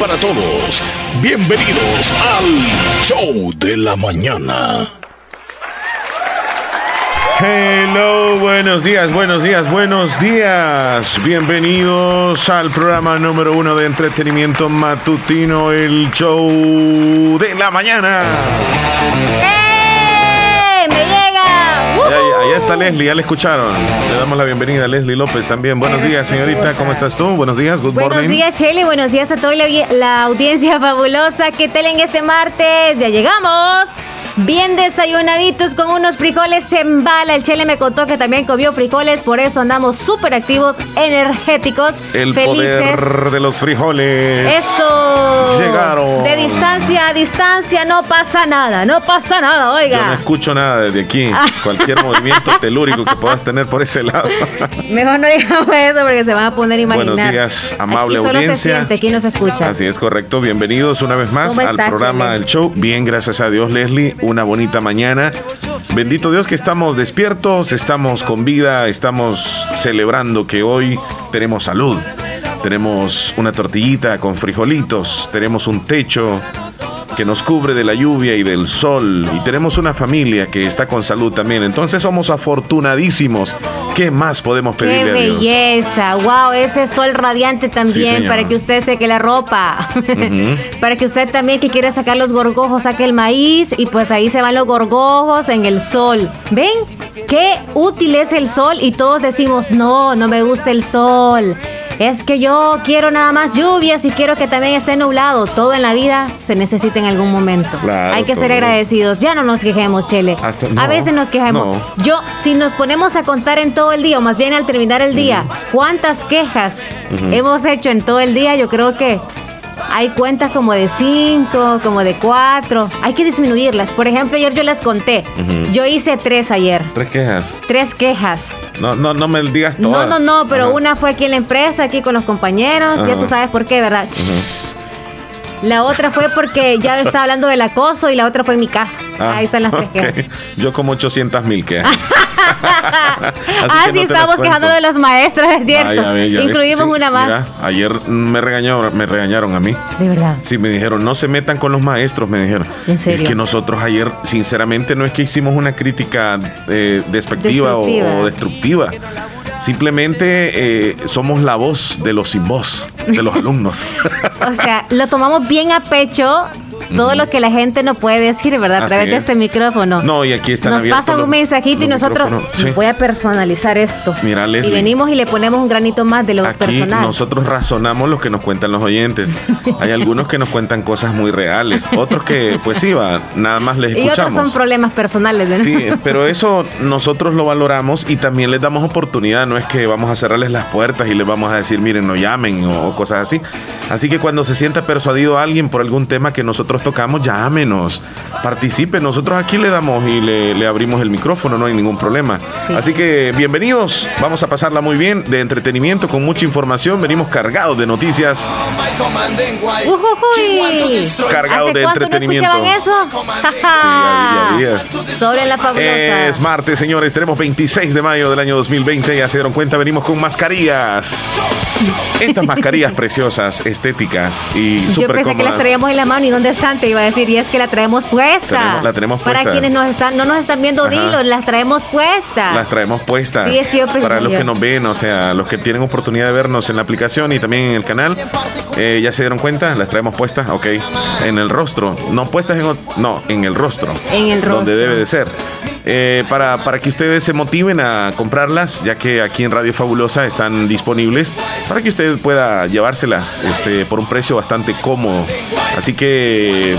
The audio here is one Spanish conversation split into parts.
para todos. Bienvenidos al Show de la Mañana. Hello, buenos días, buenos días, buenos días. Bienvenidos al programa número uno de entretenimiento matutino, el show de la mañana. Allá está Leslie, ya le escucharon. Le damos la bienvenida a Leslie López también. Buenos días, señorita, ¿cómo estás tú? Buenos días, good Buenos morning. días, Chele. Buenos días a toda la, la audiencia fabulosa. ¿Qué tal en este martes? Ya llegamos. Bien desayunaditos con unos frijoles en bala. El Chele me contó que también comió frijoles, por eso andamos súper activos, energéticos, El felices. poder de los frijoles. Eso. Llegaron. De distancia a distancia no pasa nada, no pasa nada, Yo no oiga. escucho nada desde aquí. Cualquier movimiento telúrico que puedas tener por ese lado. Mejor no digamos eso porque se van a poner a imaginar. Buenos días, amable aquí solo audiencia. Se siente, aquí no se escucha. Así es correcto. Bienvenidos una vez más ¿Cómo al programa Chele? El Show. Bien, gracias a Dios, Leslie. Una bonita mañana. Bendito Dios que estamos despiertos, estamos con vida, estamos celebrando que hoy tenemos salud. Tenemos una tortillita con frijolitos, tenemos un techo que nos cubre de la lluvia y del sol y tenemos una familia que está con salud también. Entonces somos afortunadísimos. ¿Qué más podemos Qué pedirle a Dios? belleza, wow, ese sol radiante también para que usted seque la ropa, para que usted también que quiere sacar los gorgojos saque el maíz y pues ahí se van los gorgojos en el sol. ¿Ven? Qué útil es el sol y todos decimos, no, no me gusta el sol. Es que yo quiero nada más lluvias y quiero que también esté nublado. Todo en la vida se necesita en algún momento. Claro, Hay que ser agradecidos. Ya no nos quejemos, Chele. Hasta- A veces nos quejamos. no. Yo, si nos ponemos a contar en todo el día, o más bien al terminar el día, cuántas quejas hemos hecho en todo el día, yo creo que hay cuentas como de cinco, como de cuatro. Hay que disminuirlas. Por ejemplo, ayer yo les conté. Yo hice tres ayer. Tres quejas. Tres quejas. No, no, no me digas No, todas. no, no, pero Ajá. una fue aquí en la empresa, aquí con los compañeros. Ya tú sabes por qué, ¿verdad? La otra fue porque ya estaba hablando del acoso y la otra fue en mi casa. Ah, Ahí están las tres quejas. Yo como 800 mil quejas. ah, que sí, no cuento. quejándonos de los maestros, es cierto. Ah, ya. Incluimos Sí, una sí, más. mira, ayer me regañaron, me regañaron a mí. De verdad. Sí, me dijeron, no se metan con los maestros, me dijeron. ¿En serio? Es que nosotros ayer, sinceramente, no es que hicimos una crítica eh, despectiva. O, destructiva. Simplemente eh, somos la voz de los sin voz, de los alumnos. O sea, lo tomamos bien a pecho todo lo que la gente no puede decir, ¿verdad? A Así través de es. este micrófono. No, y aquí están Nos abiertos pasan los- un mensajito y los nosotros micrófonos. Sí. voy a personalizar esto. Mira, y Leslie. venimos y le ponemos un granito más de lo Aquí personal. nosotros razonamos lo que nos cuentan los oyentes. Hay algunos que nos cuentan cosas muy reales, otros que, pues sí, va, nada más les y otros escuchamos. son problemas personales. ¿verdad? Sí, pero eso nosotros lo valoramos y también les damos oportunidad. No es que vamos a cerrarles las puertas y les vamos a decir, miren, no llamen o, o cosas así. Así que cuando se sienta persuadido alguien por algún tema que nosotros tocamos, llámenos, participe. Nosotros aquí le damos y le, le abrimos el micrófono, no hay ningún problema. Sí. Así que bienvenidos, vamos a pasarla muy bien, de entretenimiento, con mucha información. Venimos cargados de noticias. Ujujuy. Cargado ¿Hace de entretenimiento. no escuchaban eso? ya- ya días. Sobre la fabulosa. Es martes, señores. Tenemos 26 de mayo del año 2020. Ya se dieron cuenta, venimos con mascarillas. Estas mascarillas preciosas, estéticas y Yo súper pensé que las cómodas. traíamos en la mano y dónde están, te iba a decir, y es que la traemos puesta. Tenemos- la tenemos Para puesta. quienes nos están, no nos están viendo, Ajá. dilo, las traemos puestas. Las traemos puestas. Sí, es que yo Para los yo. que nos ven, o sea, los que tienen oportunidad de vernos en la aplicación y también en el canal, eh, ya se dieron cuenta, las traemos puestas, ok, en el rostro, no puestas en, no, en el rostro, En el rostro. donde debe de ser. Eh, para, para que ustedes se motiven a comprarlas, ya que aquí en Radio Fabulosa están disponibles, para que usted pueda llevárselas este, por un precio bastante cómodo. Así que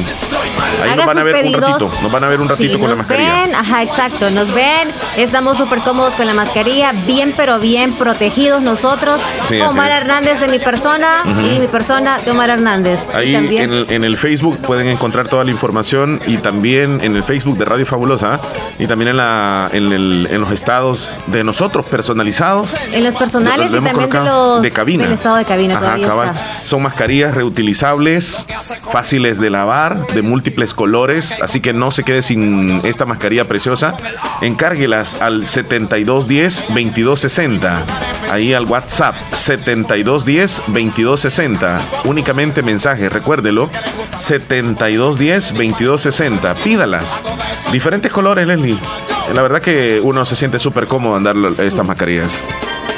ahí Haga nos van a ver un ratito, nos van a ver un ratito Sí, con la nos mascarilla. ven, ajá, exacto, nos ven, estamos súper cómodos con la mascarilla, bien pero bien protegidos nosotros. Sí, Omar. Hernández de mi persona y mi persona de Omar Hernández. Ahí en el, en el Facebook pueden encontrar toda la información y también en el Facebook de Radio Fabulosa ¿ah? y también también en, la, en, el, en los estados de nosotros personalizados. En los personales y también de los de cabina. del estado de cabina Ajá, cabal. Son mascarillas reutilizables, fáciles de lavar, de múltiples colores, así que no se quede sin esta mascarilla preciosa. Encárguelas al 7210-2260. Ahí al WhatsApp 7210-2260. Únicamente mensaje, recuérdelo. 7210-2260. Pídalas. Diferentes colores, Leslie. La verdad que uno se siente súper cómodo andar estas mascarillas.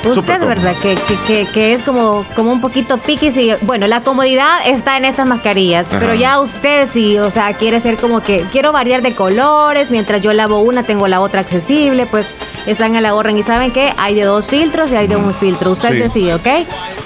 Usted, ¿verdad? Que, que, que, es como, como un poquito pique. Y, bueno, la comodidad está en estas mascarillas, pero ya usted si, o sea, quiere ser como que quiero variar de colores, mientras yo lavo una, tengo la otra accesible, pues están en la ahorren. Y saben que hay de dos filtros y hay de un filtro. Usted decide, ¿ok?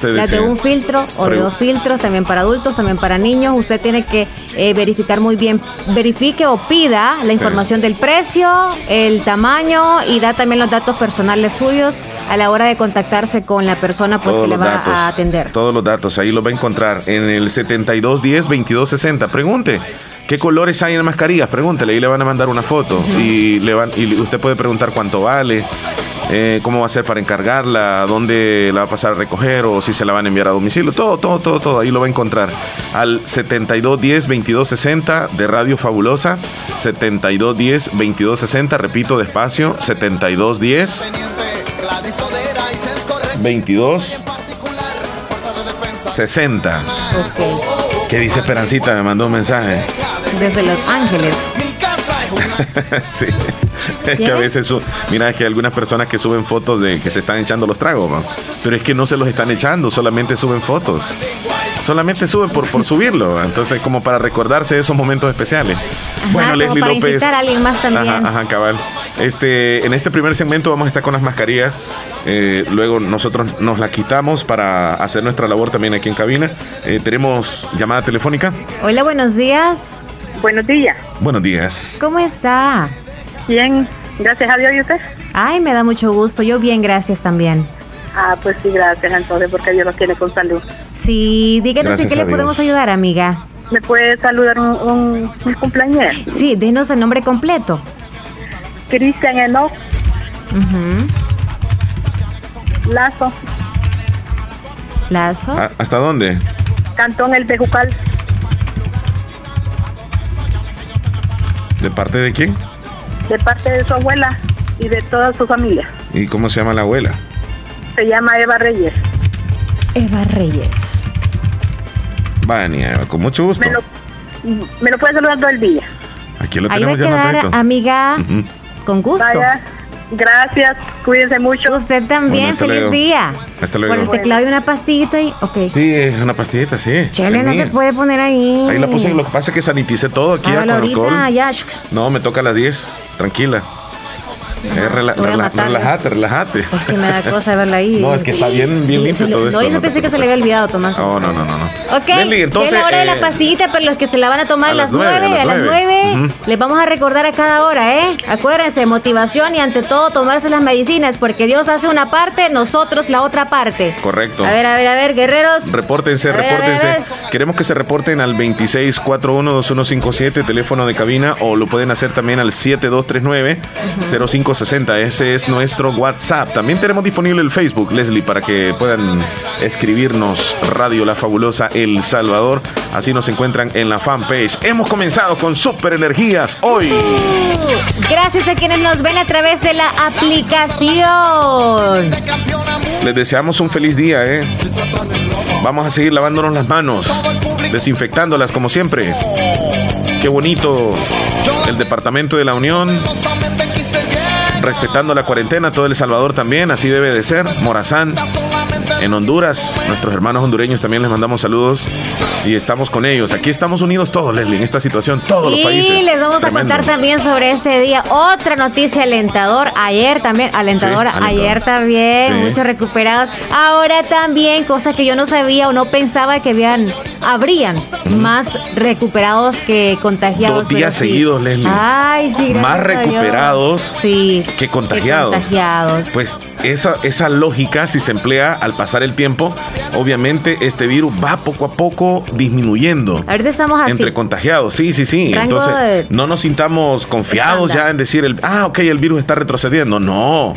Las de un filtro o de dos filtros, también para adultos, también para niños. Usted tiene que eh, verificar muy bien, verifique o pida la información del precio, el tamaño y da también los datos personales suyos a la hora de contactarse con la persona pues, que le va a atender. Todos los datos, ahí lo va a encontrar en el 7210-2260. Pregunte. ¿Qué colores hay en mascarillas? Pregúntele y le van a mandar una foto. y, le van, y usted puede preguntar cuánto vale, eh, cómo va a ser para encargarla, dónde la va a pasar a recoger o si se la van a enviar a domicilio. Todo, todo, todo, todo. Ahí lo va a encontrar. Al 7210-2260 de Radio Fabulosa. 7210-2260. Repito despacio. 7210. 22 60. ¿Qué dice Esperancita? Me mandó un mensaje. Desde Los Ángeles. sí. Es que a veces, mira, es que hay algunas personas que suben fotos de que se están echando los tragos, pero es que no se los están echando, solamente suben fotos. Solamente suben por, por subirlo, entonces como para recordarse de esos momentos especiales. bueno, Leslie para López. A alguien más también. Ajá, ajá, cabal. Este, en este primer segmento vamos a estar con las mascarillas. Eh, luego nosotros nos las quitamos para hacer nuestra labor también aquí en cabina. Eh, tenemos llamada telefónica. Hola, buenos días. Buenos días. Buenos días. ¿Cómo está? Bien, gracias a Dios y usted. Ay, me da mucho gusto. Yo bien, gracias también. Ah, pues sí, gracias entonces, porque Dios los tiene con salud. Sí, díganos en qué le podemos ayudar, amiga. ¿Me puede saludar un, un, cumpleaños? Sí, denos el nombre completo. Cristian Enoch. Lazo. Lazo. Ah, ¿Hasta dónde? Cantón El Bejucal. ¿De parte de quién? De parte de su abuela y de toda su familia. ¿Y cómo se llama la abuela? Se llama Eva Reyes. Eva Reyes. Vania, Eva, con mucho gusto. Me lo, me lo puede saludar todo el día. Aquí lo tenemos Ahí va a quedar, amiga, con gusto. Vaya. Gracias, cuídense mucho. Usted también, feliz día. Hasta luego. Por el teclado y una pastillita ahí, ok. Sí, una pastillita, sí. Chele, no se puede poner ahí. Ahí la puse, lo que pasa es que sanitice todo aquí con alcohol. No, me toca a las 10, tranquila. Eh, relájate, relájate. Es que me da cosa verla ahí. No, es que está bien, bien limpio todo esto. No, yo pensé que se le había olvidado tomar. No, no, no, no. Ok, entonces, es la hora de la eh, pastillita para los que se la van a tomar a las 9, a las 9. Les vamos a recordar a cada hora, ¿eh? Acuérdense, motivación y ante todo tomarse las medicinas, porque Dios hace una parte, nosotros la otra parte. Correcto. A ver, a ver, a ver, guerreros. Repórtense, repórtense. Queremos que se reporten al 26412157, teléfono de cabina, o lo pueden hacer también al 7239 0560. Ese es nuestro WhatsApp. También tenemos disponible el Facebook, Leslie, para que puedan escribirnos Radio La Fabulosa El Salvador. Así nos encuentran en la fanpage. Hemos comenzado con Super Energías hoy. Gracias a quienes nos ven a través de la aplicación. Les deseamos un feliz día, ¿eh? Vamos a seguir lavándonos las manos, desinfectándolas como siempre. Qué bonito el Departamento de la Unión respetando la cuarentena, todo El Salvador también, así debe de ser. Morazán, en Honduras, nuestros hermanos hondureños también les mandamos saludos y estamos con ellos. Aquí estamos unidos todos, Leslie, en esta situación, todos los países. Y les vamos a contar también sobre este día otra noticia alentador. Ayer también, alentadora, ayer también, muchos recuperados. Ahora también, cosa que yo no sabía o no pensaba que habían, habrían más recuperados que contagiados. Dos días seguidos, Leslie. Ay, sí, Más recuperados que contagiados. contagiados. Pues esa, esa lógica, si se emplea al pasar el tiempo, obviamente este virus va poco a poco disminuyendo. Ahorita estamos así. Entre contagiados, sí, sí, sí. Entonces, no nos sintamos confiados ya en decir, el, ah, ok, el virus está retrocediendo. No.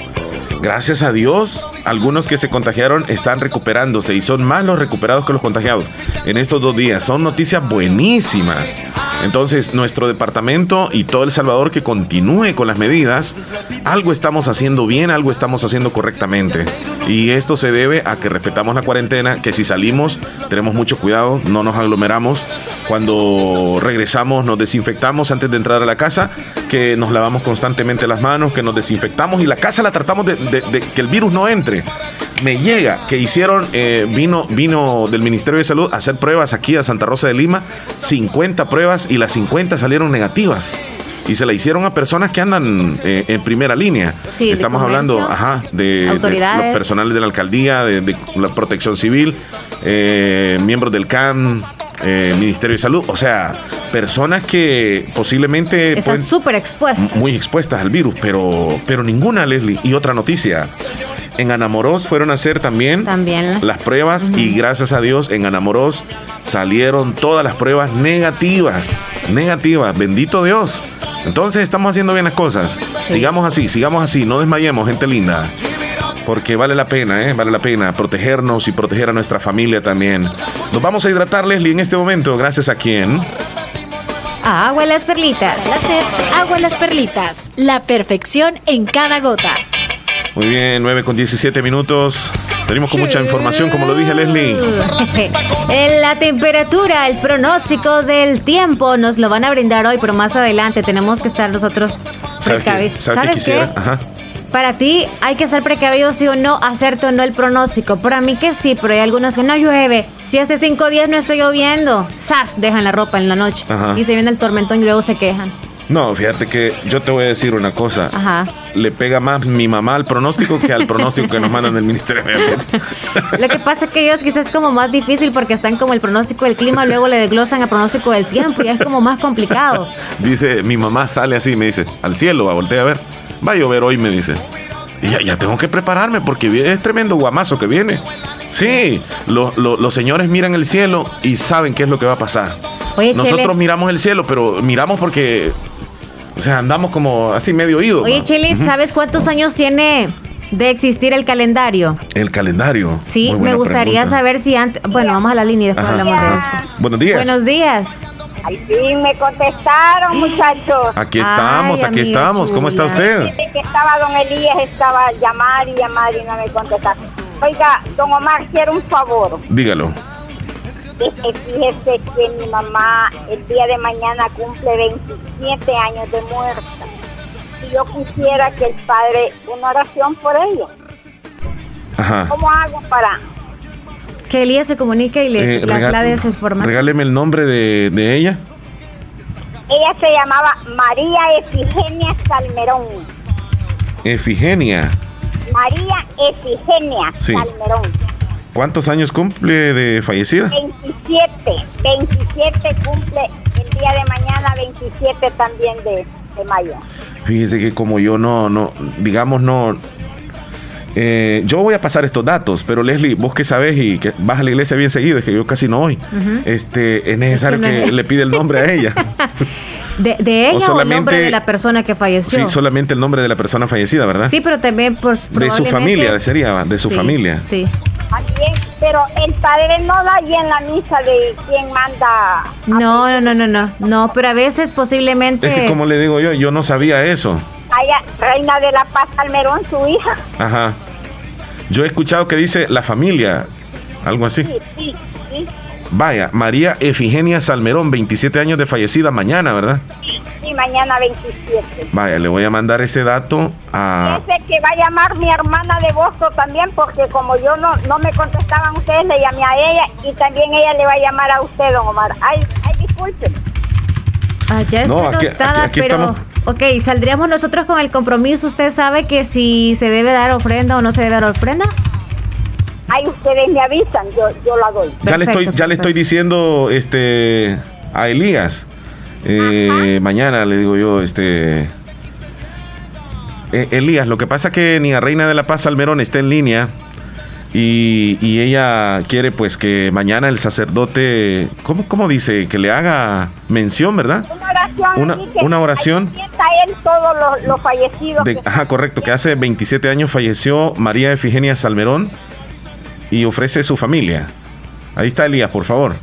Gracias a Dios, algunos que se contagiaron están recuperándose y son más los recuperados que los contagiados en estos dos días. Son noticias buenísimas. Entonces, nuestro departamento y todo El Salvador que continúe con las medidas, algo estamos haciendo bien, algo estamos haciendo correctamente. Y esto se debe a que respetamos la cuarentena, que si salimos tenemos mucho cuidado, no nos aglomeramos. Cuando regresamos nos desinfectamos antes de entrar a la casa, que nos lavamos constantemente las manos, que nos desinfectamos y la casa la tratamos de, que el virus no entre me llega que hicieron, eh, vino, vino del Ministerio de Salud a hacer pruebas aquí a Santa Rosa de Lima, 50 pruebas y las 50 salieron negativas. Y se la hicieron a personas que andan eh, en primera línea. Estamos hablando ajá, de, los personales de la alcaldía, de, la protección civil, eh, miembros del CAN, Ministerio de Salud, o sea, personas que posiblemente están súper expuestas. Muy expuestas al virus, pero, pero ninguna, Leslie. Y otra noticia, en Anamoros fueron a hacer también, las pruebas y gracias a Dios en Anamoros salieron todas las pruebas negativas. Negativas, bendito Dios. Entonces estamos haciendo bien las cosas. Sigamos así, sigamos así, no desmayemos, gente linda. Porque vale la pena, ¿eh? Vale la pena protegernos y proteger a nuestra familia también. Nos vamos a hidratar, Leslie, en este momento. Gracias a quién. Agua las perlitas. Agua las perlitas. La perfección en cada gota. Muy bien, 9 con 17 minutos. Venimos con mucha información, como lo dije Leslie. la temperatura, el pronóstico del tiempo nos lo van a brindar hoy, pero más adelante tenemos que estar nosotros precavidos. ¿Sabes, qué? Para ti hay que ser precavido sí o no, hacerte o no el pronóstico. Para mí que sí, pero hay algunos que no llueve. Si hace cinco días no estoy lloviendo, ¡zas! Dejan la ropa en la noche. Y se viene el tormentón y luego se quejan. No, fíjate que yo te voy a decir una cosa. Ajá. Le pega más mi mamá al pronóstico que al pronóstico que nos mandan del Ministerio de Ambiente. Lo que pasa es que ellos quizás es como más difícil porque están como el pronóstico del clima, luego le desglosan el pronóstico del tiempo y es como más complicado. Dice, mi mamá sale así, me dice, al cielo, a voltear a ver. Va a llover hoy, me dice. Y ya, tengo que prepararme porque es tremendo guamazo que viene. Sí, los señores miran el cielo y saben qué es lo que va a pasar. Nosotros miramos el cielo, pero miramos porque o sea, andamos como así medio oído. Oye, Chile, ¿sabes cuántos años tiene de existir el calendario? El calendario. Sí, me gustaría saber si antes. Bueno, vamos a la línea y después hablamos de eso. Buenos días. Buenos días. Ay, sí, me contestaron, muchachos. Aquí estamos, aquí estamos. ¿Cómo está usted? que estaba don Elías, estaba llamar y llamar y no me contestaron. Oiga, don Omar, quiero un favor. Dígalo fíjese que mi mamá el día de mañana cumple 27 años de muerta. Y yo quisiera que el padre una oración por ella. ¿Cómo hago para...? Que Elías se comunique y le eh, de esa información. Regáleme el nombre de, de ella. Ella se llamaba María Efigenia Salmerón. Efigenia. María Efigenia Salmerón. ¿Cuántos años cumple de fallecida? 27, 27 cumple el día de mañana, 27 también de, mayo. Fíjese que como yo no, no, digamos no, eh, yo voy a pasar estos datos, pero Leslie, vos que sabes y que vas a la iglesia bien seguido, es que yo casi no voy. Este, es necesario que, le pide el nombre a ella. ¿De, ella o, solamente, el nombre de la persona que falleció? Sí, solamente el nombre de la persona fallecida, ¿verdad? Sí, pero también por De su familia, sería, de su familia. Sí. También, pero el padre no da ahí en la misa de quién manda. No, no, no, no, no, no, pero a veces posiblemente. Es que como le digo yo, yo no sabía eso. Reina de la Paz Almerón, su hija. Ajá. Yo he escuchado que dice la familia, algo así. Sí, sí, sí. Vaya, María Efigenia Salmerón, 27 años de fallecida mañana, ¿verdad? Sí, mañana 27. Vaya, le voy a mandar ese dato a... Ese que va a llamar mi hermana de Boston también, porque como yo no, no me contestaban ustedes, le llamé a ella y también ella le va a llamar a usted, don Omar. Ay, ay disculpen. Ah, ya está no, aquí, pero... Estamos. Ok, saldríamos nosotros con el compromiso. ¿Usted sabe que si se debe dar ofrenda o no se debe dar ofrenda? Ahí ustedes me avisan, yo, yo la doy. ya le estoy, ya le estoy diciendo este a Elías. Eh, mañana le digo yo, este Eh, Elías, lo que pasa que Niña Reina de la Paz Almerón está en línea y, y ella quiere pues que mañana el sacerdote, ¿cómo, cómo dice? Que le haga mención, ¿verdad? Una oración. Una- una oración. Él todos los, los fallecidos. De- que- ajá, correcto, que hace 27 años falleció María Efigenia Salmerón y ofrece su familia. Ahí está Elías, por favor.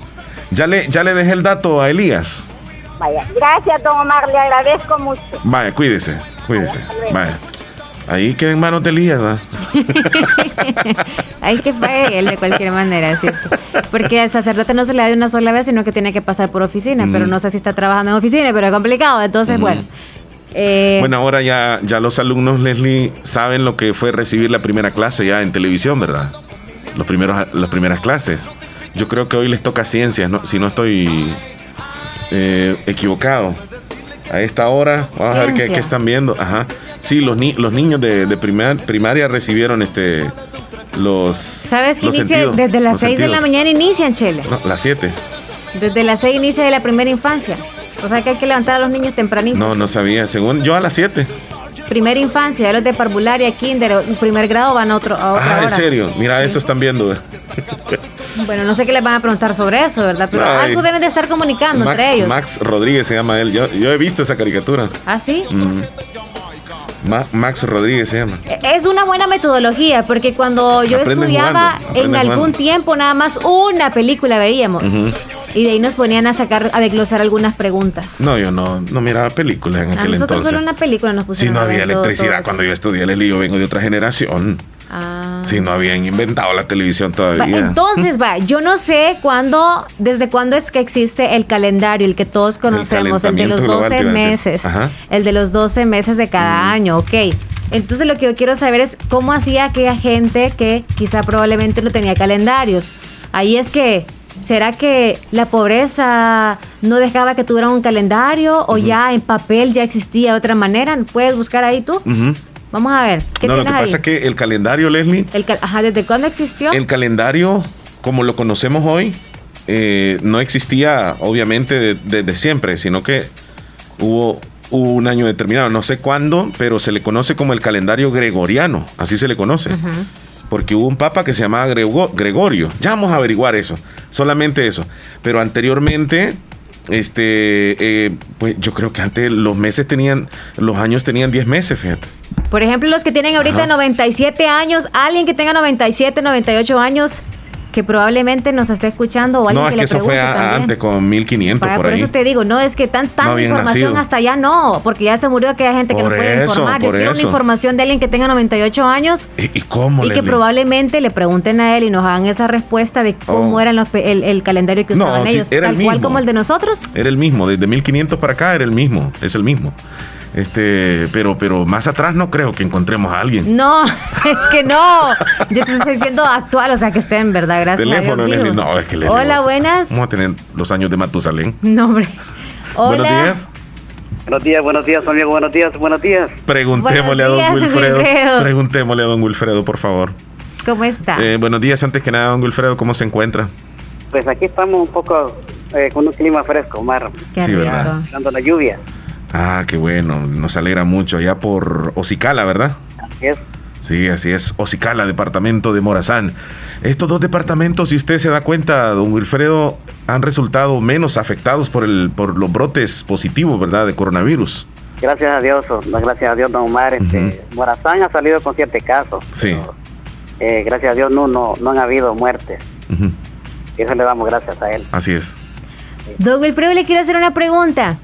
Ya le, ya le dejé el dato a Elías. Vaya, gracias, don Omar, le agradezco mucho. Vaya, cuídese, cuídese. Vaya. Ahí queda en manos de Elías, ¿va? Hay que pague él de cualquier manera. así es que- porque al sacerdote no se le da de una sola vez, sino que tiene que pasar por oficina. Pero no sé si está trabajando en oficina, pero es complicado. Entonces, Ujú. bueno. Eh, Bueno, ahora ya, ya los alumnos, Leslie, saben lo que fue recibir la primera clase ya en televisión, ¿verdad? Los primeros, las primeras clases. Yo creo que hoy les toca ciencias, ¿no? si no estoy eh, equivocado. A esta hora, vamos a ver qué, están viendo. Ajá. Sí, los, ni- los niños de, de primar- primaria recibieron este los. ¿Sabes que los inicia sentidos, desde las los 6 de la mañana inician, Chele? No, las 7. Desde las 6 inicia de la primera infancia. O sea que hay que levantar a los niños tempranito. No, no sabía. Según yo a las 7. Primera infancia, los de parvularia, kinder, primer grado van a, otro, a otra Ah, en hora. serio. Mira, eso están viendo. Bueno, no sé qué les van a preguntar sobre eso, ¿verdad? Pero Ay. algo deben de estar comunicando Max, entre ellos. Max Rodríguez se llama él. Yo, yo he visto esa caricatura. ¿Ah, sí? Mm. Ma- Max Rodríguez se llama. Es una buena metodología, porque cuando yo Aprenden estudiaba, jugando, en algún jugando. tiempo nada más una película veíamos. Ujú. Y de ahí nos ponían a sacar, a desglosar algunas preguntas. No, yo no, no miraba películas en A aquel nosotros entonces. solo una película nos Si pusieron no a había todo- electricidad todo cuando yo estudié, Leslie, yo vengo de otra generación. Ah. Si no habían inventado la televisión todavía. Entonces, va, yo no sé cuándo, desde cuándo es que existe el calendario, el que todos conocemos, el, de los calentamiento global, 12 te iba a decir. meses, el de los 12 meses de cada año, ok. Entonces lo que yo quiero saber es cómo hacía aquella gente que quizá probablemente no tenía calendarios. Ahí es que, ¿será que la pobreza no dejaba que tuvieran un calendario o ya en papel ya existía de otra manera? ¿Puedes buscar ahí tú? Ujú. Vamos a ver. ¿Qué No, lo que ahí? pasa es que el calendario, Leslie, El cal- Ajá, ¿desde cuándo existió? el calendario, como lo conocemos hoy, eh, no existía, obviamente, de- desde siempre, sino que hubo, hubo un año determinado, no sé cuándo, pero se le conoce como el calendario gregoriano, así se le conoce. Porque hubo un papa que se llamaba Grego- Gregorio. Ya vamos a averiguar eso. Solamente eso. Pero anteriormente, este, eh, pues yo creo que antes los meses tenían, los años tenían 10 meses, fíjate. Por ejemplo, los que tienen ahorita Ajá. 97 años, alguien que tenga 97, 98 años, que probablemente nos esté escuchando o alguien No, es que que le eso fue pregunte a- también. antes, con 1500 Vaya, por por ahí. eso te digo, no es que tan tanta habían información nacido. hasta allá no, porque ya se murió aquella gente que Por no puede informar. Yo por quiero una información de alguien que tenga 98 años ¿Y, y cómo, y que probablemente le pregunten a él y nos hagan esa respuesta de cómo Oh. era el, el calendario que No, usaban sí, ellos, era el tal cual mismo. como el de nosotros. Era el mismo, desde 1500 para acá era el mismo, es el mismo. Este, pero, pero más atrás no creo que encontremos a alguien. No, es que no. Yo te estoy diciendo actual, o sea que estén, ¿verdad? Gracias. a Teléfono, Dios, Leslie. digo. No, es que Leslie, Hola, buenas. Vamos a tener los años de Matusalén. No, hombre. Hola. Buenos días. Buenos días, buenos días, amigo, buenos días, buenos días. Preguntémosle a don Wilfredo. Wilfredo. Preguntémosle a don Wilfredo, por favor. ¿Cómo está? Eh, buenos días, antes que nada, don Wilfredo, ¿cómo se encuentra? Pues aquí estamos un poco eh, con un clima fresco, Mar, Qué sí. ¿verdad? dando la lluvia. Ah, qué bueno, nos alegra mucho. Allá por Ocicala, ¿verdad? Así es. Sí, así es. Ocicala, departamento de Morazán. Estos dos departamentos, si usted se da cuenta, don Wilfredo, han resultado menos afectados por, el, por los brotes positivos, ¿verdad?, de coronavirus. Gracias a Dios, gracias a Dios, don Omar. Este, Morazán ha salido con siete casos. Sí. pero, eh, gracias a Dios no, no, no han habido muertes. Eso le damos gracias a él. Así es. Don Wilfredo, le quiero hacer una pregunta.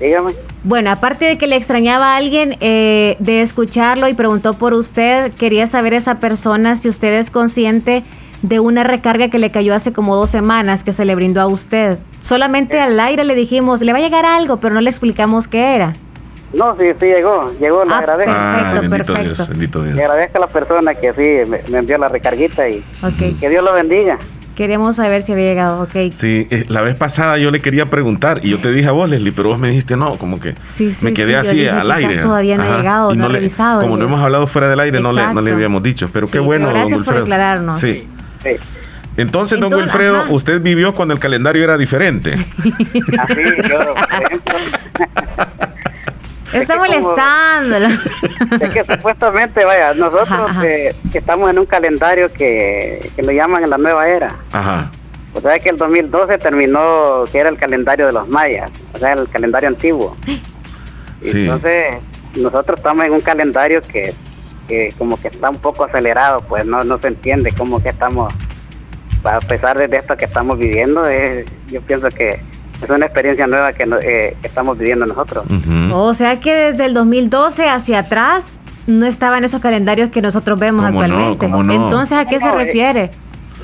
Dígame. Bueno, aparte de que le extrañaba a alguien eh, de escucharlo y preguntó por usted, quería saber esa persona si usted es consciente de una recarga que le cayó hace como dos semanas que se le brindó a usted. Solamente al aire le dijimos, le va a llegar algo, pero no le explicamos qué era. No, sí, sí llegó, llegó, le Ah, agradezco. ah, Perfecto, bendito perfecto. Dios, bendito Dios. Le agradezco a la persona que sí me, me envió la recarguita y que Dios lo bendiga. Queríamos saber si había llegado, ok. Sí, eh, la vez pasada yo le quería preguntar y yo te dije a vos, Leslie, pero vos me dijiste no, como que Sí, sí, me quedé sí, yo así dije, al aire. todavía no ha llegado, y no ha le- revisado, Como no dije. hemos hablado fuera del aire, no le, no le habíamos dicho. Pero Sí, qué pero bueno, don gracias por aclararnos. Sí. Sí. Entonces, don Entonces, Wilfredo, ajá. usted vivió cuando el calendario era diferente. Así, yo, por ejemplo, Está Es que como- molestándolo. Es que supuestamente, vaya, nosotros Ajá, ajá. eh, que estamos en un calendario que, que lo llaman la nueva era. Ajá. O sea que el 2012 terminó, que era el calendario de los mayas, o sea, el calendario antiguo. Sí. Entonces, nosotros estamos en un calendario que, que como que está un poco acelerado, pues no, no se entiende cómo que estamos, a pesar de esto que estamos viviendo, eh, yo pienso que es una experiencia nueva que, no- eh, que estamos viviendo nosotros. O sea que desde el 2012 hacia atrás no estaban esos calendarios que nosotros vemos ¿Cómo no? actualmente. ¿Cómo no? Entonces, ¿a qué se No, eh, refiere?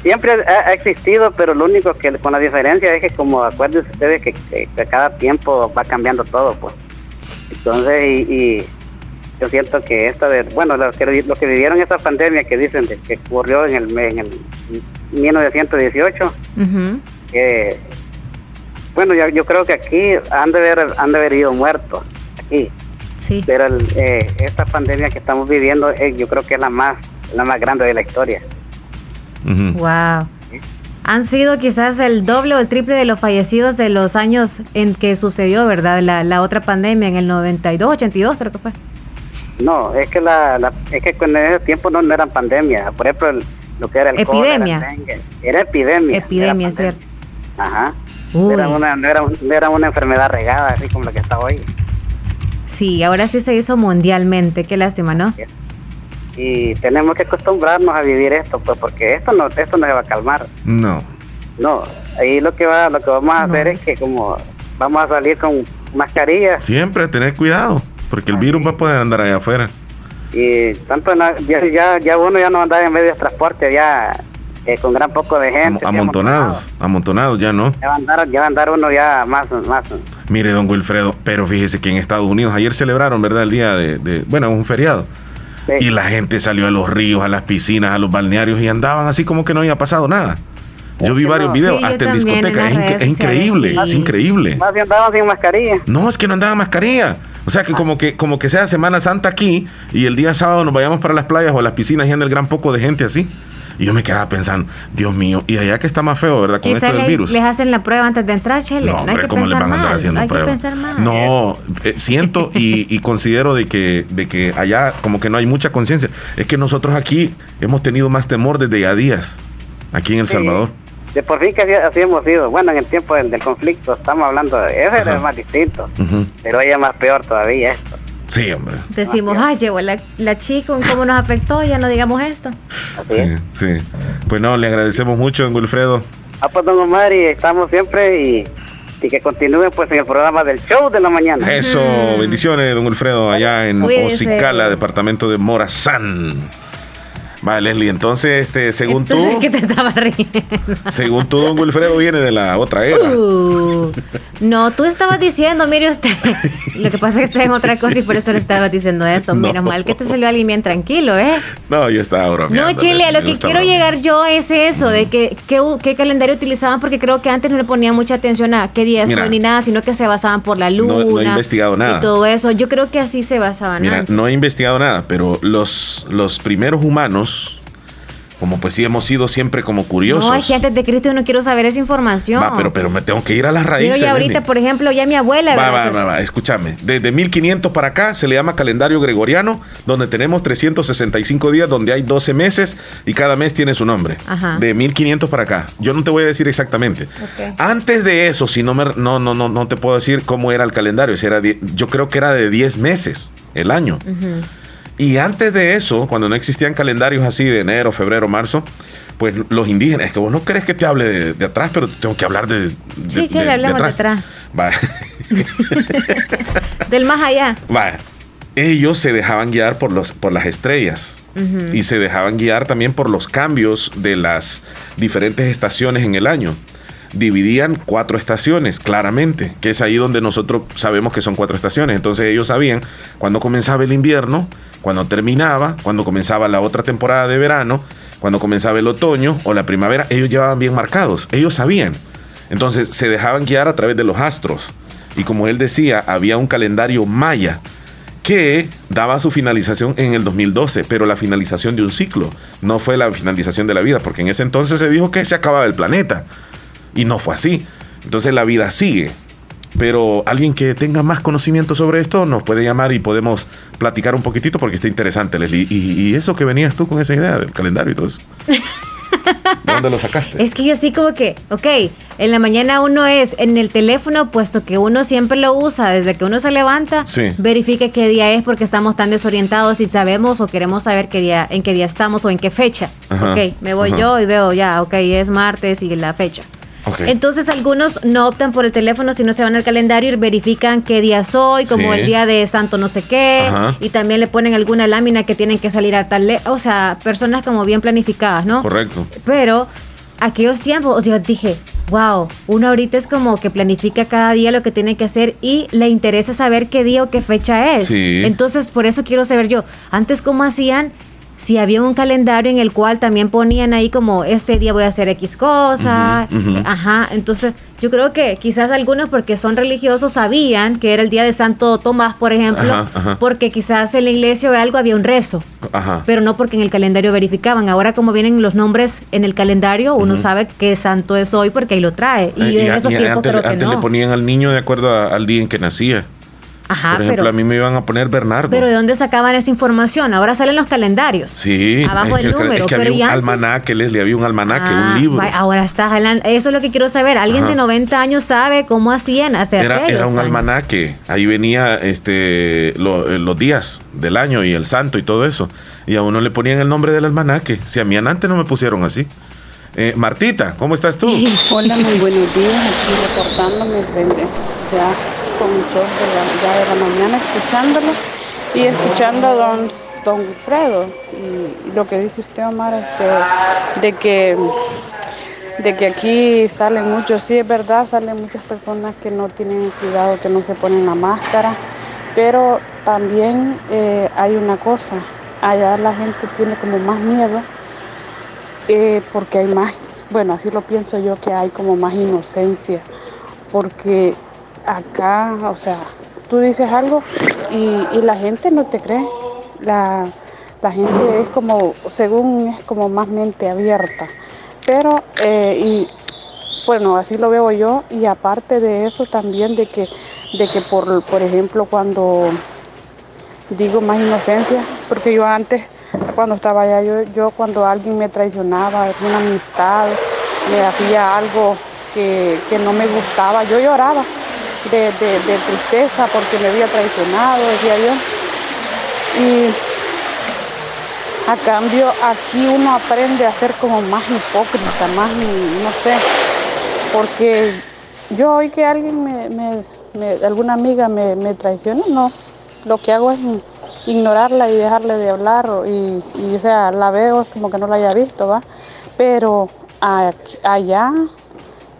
Siempre ha, ha existido, pero lo único que con la diferencia es que como acuérdense ustedes que, que- que cada tiempo va cambiando todo, pues. Entonces, y, y yo siento que esto de, bueno, los que, los que vivieron esa pandemia que dicen de- que ocurrió en el, en el 1918, Ujú. que, bueno, yo, yo creo que aquí han de haber, han de haber ido muertos, aquí. Sí. Pero el, eh, esta pandemia que estamos viviendo, eh, yo creo que es la más, la más grande de la historia. Ujú. Wow. Han sido quizás el doble o el triple de los fallecidos de los años en que sucedió, ¿verdad? La, la otra pandemia en el 92, 82 creo que fue. No, es que la, la- es que en ese tiempo no, no eran pandemias. Por ejemplo, el- lo que era el Epidemia. cólera, el dengue, era epidemia. Epidemia, era es cierto. Ajá. Uy. Era una, no, era, no era una enfermedad regada, así como la que está hoy. Sí, ahora sí se hizo mundialmente, qué lástima, ¿no? Y tenemos que acostumbrarnos a vivir esto, pues, porque esto no, esto no se va a calmar. No. No, ahí lo que va, lo que vamos a No. hacer es que como vamos a salir con mascarillas Siempre tener cuidado, porque el virus va a poder andar allá afuera. y tanto la- ya, ya, ya uno ya no anda en medios de transporte ya eh, con gran poco de gente. amontonados, amontonado. amontonados ya no. Ya va a andar, ya va a andar uno ya más, más. Mire, don Wilfredo, pero fíjese que en Estados Unidos ayer celebraron, ¿verdad? El día de, de- bueno, un feriado. sí. Y la gente salió a los ríos, a las piscinas, a los balnearios y andaban así como que no había pasado nada. Yo vi varios videos, Sí, hasta en discotecas. Es, increíble, sociales, es sí. increíble. Más bien andaban sin mascarilla. No, es que no andaban mascarilla. O sea, que como que como que sea Semana Santa aquí y el día sábado nos vayamos para las playas o a las piscinas y anda el gran poco de gente así. Y yo me quedaba pensando, Dios mío, y allá que está más feo, ¿verdad? Con esto del les, virus. les hacen la prueba antes de entrar, Chele. No, No, hay hombre, que ¿cómo le pensar van a andar mal. haciendo No hay que pruebas? pensar mal. No, eh, siento y, y considero de que, de que allá como que no hay mucha conciencia. Es que nosotros aquí hemos tenido más temor desde ya días, aquí en El Sí. Salvador. De por fin que así, así hemos sido. Bueno, en el tiempo del, del conflicto estamos hablando de ese Ajá. es más distinto. Ujú. Pero ella es más peor todavía esto. Sí, hombre. Decimos, ay, llegó la, la chica, ¿cómo nos afectó? Ya no digamos esto. Sí, sí. Pues no, le agradecemos mucho, don Wilfredo. Ah, pues don Omar, y estamos siempre y, y que continúen pues en el programa del show de la mañana. Eso, bendiciones, don Wilfredo, allá en Cuídese. Ocicala, departamento de Morazán. Vale, Leslie, entonces, este, según Entonces, tú, ¿qué te estaba riendo? según tú, don Wilfredo viene de la otra era. Uh, no, tú estabas diciendo, mire usted. Lo que pasa es que está en otra cosa y por eso le estabas diciendo eso. No. Menos mal que te salió alguien bien tranquilo, ¿eh? No, yo estaba bromeando. No, Chile, a lo que quiero bromeando. llegar yo es eso, de que qué, qué calendario utilizaban, porque creo que antes no le ponían mucha atención a qué día Mira, son ni nada, sino que se basaban por la luna. no he investigado nada. Y todo eso. Yo creo que así se basaban Mira, antes. no he investigado nada, pero los, los primeros humanos, como pues sí hemos sido siempre como curiosos. No, es que antes de Cristo yo no quiero saber esa información. Va, pero, pero me tengo que ir a las Pero raíces. ya ahorita, por ejemplo, ya mi abuela, Va, va, va, va, escúchame. Desde 1500 para acá se le llama calendario gregoriano, donde tenemos 365 días, donde hay 12 meses y cada mes tiene su nombre. Ajá. De 1500 para acá. Yo no te voy a decir exactamente. Antes de eso, si no, me, no, no, no, no te puedo decir cómo era el calendario. Si era yo creo que era de 10 meses el año. Ujú. Y antes de eso, cuando no existían calendarios así de enero, febrero, marzo, pues los indígenas, es que vos no crees que te hable de, de atrás, pero tengo que hablar de, de, Sí, sí, le hablamos de atrás. Va. Del más allá. Va. Ellos se dejaban guiar por, los, por las estrellas y se dejaban guiar también por los cambios de las diferentes estaciones en el año. Dividían cuatro estaciones, claramente, que es ahí donde nosotros sabemos que son cuatro estaciones. Entonces ellos sabían cuándo comenzaba el invierno, cuándo terminaba, cuándo comenzaba la otra temporada de verano, cuándo comenzaba el otoño o la primavera. Ellos llevaban bien marcados, ellos sabían. Entonces se dejaban guiar a través de los astros. Y como él decía, había un calendario maya que daba su finalización en el 2012, pero la finalización de un ciclo, no fue la finalización de la vida, porque en ese entonces se dijo que se acababa el planeta, y no fue así. Entonces la vida sigue. Pero alguien que tenga más conocimiento sobre esto nos puede llamar y podemos platicar un poquitito porque está interesante, Leslie. Y, y eso que venías tú con esa idea del calendario y todo eso. ¿De dónde lo sacaste? Es que yo así como que, ok, en la mañana uno es en el teléfono, puesto que uno siempre lo usa desde que uno se levanta, Sí. verifique qué día es porque estamos tan desorientados y sabemos o queremos saber qué día, en qué día estamos o en qué fecha. Ajá, Ok, me voy ajá. yo y veo ya, ok, es martes y la fecha. Entonces algunos no optan por el teléfono, sino se van al calendario y verifican qué día soy, como Sí. el día de santo no sé qué, Ajá. y también le ponen alguna lámina que tienen que salir a tal, o sea, personas como bien planificadas, ¿no? Correcto. Pero aquellos tiempos, o sea, dije, wow, uno ahorita es como que planifica cada día lo que tiene que hacer y le interesa saber qué día o qué fecha es. Sí. Entonces, por eso quiero saber yo, antes cómo hacían, si había un calendario en el cual también ponían ahí como este día voy a hacer X cosa, ajá, entonces yo creo que quizás algunos porque son religiosos sabían que era el día de Santo Tomás, por ejemplo, Ajá, ajá. porque quizás en la iglesia o algo había un rezo Ajá. pero no porque en el calendario verificaban. Ahora como vienen los nombres en el calendario, uno sabe qué santo es hoy porque ahí lo trae. Y, Eh, en esos y tiempos antes, creo que antes no. le ponían al niño de acuerdo a- al día en que nacía. Ajá, Por ejemplo, pero, a mí me iban a poner Bernardo. pero ¿de dónde sacaban esa información? Ahora salen los calendarios. Sí, Abajo es del que, número, es que pero había ¿y un antes? almanaque, Leslie, había un almanaque, Ah, un libro. va- ahora está jalando. Eso es lo que quiero saber. Alguien Ajá. de 90 años sabe cómo hacían hace Era, era un años. almanaque, ahí venía este lo- eh, los días del año y el santo y todo eso. Y a uno le ponían el nombre del almanaque. Si a mí antes no me pusieron así. Eh, Martita, ¿cómo estás tú? Hola, muy buenos días. Aquí reportándome ya con show de la, ya de la mañana, escuchándolo y escuchando a don, don y lo que dice usted, Omar, este, de que de que aquí salen muchos, sí es verdad, salen muchas personas que no tienen cuidado, que no se ponen la máscara, pero también eh, hay una cosa, allá la gente tiene como más miedo eh, porque hay más, bueno, así lo pienso yo, que hay como más inocencia, porque acá, o sea, tú dices algo y, y la gente no te cree, la, la gente es como, según es como más mente abierta, pero, eh, y bueno, así lo veo yo, y aparte de eso también de que, de que por, por ejemplo, cuando digo más inocencia, porque yo antes, cuando estaba allá, yo, yo cuando alguien me traicionaba, alguna amistad, me hacía algo que, que no me gustaba, yo lloraba de, de- tristeza porque me había traicionado, decía yo. Y a cambio aquí uno aprende a ser como más hipócrita, más, no sé, porque yo hoy que alguien me, me- me- alguna amiga me, me traiciona, no, lo que hago es ignorarla y dejarle de hablar y, y, o sea, la veo como que no la haya visto, ¿va? Pero allá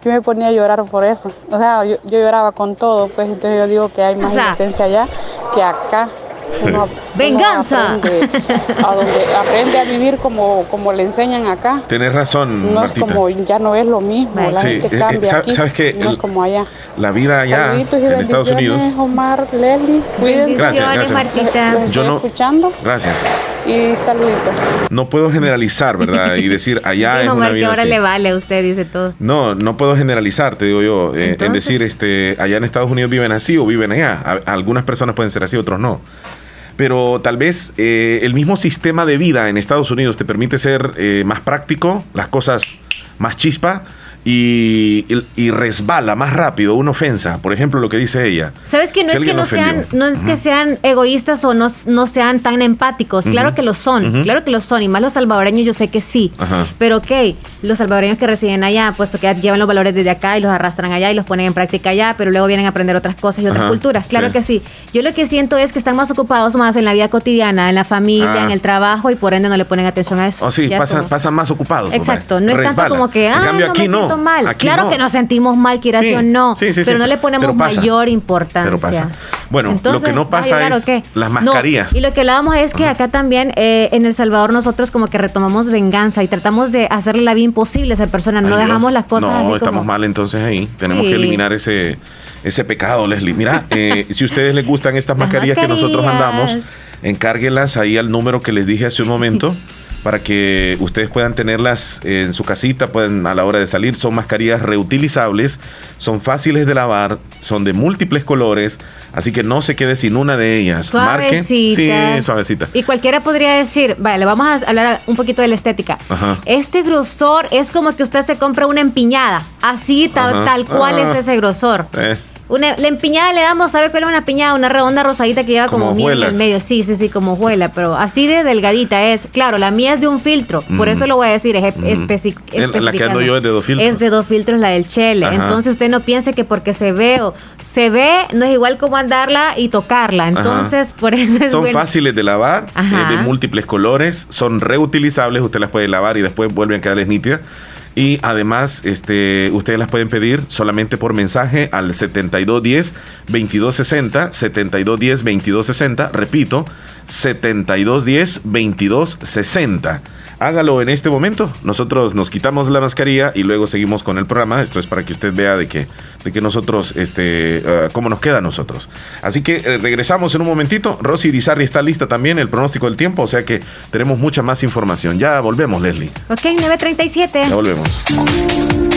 yo me ponía a llorar por eso, o sea, yo, yo lloraba con todo, pues entonces yo digo que hay más O sea, inocencia allá que acá. Uno- uno Venganza. aprende a donde aprende a vivir como, como le enseñan acá. Tienes razón, No es Martita. como, ya no es lo mismo, Vale. la Sí, gente eh, eh, cambia sa- aquí, sabes que no es el- como allá. La vida allá en Estados Unidos. Omar, Leslie, cuídense. Gracias, gracias. Martita. Los Yo no- escuchando Gracias. y saluditos. No puedo generalizar, ¿verdad? Y decir allá es una vida ahora así. le vale a usted, dice todo. No, no puedo generalizar, te digo yo, eh, en decir, este, allá en Estados Unidos viven así o viven allá. A- algunas personas pueden ser así, otros no. Pero tal vez eh, el mismo sistema de vida en Estados Unidos te permite ser eh, más práctico, las cosas más chispa y, y- resbala más rápido una ofensa. Por ejemplo, lo que dice ella. ¿Sabes que no Si es que no ofendió. sean, no es que sean egoístas o no, no sean tan empáticos? Claro que lo son, claro que lo son, y más los salvadoreños yo sé que sí. Pero ok, los salvadoreños que residen allá, puesto que llevan los valores desde acá y los arrastran allá y los ponen en práctica allá, pero luego vienen a aprender otras cosas y otras culturas. Claro sí. que sí. Yo lo que siento es que están más ocupados más en la vida cotidiana, en la familia, Ah. en el trabajo y por ende no le ponen atención a eso. O sí, pasan, más ocupados. pues, Exacto, no es tanto como que, En ah, cambio, no aquí me no. Mal. Aquí claro no. que nos sentimos mal, quieras Sí, o no, sí, sí, pero no le ponemos mayor importancia. Pero pasa. Bueno, lo que no ¿va a pasa llorar es las No, mascarillas. y lo que hablábamos es que acá también, eh, en El Salvador, nosotros como que retomamos venganza y tratamos de hacerle la vida imposible a esa persona. No Ay, Dios. dejamos las cosas no, así estamos como... mal entonces ahí. Tenemos que eliminar ese, ese pecado, Leslie. Mira, eh, si ustedes les gustan estas Las mascarillas, que nosotros andamos, encárguelas ahí al número que les dije hace un momento para que ustedes puedan tenerlas en su casita, pueden a la hora de salir. Son mascarillas reutilizables, son fáciles de lavar, son de múltiples colores, así que no se quede sin una de ellas. Marque. Sí, suavecita. Y cualquiera podría decir, vale, le vamos a hablar un poquito de la estética. Este grosor es como que usted se compra una empiñada, así tal, cual es ah. ese grosor. Eh. Una, la empiñada le damos, ¿sabe cuál es una piñada? Una redonda rosadita que lleva como, miel en el medio. Sí, sí, sí, como juela, pero así de delgadita es. Claro, la mía es de un filtro, por eso lo voy a decir, es La que ando yo es de dos filtros. Es de dos filtros la del Chele. Entonces usted no piense que porque se ve o se ve, no es igual como andarla y tocarla. Entonces, por eso es Son fáciles de lavar, eh, de múltiples colores, son reutilizables, usted las puede lavar y después vuelven a quedarles nítidas. Y además, este, ustedes las pueden pedir solamente por mensaje al 7210-2260, 7210-2260, repito, 7210-2260 hágalo en este momento. Nosotros nos quitamos la mascarilla y luego seguimos con el programa. Esto es para que usted vea de que, de que nosotros, este, uh, cómo nos queda a nosotros. Así que eh, regresamos en un momentito. Rosy Dizarri está lista también, el pronóstico del tiempo, o sea que tenemos mucha más información. Ya volvemos, Leslie. Ok, 9.37. Ya volvemos.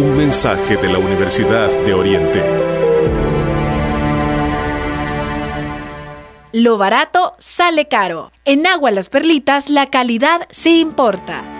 Un mensaje de la Universidad de Oriente. Lo barato sale caro. En Agua Las Perlitas la calidad sí importa.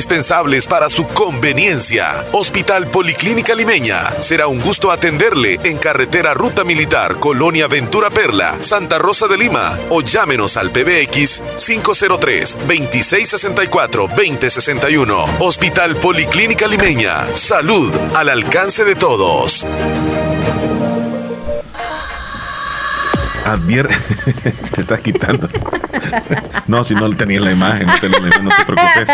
indispensables para su conveniencia. Hospital Policlínica Limeña. Será un gusto atenderle en carretera Ruta Militar, Colonia Ventura Perla, Santa Rosa de Lima o llámenos al PBX 503-2664-2061. Hospital Policlínica Limeña. Salud al alcance de todos. Advierte. te estás quitando. no, si no tenía la imagen, no te preocupes.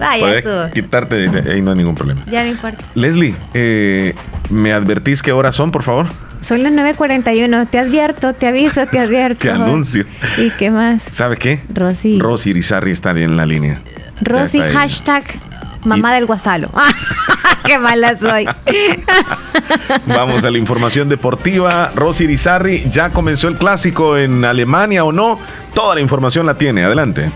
Ah, ya estuvo. quitarte, ahí no hay ningún problema. Ya no importa. Leslie, eh, ¿me advertís qué horas son, por favor? Son las 9.41. Te advierto, te aviso, te advierto. ¿Qué anuncio? ¿Y qué más? ¿Sabe qué? Rosy. Rosy Irizarri está en la línea. Rosy, hashtag mamá del guasalo. ¡Qué mala soy! Vamos a la información deportiva. Rosy Irizarri, ¿ya comenzó el clásico en Alemania o no? Toda la información la tiene. Adelante.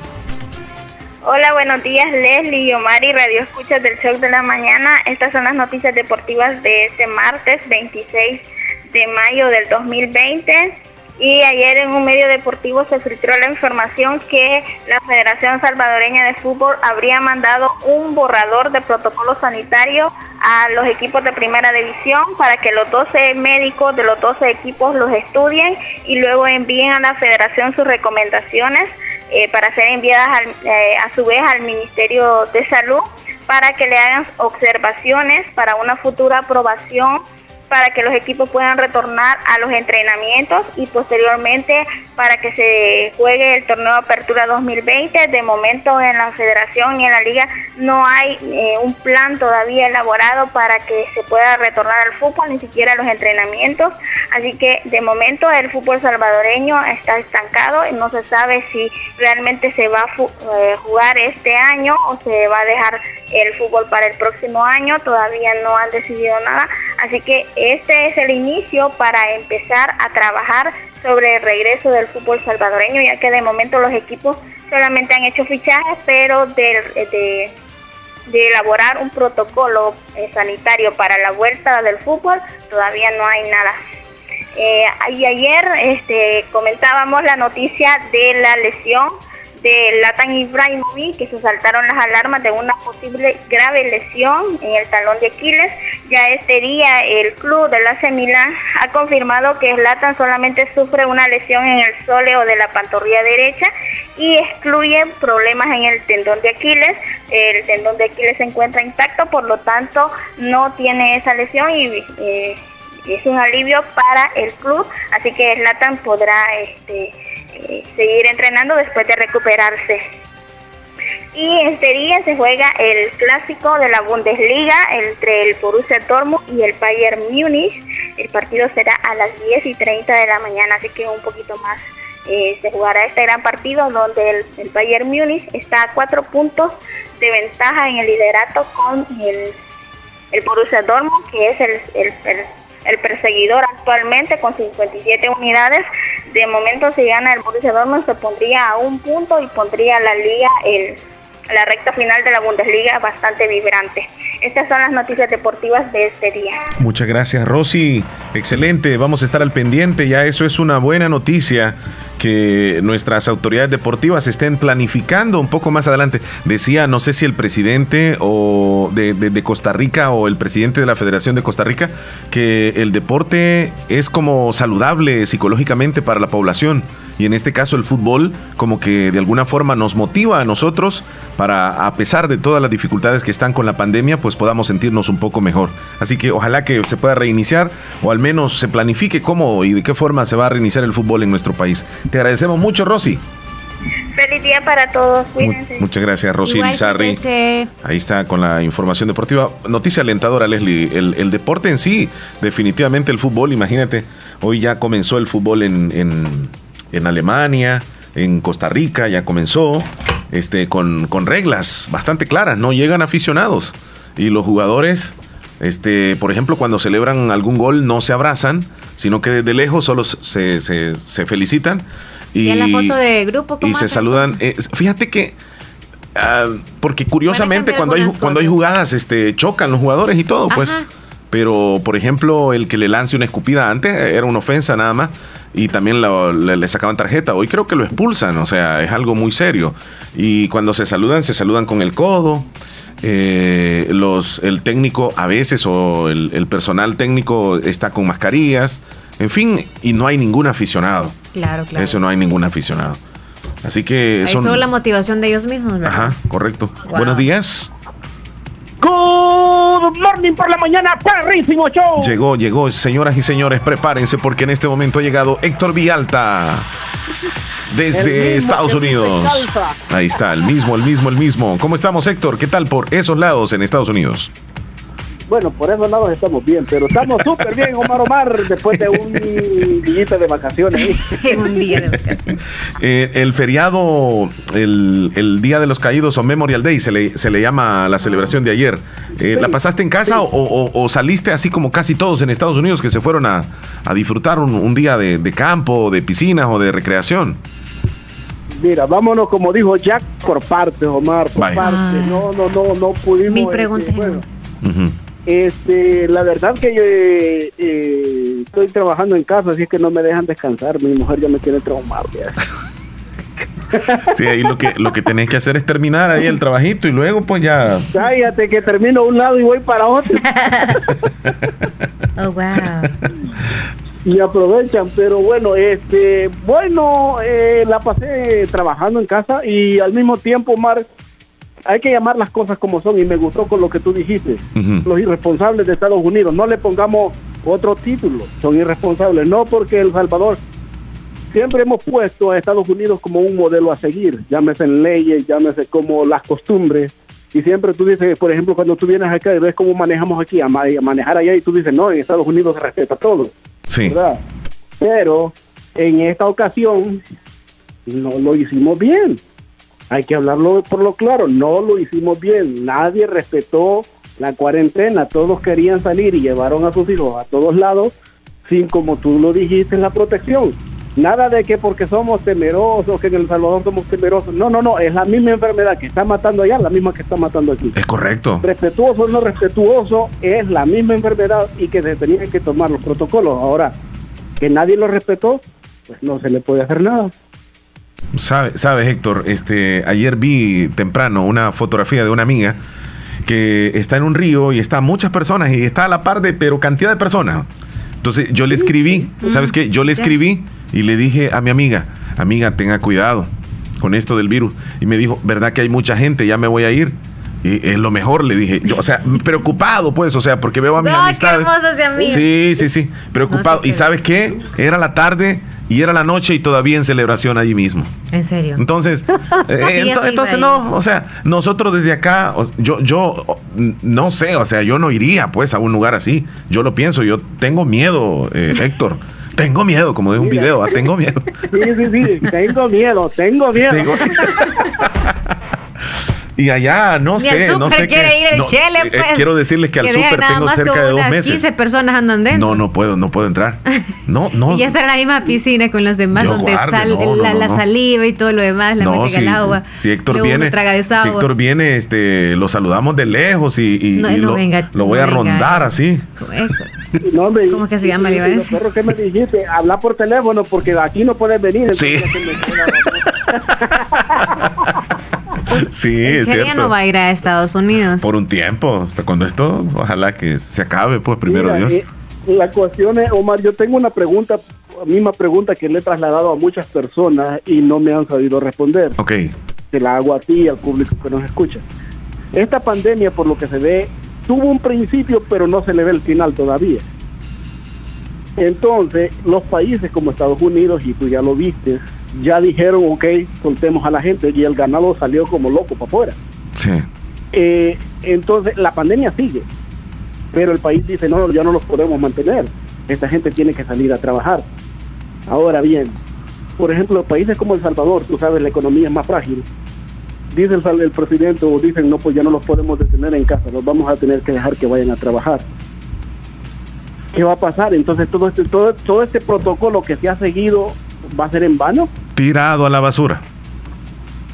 Hola, buenos días Leslie y Omar y Radio Escuchas del Show de la Mañana. Estas son las noticias deportivas de este martes 26 de mayo del 2020. Y ayer en un medio deportivo se filtró la información que la Federación Salvadoreña de Fútbol habría mandado un borrador de protocolo sanitario a los equipos de primera división para que los 12 médicos de los 12 equipos los estudien y luego envíen a la federación sus recomendaciones eh, para ser enviadas eh, a su vez al Ministerio de Salud para que le hagan observaciones para una futura aprobación para que los equipos puedan retornar a los entrenamientos y posteriormente para que se juegue el torneo Apertura 2020. De momento en la federación y en la liga no hay eh, un plan todavía elaborado para que se pueda retornar al fútbol, ni siquiera a los entrenamientos. Así que de momento el fútbol salvadoreño está estancado y no se sabe si realmente se va a eh, jugar este año o se va a dejar el fútbol para el próximo año. Todavía no han decidido nada. Así que este es el inicio para empezar a trabajar sobre el regreso del fútbol salvadoreño, ya que de momento los equipos solamente han hecho fichajes, pero de, de, elaborar un protocolo eh, sanitario para la vuelta del fútbol todavía no hay nada. Eh, y ayer este, comentábamos la noticia de la lesión de Latan Ibrahimovic que se saltaron las alarmas de una posible grave lesión en el talón de Aquiles. Ya este día el club de la Milán ha confirmado que Latan solamente sufre una lesión en el sóleo de la pantorrilla derecha y excluye problemas en el tendón de Aquiles. El tendón de Aquiles se encuentra intacto, por lo tanto no tiene esa lesión y eh, es un alivio para el club, así que Latan podrá este seguir entrenando después de recuperarse. Y este día se juega el clásico de la Bundesliga entre el Borussia Dortmund y el Bayern Múnich. El partido será a las 10 y 30 de la mañana, así que un poquito más eh, se jugará este gran partido donde el, Bayern Múnich está a cuatro puntos de ventaja en el liderato con el, el Borussia Dortmund, que es el, el, el perseguidor actualmente con 57 unidades. De momento si gana el Borussia Dortmund se pondría a un punto y pondría la liga el la recta final de la Bundesliga bastante vibrante. Estas son las noticias deportivas de este día. Muchas gracias, Rosy. Excelente, vamos a estar al pendiente. Ya eso es una buena noticia que nuestras autoridades deportivas estén planificando un poco más adelante. Decía, no sé si el presidente o de, de, Costa Rica o el presidente de la Federación de Costa Rica, que el deporte es como saludable psicológicamente para la población. Y en este caso el fútbol como que de alguna forma nos motiva a nosotros para, a pesar de todas las dificultades que están con la pandemia, pues podamos sentirnos un poco mejor. Así que ojalá que se pueda reiniciar o al menos se planifique cómo y de qué forma se va a reiniciar el fútbol en nuestro país. Te agradecemos mucho, Rosy. Feliz día para todos. Cuídense. muchas gracias, Rosy Lizarri. Ahí está con la información deportiva. Noticia alentadora, Leslie. El, deporte en sí, definitivamente el fútbol, imagínate, hoy ya comenzó el fútbol en, en, en Alemania, en Costa Rica, ya comenzó. este, con, con reglas bastante claras, no llegan aficionados. Y los jugadores, este, por ejemplo, cuando celebran algún gol no se abrazan, sino que desde lejos solo se, se- se felicitan. Y, en la foto de grupo, ¿cómo y se saludan. Eh, fíjate que, ah, porque curiosamente cuando hay, cuando hay jugadas este, chocan los jugadores y todo, pues. Pero, por ejemplo, el que le lance una escupida antes eh, era una ofensa nada más y también lo- le, le sacaban tarjeta. Hoy creo que lo expulsan, o sea, es algo muy serio. Y cuando se saludan, se saludan con el codo. Eh, los, el técnico a veces o el, el personal técnico está con mascarillas. En fin, y no hay ningún aficionado. Claro, claro. Eso no hay ningún aficionado. Así que Ahí son... solo la motivación de ellos mismos, ¿verdad? Ajá, correcto. Wow. Buenos días. Good morning por la mañana, perrísimo show. Llegó, llegó. Señoras y señores, prepárense porque en este momento ha llegado Héctor Villalta. El Desde Estados Unidos. Ahí está, el mismo, el mismo, el mismo. ¿Cómo estamos, Héctor? ¿Qué tal por esos lados en Estados Unidos? Bueno, por esos lados estamos bien, pero estamos súper bien, Omar Omar, después de un día de vacaciones. un día de vacaciones. Eh, el feriado, el, el Día de los Caídos o Memorial Day, se le, se le llama la celebración de ayer. Eh, ¿La pasaste en casa o, o- o saliste así como casi todos en Estados Unidos que se fueron a, a disfrutar un, un día de, de campo, de piscinas o de recreación? Mira, vámonos como dijo Jack por partes, Omar, por partes. No, no, no, no pudimos. Mil este, preguntas. bueno, Ujú. Este, la verdad que yo eh, eh, estoy trabajando en casa, así es que no me dejan descansar. Mi mujer ya me tiene traumado. ya. Sí, ahí lo que, lo que tenés que hacer es terminar ahí el trabajito y luego pues ya... Cállate que termino un lado y voy para otro. Oh, wow. y aprovechan, pero bueno, este, bueno, eh, la pasé trabajando en casa y al mismo tiempo, Omar, hay que llamar las cosas como son y me gustó con lo que tú dijiste. Los irresponsables de Estados Unidos, no le pongamos otro título, son irresponsables, no porque El Salvador siempre hemos puesto a Estados Unidos como un modelo a seguir, llámese en leyes, llámese como las costumbres. Y siempre tú dices, por ejemplo, cuando tú vienes acá y ves cómo manejamos aquí, a manejar allá, y tú dices, no, en Estados Unidos se respeta todo. Sí. ¿verdad? Pero en esta ocasión no lo hicimos bien. Hay que hablarlo por lo claro, no lo hicimos bien. Nadie respetó la cuarentena, todos querían salir y llevaron a sus hijos a todos lados sin, como tú lo dijiste, la protección. Nada de que porque somos temerosos, que en El Salvador somos temerosos. No, no, no, es la misma enfermedad que está matando allá, la misma que está matando aquí. Es correcto. Respetuoso o no respetuoso, es la misma enfermedad y que se tenían que tomar los protocolos. Ahora, que nadie lo respetó, pues no se le puede hacer nada. Sabe- Sabes, Héctor, este, ayer vi temprano una fotografía de una amiga que está en un río y está muchas personas y está a la par de, pero cantidad de personas. Entonces yo le escribí, ¿sabes qué? Yo le escribí y le dije a mi amiga, amiga, tenga cuidado con esto del virus. Y me dijo, ¿verdad que hay mucha gente? Ya me voy a ir. Y es lo mejor, le dije. Yo, o sea, preocupado, pues, o sea, porque veo a mis No, qué amistades. Sí, sí, sí, preocupado. ¿Y sabes qué? Era la tarde y era la noche y todavía en celebración allí mismo. En serio. Entonces, eh, ento- entonces no, o sea, nosotros desde acá, yo, yo no sé, o sea, yo no iría pues a un lugar así. Yo lo pienso, yo tengo miedo, eh, Héctor. Tengo miedo, como de un video, ah, tengo miedo. Sí, sí, sí, tengo miedo, tengo miedo. Tengo- Y allá, no Ni al sé, no sé quiere qué. ir el no, chele, eh, pues. quiero decirles que al nada tengo cerca de dos meses. 15 personas andan dentro. No, no puedo, no puedo entrar. No, no. Y ya está en la misma piscina con los demás, Yo donde guarde, sal, no, no, la, no, la no. saliva y todo lo demás, la no, si, al agua. si- si Héctor Luego viene, traga de esa si. Héctor viene, este, lo saludamos de lejos y, y- No, y no lo, venga, lo voy no a venga. rondar así. No, hombre, ¿Cómo que se llama? Le iba a y lo decir. perro que me dijiste, habla por teléfono porque aquí no puedes venir. Sí. Sí, es cierto. no va a ir a Estados Unidos. Por un tiempo, hasta cuando esto, ojalá que se acabe, pues primero Mira, Dios. eh, la cuestión es, Omar, yo tengo una pregunta, misma pregunta que le he trasladado a muchas personas y no me han sabido responder. Ok, Te la hago a ti y al público que nos escucha. Esta pandemia, por lo que se ve, tuvo un principio, pero no se le ve el final todavía. Entonces, los países como Estados Unidos, y tú ya lo viste, ya dijeron, ok, soltemos a la gente, y el ganado salió como loco para afuera. sí. Eh, entonces, la pandemia sigue, pero el país dice, no, ya no los podemos mantener. Esta gente tiene que salir a trabajar. Ahora bien, por ejemplo, países como El Salvador, tú sabes, la economía es más frágil. dice el, el presidente o dicen, no, pues ya no los podemos detener en casa, los vamos a tener que dejar que vayan a trabajar. ¿Qué va a pasar? Entonces todo este, todo, todo este protocolo que se ha seguido va a ser en vano. Tirado a la basura.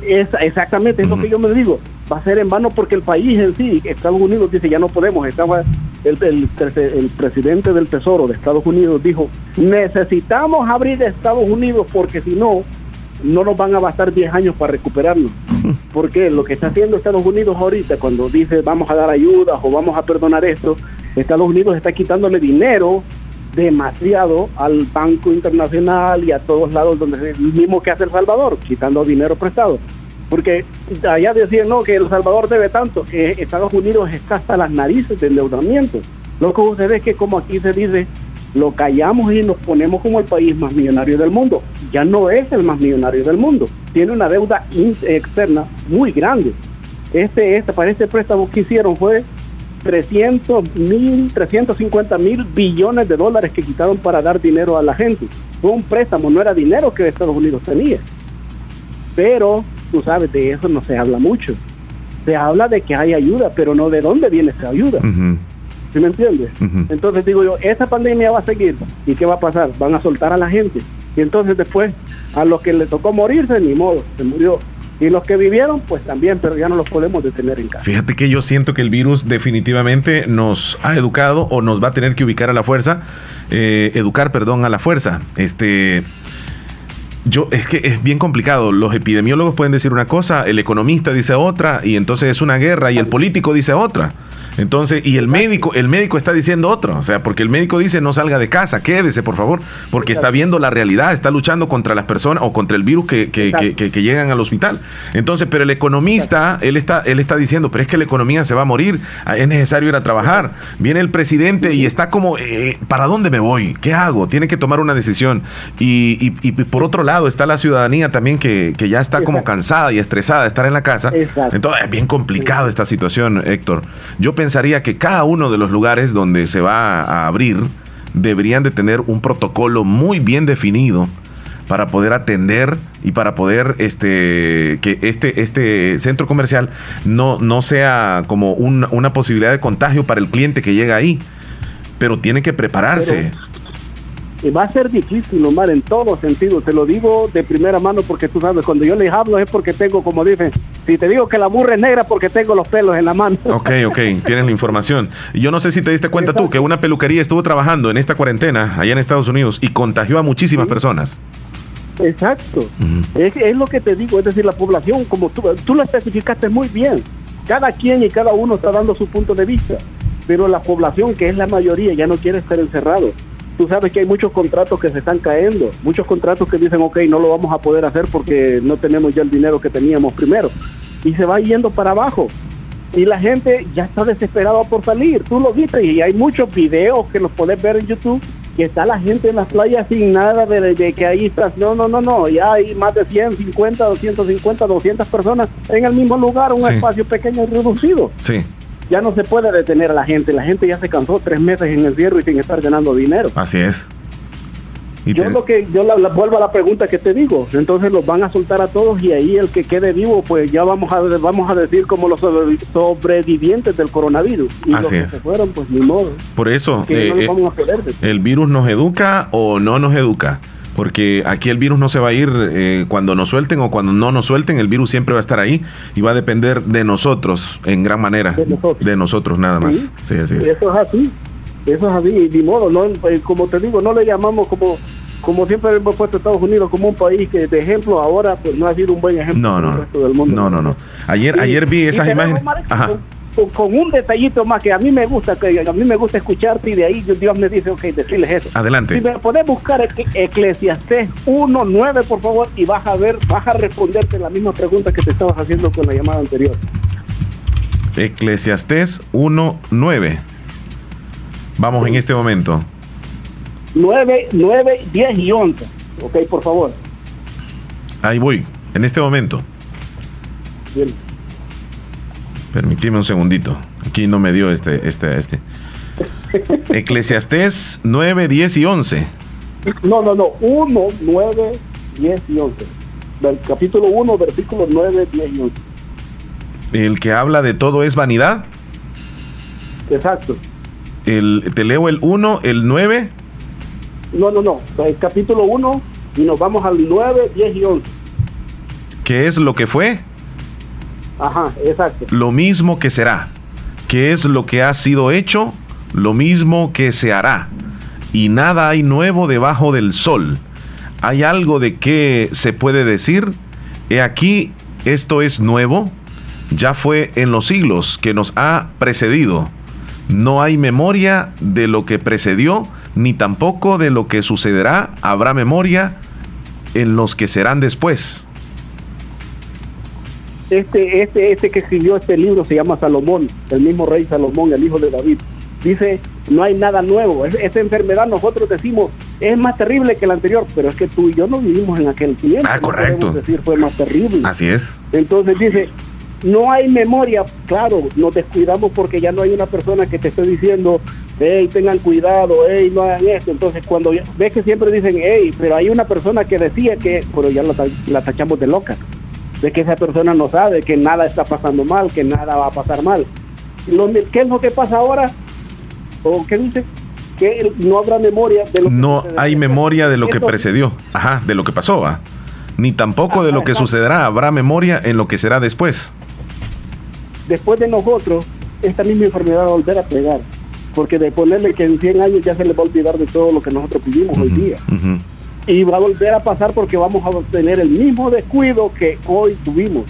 Es, exactamente, es lo que yo me digo. Va a ser en vano porque el país en sí, Estados Unidos dice ya no podemos. Estaba el, el, el presidente del Tesoro de Estados Unidos dijo necesitamos abrir Estados Unidos porque si no no nos van a bastar 10 años para recuperarnos. Porque lo que está haciendo Estados Unidos ahorita, cuando dice vamos a dar ayudas o vamos a perdonar esto, Estados Unidos está quitándole dinero demasiado al Banco Internacional y a todos lados donde el mismo que hace El Salvador, quitando dinero prestado. Porque allá decían, no, que El Salvador debe tanto, que Estados Unidos está hasta las narices de endeudamiento. Lo que sucede es que como aquí se dice, lo callamos y nos ponemos como el país más millonario del mundo. Ya no es el más millonario del mundo. Tiene una deuda externa muy grande. Este, este, para este préstamo que hicieron fue 300 mil, 350 mil billones de dólares que quitaron para dar dinero a la gente. Fue un préstamo, no era dinero que Estados Unidos tenía. Pero, tú sabes, de eso no se habla mucho. Se habla de que hay ayuda, pero no de dónde viene esa ayuda. ¿Sí me entiendes? Entonces digo yo, esa pandemia va a seguir. ¿Y qué va a pasar? Van a soltar a la gente. Y entonces después, a los que le tocó morirse, ni modo, se murió. Y los que vivieron, pues también, pero ya no los podemos detener en casa. Fíjate que yo siento que el virus definitivamente nos ha educado o nos va a tener que ubicar a la fuerza, eh, educar, perdón, a la fuerza. Este, yo, es que es bien complicado. Los epidemiólogos pueden decir una cosa, el economista dice otra, y entonces es una guerra, y el político dice otra. Entonces, y el médico, el médico está diciendo otro, o sea, porque el médico dice no salga de casa, quédese por favor, porque está viendo la realidad, está luchando contra las personas o contra el virus que, que, que, que llegan al hospital. Entonces, pero el economista, él está, él está diciendo, pero es que la economía se va a morir, ah, es necesario ir a trabajar. Viene el presidente y está como, eh, ¿para dónde me voy? ¿Qué hago? Tiene que tomar una decisión. Y, y, y por otro lado está la ciudadanía también que, que ya está como cansada y estresada de estar en la casa. Entonces, es bien complicado esta situación, Héctor. Yo pensaría que cada uno de los lugares donde se va a abrir deberían de tener un protocolo muy bien definido para poder atender y para poder este que este este centro comercial no, no sea como un, una posibilidad de contagio para el cliente que llega ahí. Pero tiene que prepararse va a ser difícil, Omar, en todos sentidos. Te lo digo de primera mano porque tú sabes, cuando yo les hablo es porque tengo, como dicen, si te digo que la burra es negra porque tengo los pelos en la mano. Ok, ok, tienes la información. Yo no sé si te diste cuenta tú que una peluquería estuvo trabajando en esta cuarentena allá en Estados Unidos y contagió a muchísimas personas. Exacto. es, es, lo que te digo, es decir, la población, como tú, tú lo especificaste muy bien, cada quien y cada uno está dando su punto de vista, pero la población, que es la mayoría, ya no quiere estar encerrado tú sabes que hay muchos contratos que se están cayendo, muchos contratos que dicen, ok, no lo vamos a poder hacer porque no tenemos ya el dinero que teníamos primero. Y se va yendo para abajo. Y la gente ya está desesperada por salir. Tú lo viste y hay muchos videos que los puedes ver en YouTube que está la gente en las playas sin nada de, que ahí estás. No, no, no, no. Ya hay más de 150, 250, 200 personas en el mismo lugar, un espacio pequeño y reducido. Sí ya no se puede detener a la gente. La gente ya se cansó tres meses en el cierre y sin estar ganando dinero. Así es. ¿Y yo lo que yo la, vuelvo a la pregunta que te digo, entonces los van a soltar a todos y ahí el que quede vivo, pues ya vamos a vamos a decir como los sobrevivientes del coronavirus y Así los que es. se fueron, pues ni modo. Por eso no eh, vamos a eh, el virus nos educa o no nos educa. Porque aquí el virus no se va a ir eh, cuando nos suelten o cuando no nos suelten, el virus siempre va a estar ahí y va a depender de nosotros en gran manera. De nosotros, nada más. Sí. Sí, así es. Eso es así, eso es así, y ni modo, no, eh, como te digo, no le llamamos como como siempre hemos puesto a Estados Unidos como un país que de ejemplo ahora pues no ha sido un buen ejemplo No, para el no. resto del mundo. No, no, no. Ayer, Y- ayer vi esas imágenes. Ajá. Con, con un detallito más que a mí me gusta, que a mí me gusta escucharte y de ahí Dios me dice, ok, decirles eso. Adelante. Si me podés buscar Ec- Eclesiastés 1.9, por favor, y vas a ver, vas a responderte la misma pregunta que te estabas haciendo con la llamada anterior. Eclesiastés 1.9. Vamos en este momento. 9, 9, 10 y 11. Ok, por favor. Ahí voy. En este momento. Bien. Permitime un segundito. Aquí no me dio este, este, este. Eclesiastés 9, 10 y 11. No, no, no. 1, 9, 10 y 11. Del capítulo 1, versículos 9, 10 y 11. El que habla de todo es vanidad. Exacto. El, te leo el 1, el 9. No, no, no. El capítulo 1 y nos vamos al 9, 10 y 11. ¿Qué es lo que fue? Ajá, exacto. Lo mismo que será. ¿Qué es lo que ha sido hecho? Lo mismo que se hará. Y nada hay nuevo debajo del sol. ¿Hay algo de qué se puede decir? He aquí, esto es nuevo. Ya fue en los siglos que nos ha precedido. No hay memoria de lo que precedió, ni tampoco de lo que sucederá. Habrá memoria en los que serán después. Este, este, este que escribió este libro se llama Salomón, el mismo rey Salomón, el hijo de David. Dice, no hay nada nuevo. Es- Esta enfermedad nosotros decimos, es más terrible que la anterior, pero es que tú y yo no vivimos en aquel tiempo. Ah, no correcto. podemos decir fue más terrible. Así es. Entonces dice, no hay memoria, claro, nos descuidamos porque ya no hay una persona que te esté diciendo, hey, tengan cuidado, hey, no hagan esto. Entonces cuando ves que siempre dicen, hey, pero hay una persona que decía que, pero ya la, la tachamos de loca, de que esa persona no sabe, que nada está pasando mal, que nada va a pasar mal. Lo- ¿Qué es lo que pasa ahora? ¿O qué dice? Que no habrá memoria de lo que No hay memoria de lo que precedió. Ajá, de lo que pasó, ¿va? Ni tampoco de lo que sucederá. Habrá memoria en lo que será después. después de nosotros, esta misma enfermedad va a volver a pegar. Porque de ponerle que en 100 años ya se les va a olvidar de todo lo que nosotros vivimos hoy día. Y va a volver a pasar porque vamos a tener el mismo descuido que hoy tuvimos.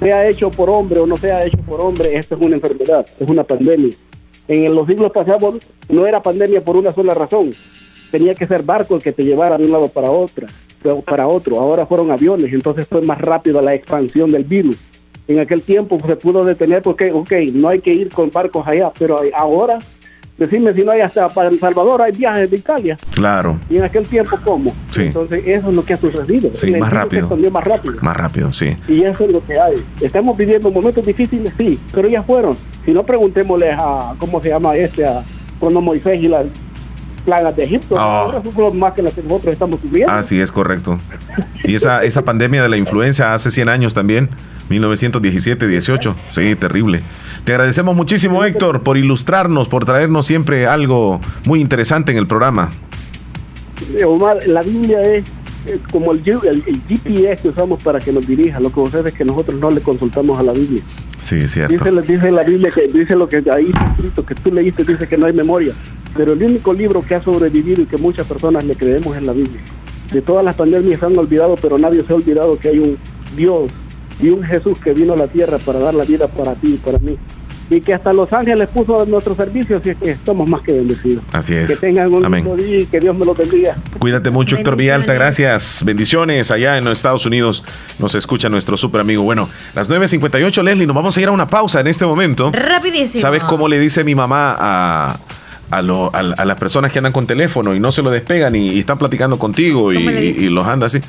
Sea hecho por hombre o no sea hecho por hombre, esto es una enfermedad, es una pandemia. En los siglos pasados no era pandemia por una sola razón. Tenía que ser barco el que te llevara de un lado para otra, para otro. Ahora fueron aviones, entonces fue más rápido la expansión del virus. En aquel tiempo se pudo detener porque, ok, no hay que ir con barcos allá, pero ahora, decime si no hay hasta para El Salvador, hay viajes de Italia. Claro. Y en aquel tiempo, ¿cómo? Sí. Entonces, eso es lo que ha sucedido. Sí, El más se rápido. más rápido. Más rápido, sí. Y eso es lo que hay. Estamos viviendo momentos difíciles, sí, pero ya fueron. Si no, preguntémosle a, ¿cómo se llama este? A, cuando Moisés y plagas de Egipto. Ahora son más que las que nosotros estamos sufriendo. Así es, correcto. Y esa, esa pandemia de la influenza hace 100 años también, 1917-18. Sí, terrible. Te agradecemos muchísimo, Héctor, por ilustrarnos, por traernos siempre algo muy interesante en el programa. Eh, Omar, la Biblia es, como el- el GPS que usamos para que nos dirija. Lo que sucede es que nosotros no le consultamos a la Biblia. Sí, cierto. Dice, dice la Biblia que dice lo que ahí está escrito, que tú leíste, dice que no hay memoria. Pero el único libro que ha sobrevivido y que muchas personas le creemos es la Biblia. De todas las pandemias se han olvidado, pero nadie se ha olvidado que hay un Dios y un Jesús que vino a la tierra para dar la vida para ti y para mí. Y que hasta Los Ángeles puso a nuestro servicio, así es que estamos más que bendecidos. Así es. Que tengan un Amén. lindo día y que Dios me lo bendiga. Cuídate mucho, Héctor Villalta, gracias. Bendiciones allá en los Estados Unidos. Nos escucha nuestro super amigo. Bueno, las 9.58, Leslie, nos vamos a ir a una pausa en este momento. Rapidísimo. ¿Sabes cómo le dice mi mamá a, a, lo- a- a las personas que andan con teléfono y no se lo despegan y, y están platicando contigo y, y los anda así?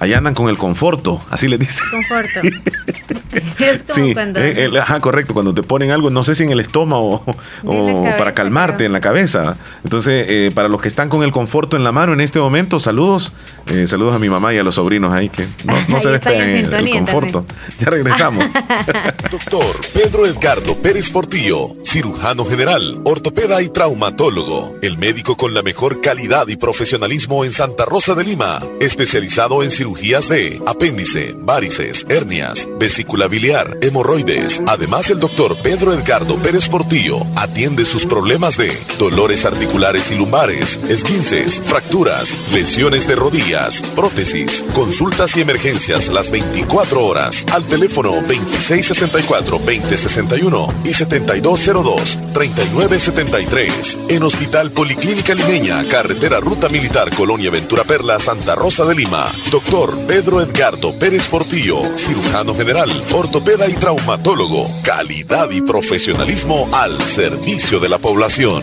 Allá andan con el conforto, así le dice. Conforto. es como Sí, cuando. eh, el- ajá, correcto. Cuando te ponen algo, no sé si en el estómago o, cabeza, para calmarte en la cabeza. Entonces, eh, para los que están con el conforto en la mano en este momento, saludos. Eh, saludos a mi mamá y a los sobrinos ahí que no, no Ahí se despeguen el conforto. Ya regresamos. Doctor Pedro Edgardo Pérez Portillo, cirujano general, ortopeda y traumatólogo, el médico con la mejor calidad y profesionalismo en Santa Rosa de Lima, especializado en cirugías de apéndice, varices, hernias, vesícula biliar, hemorroides. Además, el doctor Pedro Edgardo Pérez Portillo atiende sus problemas de dolores articulares y lumbares, esguinces, fracturas, lesiones de rodillas, prótesis, consultas y emergencias las 24 horas al teléfono 2664-2061 y 7202-3973. En Hospital Policlínica Limeña, Carretera Ruta Militar Colonia Ventura Perla, Santa Rosa de Lima. Doctor Pedro Edgardo Pérez Portillo, cirujano general, ortopeda y traumatólogo. Calidad y profesionalismo al servicio de la población.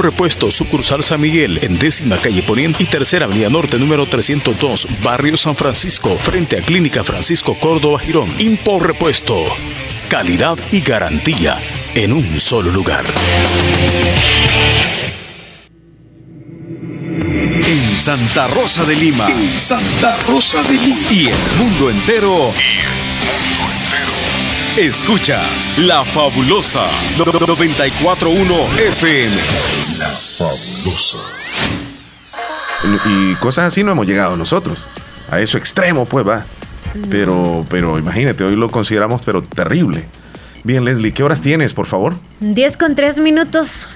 Repuesto, sucursal San Miguel, en décima calle Poniente y tercera avenida norte, número 302, barrio San Francisco, frente a Clínica Francisco Córdoba Girón. Impor Repuesto. Calidad y garantía en un solo lugar. En Santa Rosa de Lima. En Santa Rosa de Lima. Y el mundo entero. Escuchas La Fabulosa 941 FM. La Fabulosa. Y cosas así no hemos llegado nosotros. A eso extremo, pues va. Pero, pero imagínate, hoy lo consideramos pero terrible. Bien, Leslie, ¿qué horas tienes, por favor? 10 con 3 minutos.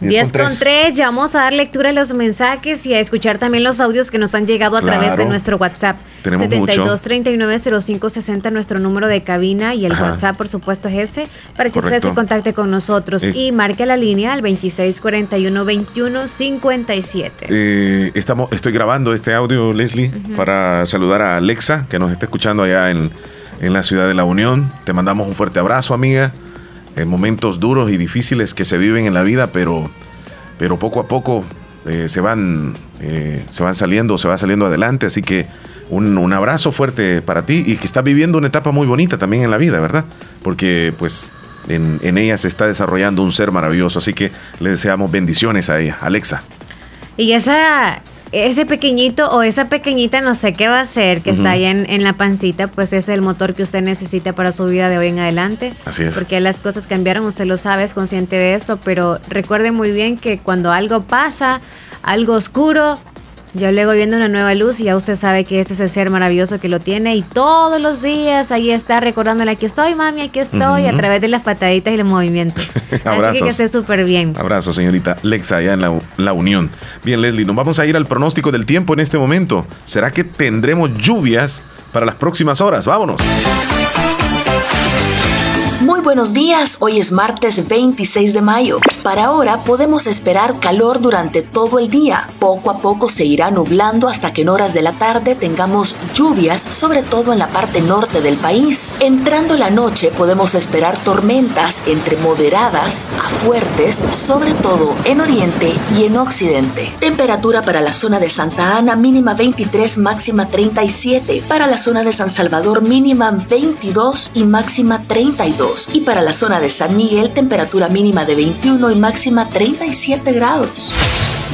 10 con 3, ya vamos a dar lectura a los mensajes y a escuchar también los audios que nos han llegado a través de nuestro WhatsApp. Tenemos 72 39 05 60, nuestro número de cabina y el Ajá. WhatsApp, por supuesto, es ese, para que usted Correcto. se contacte con nosotros Es- y marque la línea al 26 41 21 57. Eh, estamos, estoy grabando este audio, Leslie, para saludar a Alexa, que nos está escuchando allá en, en la ciudad de La Unión. Te mandamos un fuerte abrazo, amiga. En momentos duros y difíciles que se viven en la vida, pero, pero poco a poco eh, se, van, eh, se van saliendo, se va saliendo adelante. Así que un, un abrazo fuerte para ti y que estás viviendo una etapa muy bonita también en la vida, ¿verdad? Porque pues en, en ella se está desarrollando un ser maravilloso. Así que le deseamos bendiciones a ella, Alexa. Y esa, ese pequeñito o esa pequeñita, no sé qué va a ser, que está ahí en, en la pancita, pues es el motor que usted necesita para su vida de hoy en adelante. Así es. Porque las cosas cambiaron, usted lo sabe, es consciente de eso, pero recuerde muy bien que cuando algo pasa, algo oscuro, yo luego viendo una nueva luz y ya usted sabe que este es el ser maravilloso que lo tiene y todos los días ahí está recordándole, aquí estoy mami, aquí estoy, a través de las pataditas y los movimientos. Así Abrazos. que esté súper bien. Abrazo, señorita Lexa, allá en la, la Unión. Bien, Leslie, nos vamos a ir al pronóstico del tiempo en este momento. ¿Será que tendremos lluvias para las próximas horas? Vámonos. Muy buenos días, hoy es martes 26 de mayo. Para ahora podemos esperar calor durante todo el día. Poco a poco se irá nublando hasta que en horas de la tarde tengamos lluvias, sobre todo en la parte norte del país. Entrando la noche podemos esperar tormentas entre moderadas a fuertes, sobre todo en oriente y en occidente. Temperatura para la zona de Santa Ana mínima 23, máxima 37. Para la zona de San Salvador mínima 22 y máxima 32 y para la zona de San Miguel temperatura mínima de 21 y máxima 37 grados.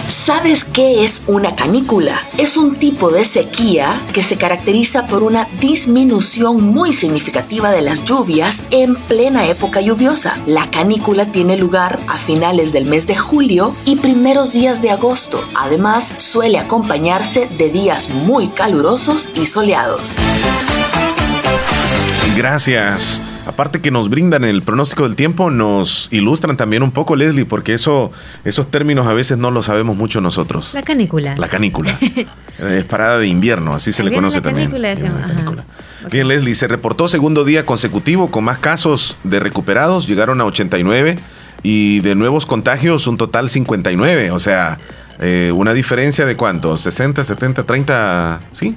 ¿Sabes qué es una canícula? Es un tipo de sequía que se caracteriza por una disminución muy significativa de las lluvias en plena época lluviosa. La canícula tiene lugar a finales del mes de julio y primeros días de agosto. Además, suele acompañarse de días muy calurosos y soleados. Gracias. Aparte que nos brindan el pronóstico del tiempo, nos ilustran también un poco, Leslie, porque eso, esos términos a veces no los sabemos mucho nosotros. La canícula. La canícula. es parada de invierno, así se le conoce también. Bien, Leslie, se reportó segundo día consecutivo con más casos de recuperados, llegaron a 89 y de nuevos contagios un total 59, o sea, eh, una diferencia de cuánto, 60, 70, 30, ¿sí?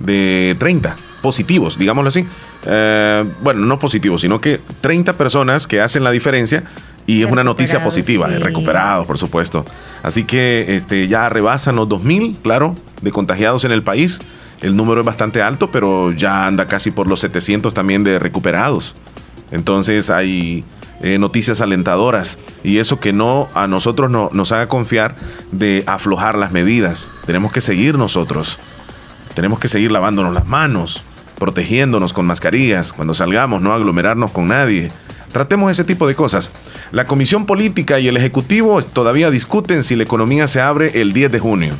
De 30 positivos, digámoslo así. Eh, bueno, no positivos, sino que 30 personas que hacen la diferencia y es una noticia positiva, sí. recuperados, por supuesto. Así que este, ya rebasan los 2.000, claro, de contagiados en el país. El número es bastante alto, pero ya anda casi por los 700 también de recuperados. Entonces hay eh, noticias alentadoras y eso que no a nosotros no, nos haga confiar de aflojar las medidas. Tenemos que seguir nosotros. Tenemos que seguir lavándonos las manos, protegiéndonos con mascarillas cuando salgamos, no aglomerarnos con nadie. Tratemos ese tipo de cosas. La Comisión Política y el Ejecutivo todavía discuten si la economía se abre el 10 de junio.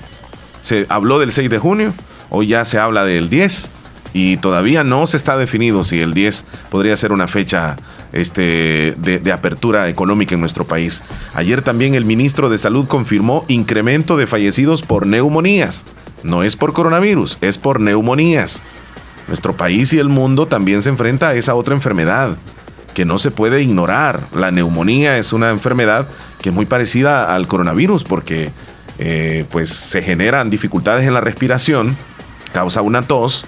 Se habló del 6 de junio, hoy ya se habla del 10 y todavía no se está definido si el 10 podría ser una fecha este, de, de, apertura económica en nuestro país. Ayer también el ministro de Salud confirmó incremento de fallecidos por neumonías. No es por coronavirus, es por neumonías. Nuestro país y el mundo también se enfrenta a esa otra enfermedad que no se puede ignorar. La neumonía es una enfermedad que es muy parecida al coronavirus porque eh, pues se generan dificultades en la respiración, causa una tos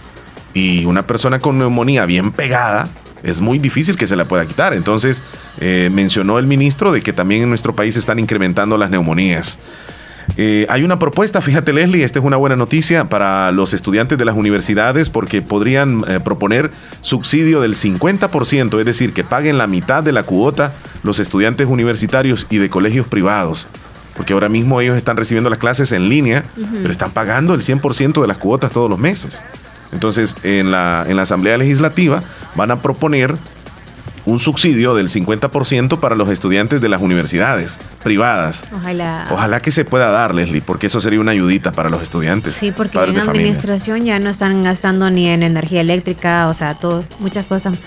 y una persona con neumonía bien pegada es muy difícil que se la pueda quitar. Entonces eh, mencionó el ministro de que también en nuestro país están incrementando las neumonías. Eh, hay una propuesta, fíjate Leslie, esta es una buena noticia para los estudiantes de las universidades porque podrían eh, proponer subsidio del 50%, es decir, que paguen la mitad de la cuota los estudiantes universitarios y de colegios privados. Porque ahora mismo ellos están recibiendo las clases en línea, uh -huh. pero están pagando el 100% de las cuotas todos los meses. Entonces, en la, en la Asamblea Legislativa van a proponer un subsidio del 50% para los estudiantes de las universidades privadas. Ojalá. Ojalá que se pueda dar, Leslie, porque eso sería una ayudita para los estudiantes. Sí, porque en administración ya no están gastando ni en energía eléctrica, o sea, todo, muchas cosas.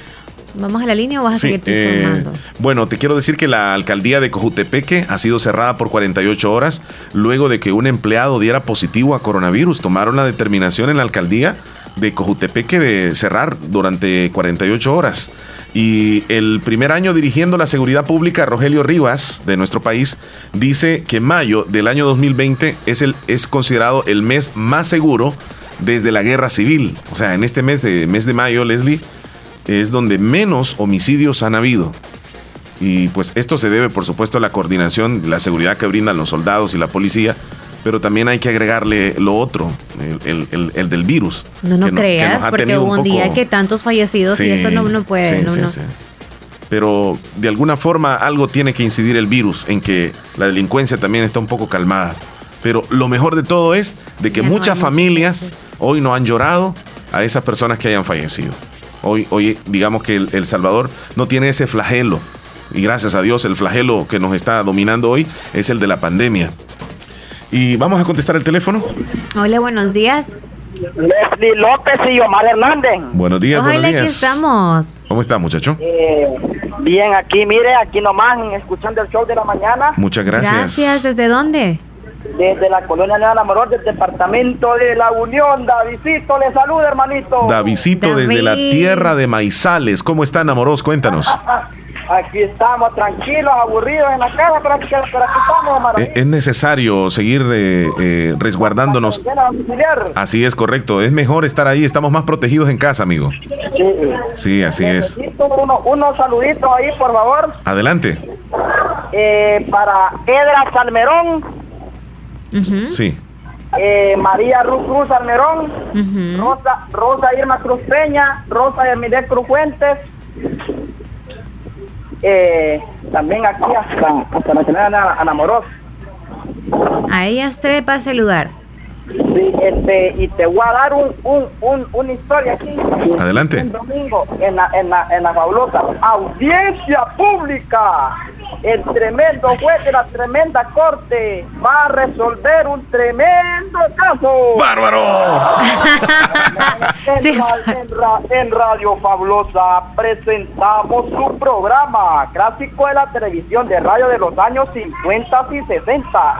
¿Vamos a la línea o vas a sí, seguir eh, informando? bueno, te quiero decir que la alcaldía de Cojutepeque ha sido cerrada por 48 horas luego de que un empleado diera positivo a coronavirus. Tomaron la determinación en la alcaldía de Cojutepeque de cerrar durante 48 horas. Y el primer año dirigiendo la seguridad pública, Rogelio Rivas, de nuestro país, dice que mayo del año 2020 es, el, es considerado el mes más seguro desde la guerra civil. O sea, en este mes de, mes de mayo, Leslie, es donde menos homicidios han habido. Y pues esto se debe, por supuesto, a la coordinación, la seguridad que brindan los soldados y la policía, pero también hay que agregarle lo otro, el, el, el del virus. No, no creas, porque hubo un, día que tantos fallecidos Sí, y esto no, no puede. sí, no, sí, no. Pero de alguna forma algo tiene que incidir el virus en que la delincuencia también está un poco calmada. Pero lo mejor de todo es de que Ya muchas familias hoy no han llorado a esas personas que hayan fallecido. Hoy, hoy digamos que el, El Salvador no tiene ese flagelo. Y gracias a Dios el flagelo que nos está dominando hoy es el de la pandemia. Y vamos a contestar el teléfono. Hola, buenos días. Leslie López y Omar Hernández. Buenos días, Hola, buenos aquí días. estamos. ¿Cómo está, muchacho? Eh, bien, aquí, mire, aquí nomás, escuchando el show de la mañana. Muchas gracias. Gracias. ¿Desde dónde? Desde la colonia Nueva Morón, del departamento de la Unión. Davidito, le saluda, hermanito. Davidito desde la David. tierra de Maizales. ¿Cómo está, Namoros? Cuéntanos. Aquí estamos tranquilos, aburridos en la casa, pero aquí, pero aquí estamos, Omar. Eh, Es necesario seguir eh, eh, resguardándonos. Así es correcto. Es mejor estar ahí. Estamos más protegidos en casa, amigo. Sí. Sí, así es. Uno- unos saluditos ahí, por favor, Adelante. eh, para Edra Salmerón, Sí. eh, María Ruth Cruz Salmerón, Rosa, Rosa Irma Cruz Peña, Rosa Emilet Cruz Fuentes, eh, también aquí hasta, hasta la señora Ana, Moroz. A ellas tres para saludar. Sí, este, y te voy a dar un, un, un, una historia aquí. Adelante. Un domingo en la, en la, en la fabulosa audiencia pública. El tremendo juez de la tremenda corte va a resolver un tremendo caso. ¡Bárbaro! En, ra- en ra- en Radio Fabulosa presentamos su programa clásico de la televisión de radio de los años 50 y 60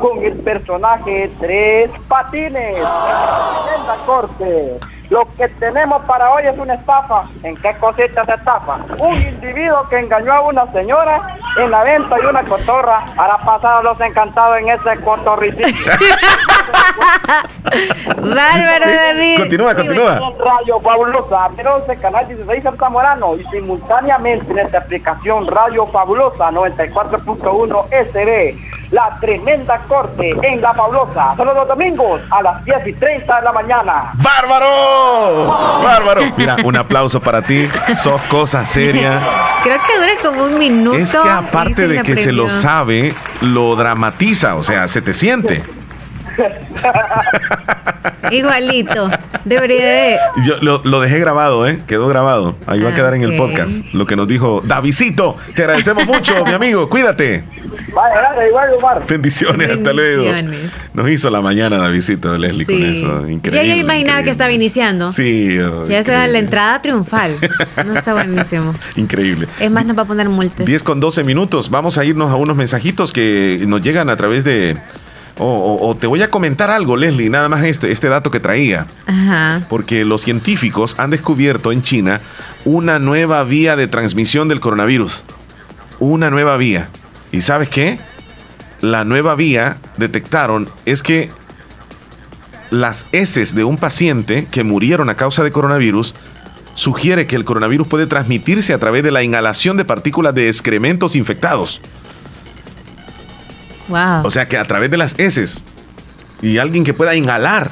con el personaje Tres Patines. Tremenda corte. Lo que tenemos para hoy es una estafa. ¿En qué cosita se estafa? Un individuo que engañó a una señora en la venta de una cotorra. Hará pasar a los encantados en ese cotorricito. Bárbaro, David. Continúa, continúa. Radio Fabulosa, 11 Canal 16 Zamorano y simultáneamente en esta aplicación Radio Fabulosa 94.1 SB. La tremenda corte en La Fabulosa, solo los domingos a las 10 y 30 de la mañana. ¡Bárbaro! ¡Bárbaro! Mira, un aplauso para ti. Sos cosa seria. Creo que dura como un minuto. Es que aparte de que se lo sabe, lo dramatiza, o sea, se te siente. Igualito. Debería de. Yo lo, lo dejé grabado, ¿eh? Quedó grabado. Ahí va a quedar en el podcast. Lo que nos dijo Davidito. Te agradecemos mucho, mi amigo. Cuídate. Vale, gracias, igual, Omar. Bendiciones, hasta luego. Nos hizo la mañana Davidito, Leslie, con eso. Ya Increíble. yo imaginaba que estaba iniciando. Sí, oh, Ya esa es la entrada triunfal. No está buenísimo. Increíble. Es más, nos va a poner multas. 10 con 12 minutos. Vamos a irnos a unos mensajitos que nos llegan a través de. O, o- o te voy a comentar algo, Leslie, nada más este, este dato que traía. Ajá. Porque los científicos han descubierto en China una nueva vía de transmisión del coronavirus. Una nueva vía. ¿Y sabes qué? La nueva vía detectaron es que las heces de un paciente que murieron a causa de coronavirus sugiere que el coronavirus puede transmitirse a través de la inhalación de partículas de excrementos infectados. Wow. O sea que a través de las heces y alguien que pueda inhalar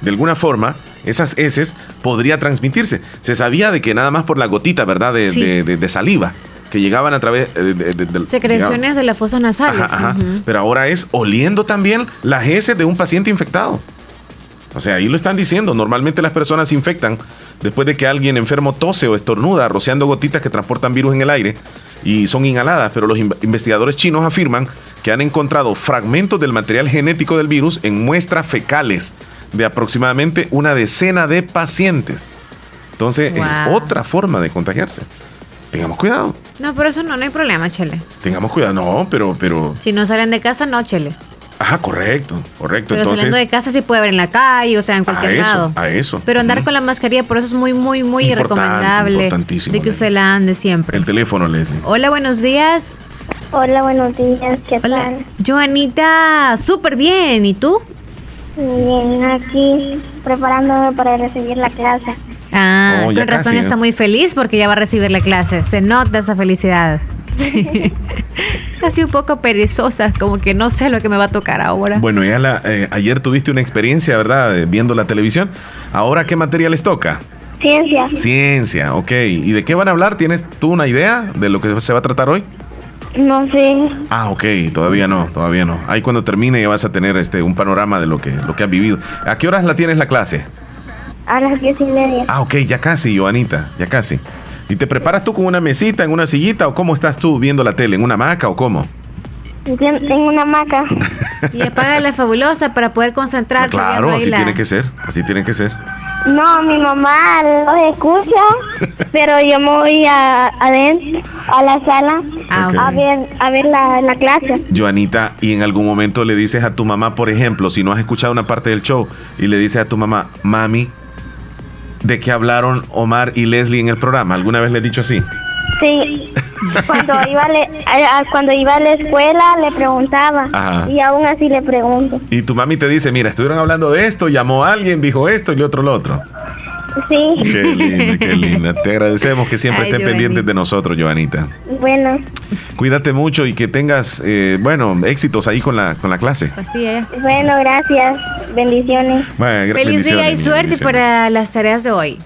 de alguna forma esas heces podría transmitirse. Se sabía de que nada más por la gotita, ¿verdad? De, Sí. de- de- de saliva que llegaban a través eh, de, de- Secreciones de las fosas nasales. Ajá. Pero ahora es oliendo también las heces de un paciente infectado. O sea, ahí lo están diciendo. Normalmente las personas se infectan después de que alguien enfermo tose o estornuda, rociando gotitas que transportan virus en el aire y son inhaladas. Pero los in- investigadores chinos afirman que han encontrado fragmentos del material genético del virus en muestras fecales de aproximadamente una decena de pacientes. Entonces, es otra forma de contagiarse. Tengamos cuidado. No, por eso no, no hay problema, Chele. Tengamos cuidado. No, pero, pero. Si no salen de casa, no, Chele. Ajá, correcto, correcto. Pero Entonces, saliendo de casa sí puede ver en la calle, o sea, en a cualquier eso, lado. a eso. Pero andar con la mascarilla, por eso es muy, muy, muy Importante, recomendable importantísimo, de que usted la ande siempre. El teléfono, Leslie. Hola, buenos días. Hola, buenos días. ¿Qué Hola. Joanita, súper bien. ¿Y tú? Bien, aquí preparándome para recibir la clase. Ah, Oh, con razón casi, ¿eh? está muy feliz porque ya va a recibir la clase. Se nota esa felicidad. Así un poco perezosa, como que no sé lo que me va a tocar ahora. Bueno, ya la, eh, ayer tuviste una experiencia, ¿verdad? Eh, Viendo la televisión. Ahora, ¿qué materia les toca? Ciencia. Ciencia, ok. ¿Y de qué van a hablar? ¿Tienes tú una idea de lo que se va a tratar hoy? No sé. Ah, ok, todavía no, todavía no. Ahí cuando termine ya vas a tener este un panorama de lo que, lo que has vivido. ¿A qué horas la tienes la clase? A las diez y media. Ah, ok, ya casi, Joanita, ya casi. ¿Y te preparas tú con una mesita, en una sillita o cómo estás tú viendo la tele? ¿En una hamaca o cómo? Tengo una hamaca. Y apaga la fabulosa para poder concentrarse. Claro, así la- tiene que ser, así tiene que ser. No, mi mamá los escucha, pero yo me voy a, adentro, a la sala, Ah, ok. a ver, a ver la, la clase. Joanita, y en algún momento le dices a tu mamá, por ejemplo, si no has escuchado una parte del show, y le dices a tu mamá, mami, ¿de qué hablaron Omar y Leslie en el programa? ¿Alguna vez le he dicho así? Sí, cuando iba, a le- a- a- cuando iba a la escuela le preguntaba Ajá. y aún así le pregunto. Y tu mami te dice, mira, estuvieron hablando de esto, llamó a alguien, dijo esto y lo otro lo otro. Sí, Qué linda, qué linda. Te agradecemos que siempre Ay, estén Giovanni. pendientes de nosotros, Giovanita. bueno, Cuídate mucho y que tengas, eh, bueno, éxitos ahí con la, con la clase. Pastilla. bueno, gracias. Bendiciones. Bueno, gra- Feliz día y suerte para las tareas de hoy.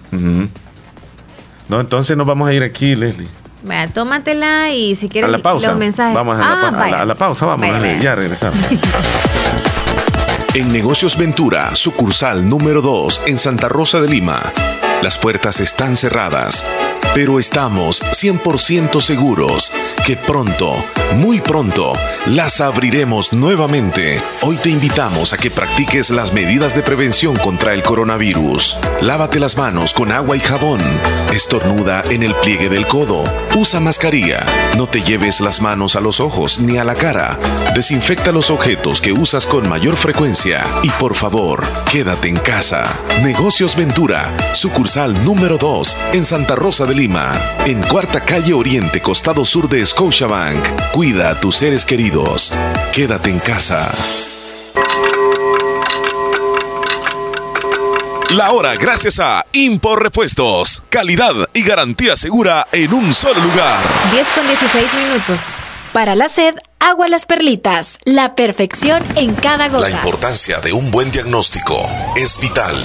No, entonces nos vamos a ir aquí, Leslie. Vaya, tómatela y si quieres A la pausa. los mensajes. Vamos a la, Ah, pa- a la- a la pausa, vamos. Vaya, Leslie, vaya. Ya regresamos. En Negocios Ventura, sucursal número 2 en Santa Rosa de Lima. Las puertas están cerradas, pero estamos 100% seguros que pronto, muy pronto, las abriremos nuevamente. Hoy te invitamos a que practiques las medidas de prevención contra el coronavirus. Lávate las manos con agua y jabón. Estornuda en el pliegue del codo. Usa mascarilla. No te lleves las manos a los ojos ni a la cara. Desinfecta los objetos que usas con mayor frecuencia. Y por favor, quédate en casa. Negocios Ventura, sucursal número 2 en Santa Rosa de Lima. En Cuarta Calle Oriente, costado sur de Scotiabank. Cuida a tus seres queridos. Quédate en casa. La hora gracias a Impor Repuestos. Calidad y garantía segura en un solo lugar. 10 con 16 minutos. Para la sed, agua las perlitas. La perfección en cada La gota. importancia de un buen diagnóstico es vital.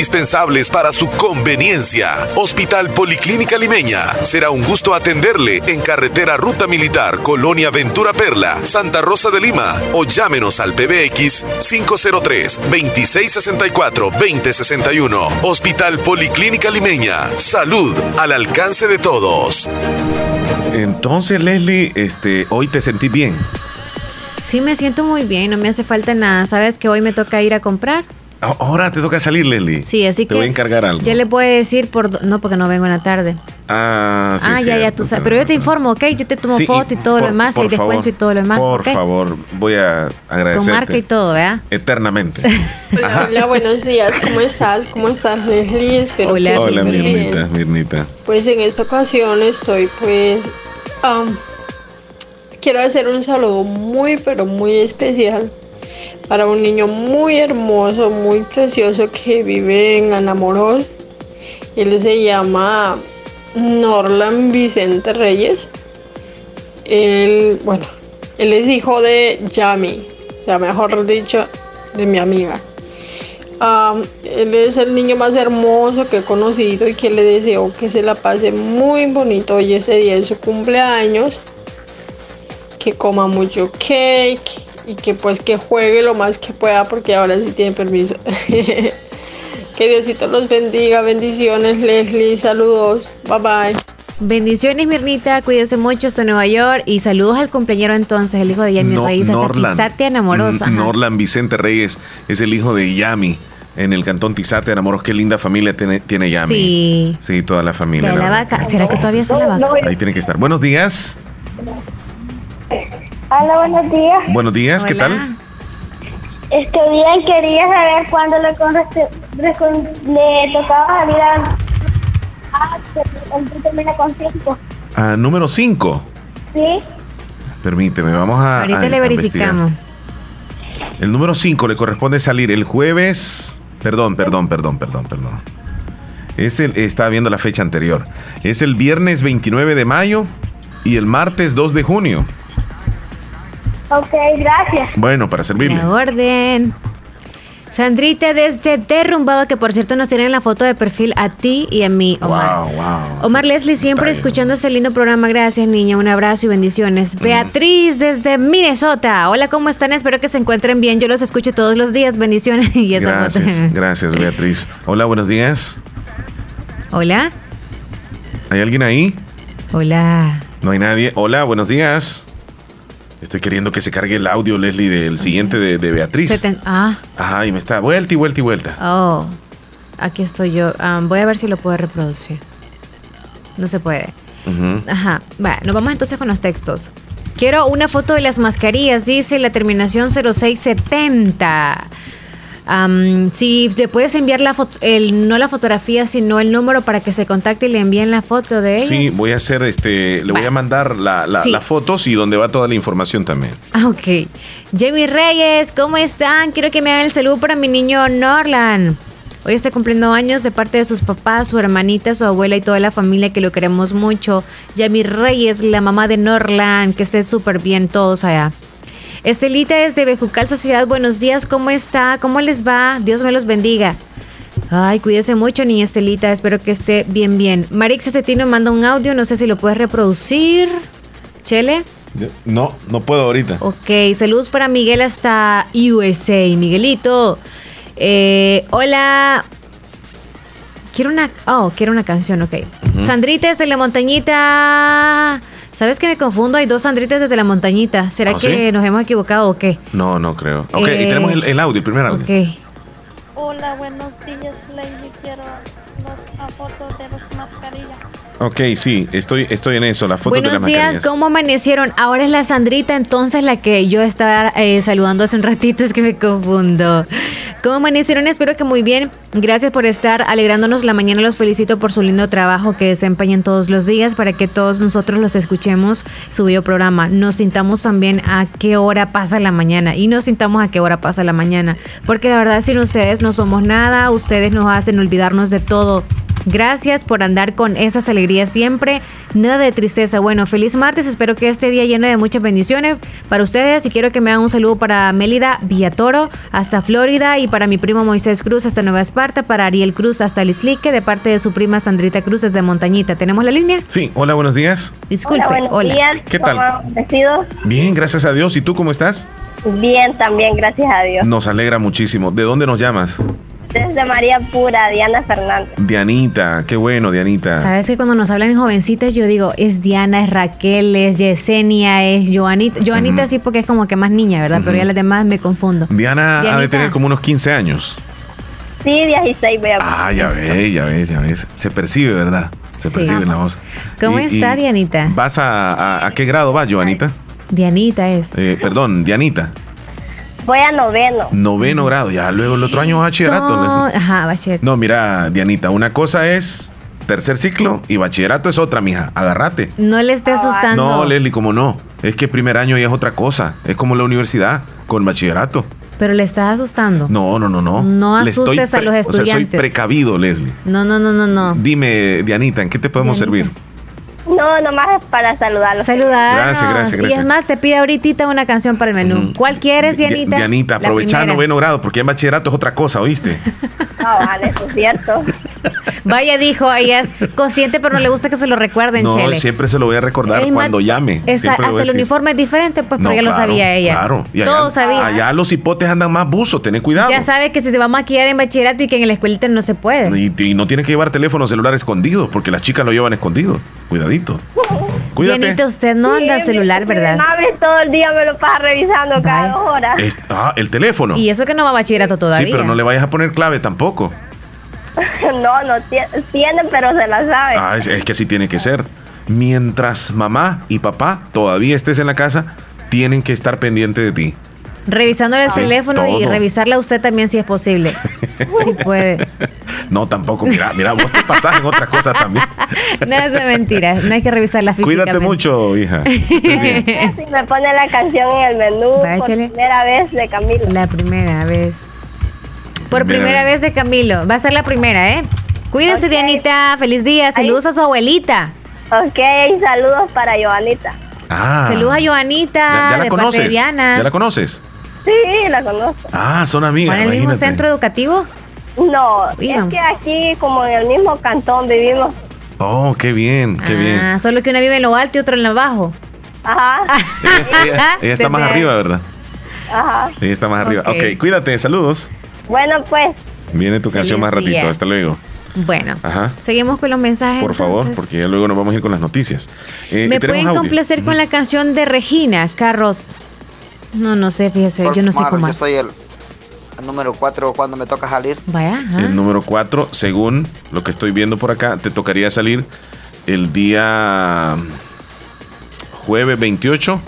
indispensables para su conveniencia. Hospital Policlínica Limeña. Será un gusto atenderle en carretera Ruta Militar, Colonia Ventura Perla, Santa Rosa de Lima o llámenos al PBX 503-2664-2061. Hospital Policlínica Limeña. Salud al alcance de todos. Entonces, Leslie, este, hoy te sentí bien. Sí, me siento muy bien, no me hace falta nada. ¿Sabes que hoy me toca ir a comprar? Ahora te toca salir, Leslie. Sí, así te que. voy a encargar algo. Ya le puedo decir por. No, porque no vengo en la tarde. Ah, sí. ah, ya, ya, tú sabes. Pero yo te informo, ¿ok? Yo te tomo Sí, foto y todo lo demás, y descuento favor, y todo lo demás. Por favor, voy a agradecerte. Con marca y todo, ¿verdad? Eternamente. Hola, hola, buenos días. ¿Cómo estás? ¿Cómo estás, Leslie? Espero que Hola, estés bien. Mirnita, Mirnita. Pues en esta ocasión estoy, pues, am, quiero hacer un saludo muy, pero muy especial para un niño muy hermoso, muy precioso que vive en Anamoros. Él se llama Norlan Vicente Reyes. Él, bueno, él es hijo de Yami, sea, mejor dicho, de mi amiga. Am, él es el niño más hermoso que he conocido y que le deseo que se la pase muy bonito hoy ese día de su cumpleaños. Que coma mucho cake y que pues que juegue lo más que pueda porque ahora sí tiene permiso. que Diosito los bendiga, bendiciones Leslie, saludos, bye bye. Bendiciones, Mirnita. Cuídese mucho. Soy Nueva York. Y saludos al cumpleañero entonces, el hijo de Yami No- Reyes. Hasta Norland. Tizate Amorosa. N- ajá. Norland Vicente Reyes es el hijo de Yami en el cantón Tizate, enamoros. Qué linda familia tiene, tiene Yami. Sí. Sí, toda la familia. La vaca. ¿Será que todavía son la vaca? Ahí tiene que estar. Buenos días. Hola, buenos días. Buenos días, ¿qué tal? Este bien, quería saber cuándo le, le tocaba salir a... Ah, termina con cinco. Ah, número 5. ¿Sí? Permíteme, vamos a. Ahorita a- le a verificamos. El número 5 le corresponde salir el jueves. Perdón, perdón, perdón, perdón, perdón. Es el, estaba viendo la fecha anterior. Es el viernes 29 de mayo y el martes 2 de junio. Ok, gracias. Bueno, para servirle. La orden. Sandrita desde Derrumbado, que por cierto nos tienen la foto de perfil a ti y a mí, Omar. Wow, wow. Omar Leslie, siempre detalle. escuchando este lindo programa. Gracias, niña. Un abrazo y bendiciones. Beatriz desde Minnesota. Hola, ¿cómo están? Espero que se encuentren bien. Yo los escucho todos los días. Bendiciones. Y esa Gracias, foto. gracias, Beatriz. Hola, buenos días. Hola. ¿Hay alguien ahí? Hola. No hay nadie. Hola, buenos días. Estoy queriendo que se cargue el audio, Leslie, del siguiente de, de Beatriz. Seten- ah, Ajá, y me está vuelta y vuelta y vuelta. oh. Aquí estoy yo. Ah, voy a ver si lo puedo reproducir. No se puede. Ajá. Va, nos vamos entonces con los textos. Quiero una foto de las mascarillas, dice la terminación 0670. Am, si le puedes enviar la foto, el, no la fotografía, sino el número para que se contacte y le envíen la foto de ella. Sí, voy a hacer este, le voy a mandar la, la- Sí. las fotos y donde va toda la información también. Ah, ok. Jamie Reyes, ¿cómo están? Quiero que me hagan el saludo para mi niño Norland. Hoy está cumpliendo años de parte de sus papás, su hermanita, su abuela y toda la familia que lo queremos mucho. Jamie Reyes, la mamá de Norland, que esté súper bien todos allá. Estelita desde Bejucal Sociedad, buenos días, ¿cómo está? ¿Cómo les va? Dios me los bendiga. Ay, cuídese mucho, niña Estelita, espero que esté bien, bien. Marix Cetino manda un audio, no sé si lo puedes reproducir. Chele. No, no puedo ahorita. Ok, saludos para Miguel hasta USA. Miguelito. Eh, hola. Quiero una. Oh, quiero una canción, ok. Ujú. Sandrita desde la montañita. ¿Sabes que me confundo? Hay dos Sandritas desde la montañita. ¿Será ¿Oh, que sí? nos hemos equivocado o qué? No, no creo. Ok, Eh, y tenemos el, el audio, el primer audio. Ok. Hola, buenos días, Lady. Quiero las fotos de mascarillas. Ok, sí, estoy, estoy en eso, la foto de las Buenos días, mascarillas. ¿cómo amanecieron? Ahora es la Sandrita, entonces la que yo estaba eh, saludando hace un ratito, es que me confundo. ¿Cómo amanecieron? Espero que muy bien. Gracias por estar alegrándonos la mañana. Los felicito por su lindo trabajo que desempeñan todos los días para que todos nosotros los escuchemos su programa. Nos sintamos también a qué hora pasa la mañana y nos sintamos a qué hora pasa la mañana. Porque la verdad, sin ustedes no somos nada. Ustedes nos hacen olvidarnos de todo. Gracias por andar con esas alegrías siempre. Nada de tristeza. Bueno, feliz martes. Espero que este día lleno de muchas bendiciones para ustedes. Y quiero que me hagan un saludo para Mélida Villatoro hasta Florida y para mi primo Moisés Cruz hasta Nueva Esparta, para Ariel Cruz hasta Lislique de parte de su prima Sandrita Cruz desde Montañita. ¿Tenemos la línea? Sí, hola, buenos días. Disculpe, Hola, buenos hola. días. ¿Qué tal? Bien, gracias a Dios. ¿Y tú cómo estás? Bien, también, gracias a Dios. Nos alegra muchísimo. ¿De dónde nos llamas? Desde María Pura, Diana Fernández. Dianita, qué bueno, Dianita. Sabes que cuando nos hablan en jovencitas, yo digo, es Diana, es Raquel, es Yesenia, es Joanita. Joanita sí, porque es como que más niña, ¿verdad? Pero ya las demás me confundo. Diana ha de Dianita. tener como unos 15 años. Sí, 16 voy a Ah, ya ves, ya ves, ya ves. Se percibe, ¿verdad? Se Sí. percibe en la voz. ¿Cómo Y- está, y Dianita? ¿Vas a, a, a qué grado vas, Joanita? Dianita es. Eh, perdón, Dianita. Voy a noveno. Noveno grado, ya luego el otro año bachillerato. Leslie. Ajá, bachillerato. No, mira, Dianita, una cosa es tercer ciclo y bachillerato es otra, mija. Agárrate. No le esté asustando. No, Leslie, como no. Es que primer año ya es otra cosa. Es como la universidad con bachillerato. Pero le estás asustando. No, no, no, no. No Le estoy asustes a los O sea, soy estudiantes. precavido, Leslie. No, no, no, no, no. Dime, Dianita, ¿en qué te podemos Dianita. servir? No, nomás es para saludarlos. Saludarnos. Gracias, gracias, Y gracias. es más, te pide ahorita una canción para el menú. ¿Cuál quieres, Di- Dianita? Dianita, La aprovecha primera. noveno grado, porque en bachillerato es otra cosa, ¿oíste? Ah, vale, eso es cierto. Vaya, dijo, ella es consciente, pero no le gusta que se lo recuerden, No, Chele. siempre se lo voy a recordar cuando llame. Hasta el decir. uniforme es diferente, pues, No, porque ya lo sabía ella. Claro. Y allá, Todos sabían. Allá los hipotes andan más buzos, ten cuidado. Ya sabe que se te va a maquillar en bachillerato y que en la escuelita no se puede. Y, y no tiene que llevar teléfono celular escondido, porque las chicas lo llevan escondido. Cuidadito. Cuídate. Usted no anda Sí, celular, mi- ¿verdad? Mi mami todo el día me lo pasa revisando cada dos horas. Es- ah, el teléfono. Y eso que no va a bachillerato todavía. Sí, pero no le vayas a poner clave tampoco. no, no tie- tiene, pero se la sabe. Ah, es, es que así tiene que ser. Mientras mamá y papá todavía estés en la casa, tienen que estar pendientes de ti. Revisándole el Sí, teléfono y revisarla usted también si es posible. si puede. No, tampoco. Mira, mira, vos te pasás en otras cosas también. No, eso es mentira. No hay que revisarla físicamente. Cuídate mucho, hija. Si me pone la canción en el menú Va, por primera vez de Camilo. La primera vez. Por Primera primera vez. vez de Camilo. Va a ser la primera, ¿eh? Cuídese, Ok. Dianita. Feliz día. Saludos a su abuelita. Ok, saludos para Joanita. Ah, Saludos a Joanita. ¿Ya, ya la de parte de conoces? Diana. ¿Ya la conoces? Sí, la conozco. Ah, son amigas. ¿Con el mismo centro educativo? No, Vivan. es que aquí, como en el mismo cantón, vivimos. Oh, qué bien, qué bien. Ah, solo que una vive en lo alto y otra en lo bajo. Ajá. Ella, está- ella- ella está más arriba, ¿verdad? Ajá. Ella está más arriba. Ok. Ok, cuídate, saludos. Bueno, pues, Viene tu canción Feliz más ratito. día. Hasta luego. Bueno, Ajá. seguimos con los mensajes. Por favor, entonces. porque ya luego nos vamos a ir con las noticias. Eh, ¿Me pueden audio. complacer con la canción de Regina, Carro? No, no sé, fíjese, yo no sé cómo. Yo soy el, el número 4 cuando me toca salir. Vaya, ajá. El número 4, según lo que estoy viendo por acá, te tocaría salir el día jueves 28.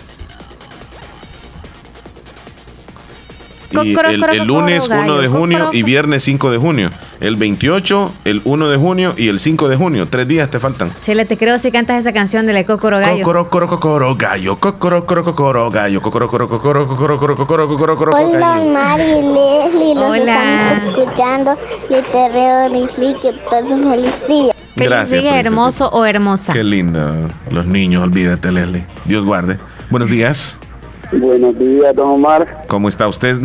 Y el, el lunes 1 de junio y viernes 5 de junio. El 28, el 1 de junio y el 5 de junio. Tres días te faltan. Chele, te creo si cantas esa canción de la Cocoro Gallo. Cocoro, coro, cocoro, gallo. Cocoro, coro, cocoro, gallo. Cocoro, coro, cocoro, cocoro, coro, cocoro, cocoro. Hola Mari, Leslie, Hola. estamos escuchando. Les terreo Leslie, que pasen feliz día. Feliz Gracias, día, princesa. hermoso o hermosa. Qué linda. Los niños, olvídate, Leslie. Dios guarde. Buenos días. Buenos días, don Omar. ¿Cómo está usted?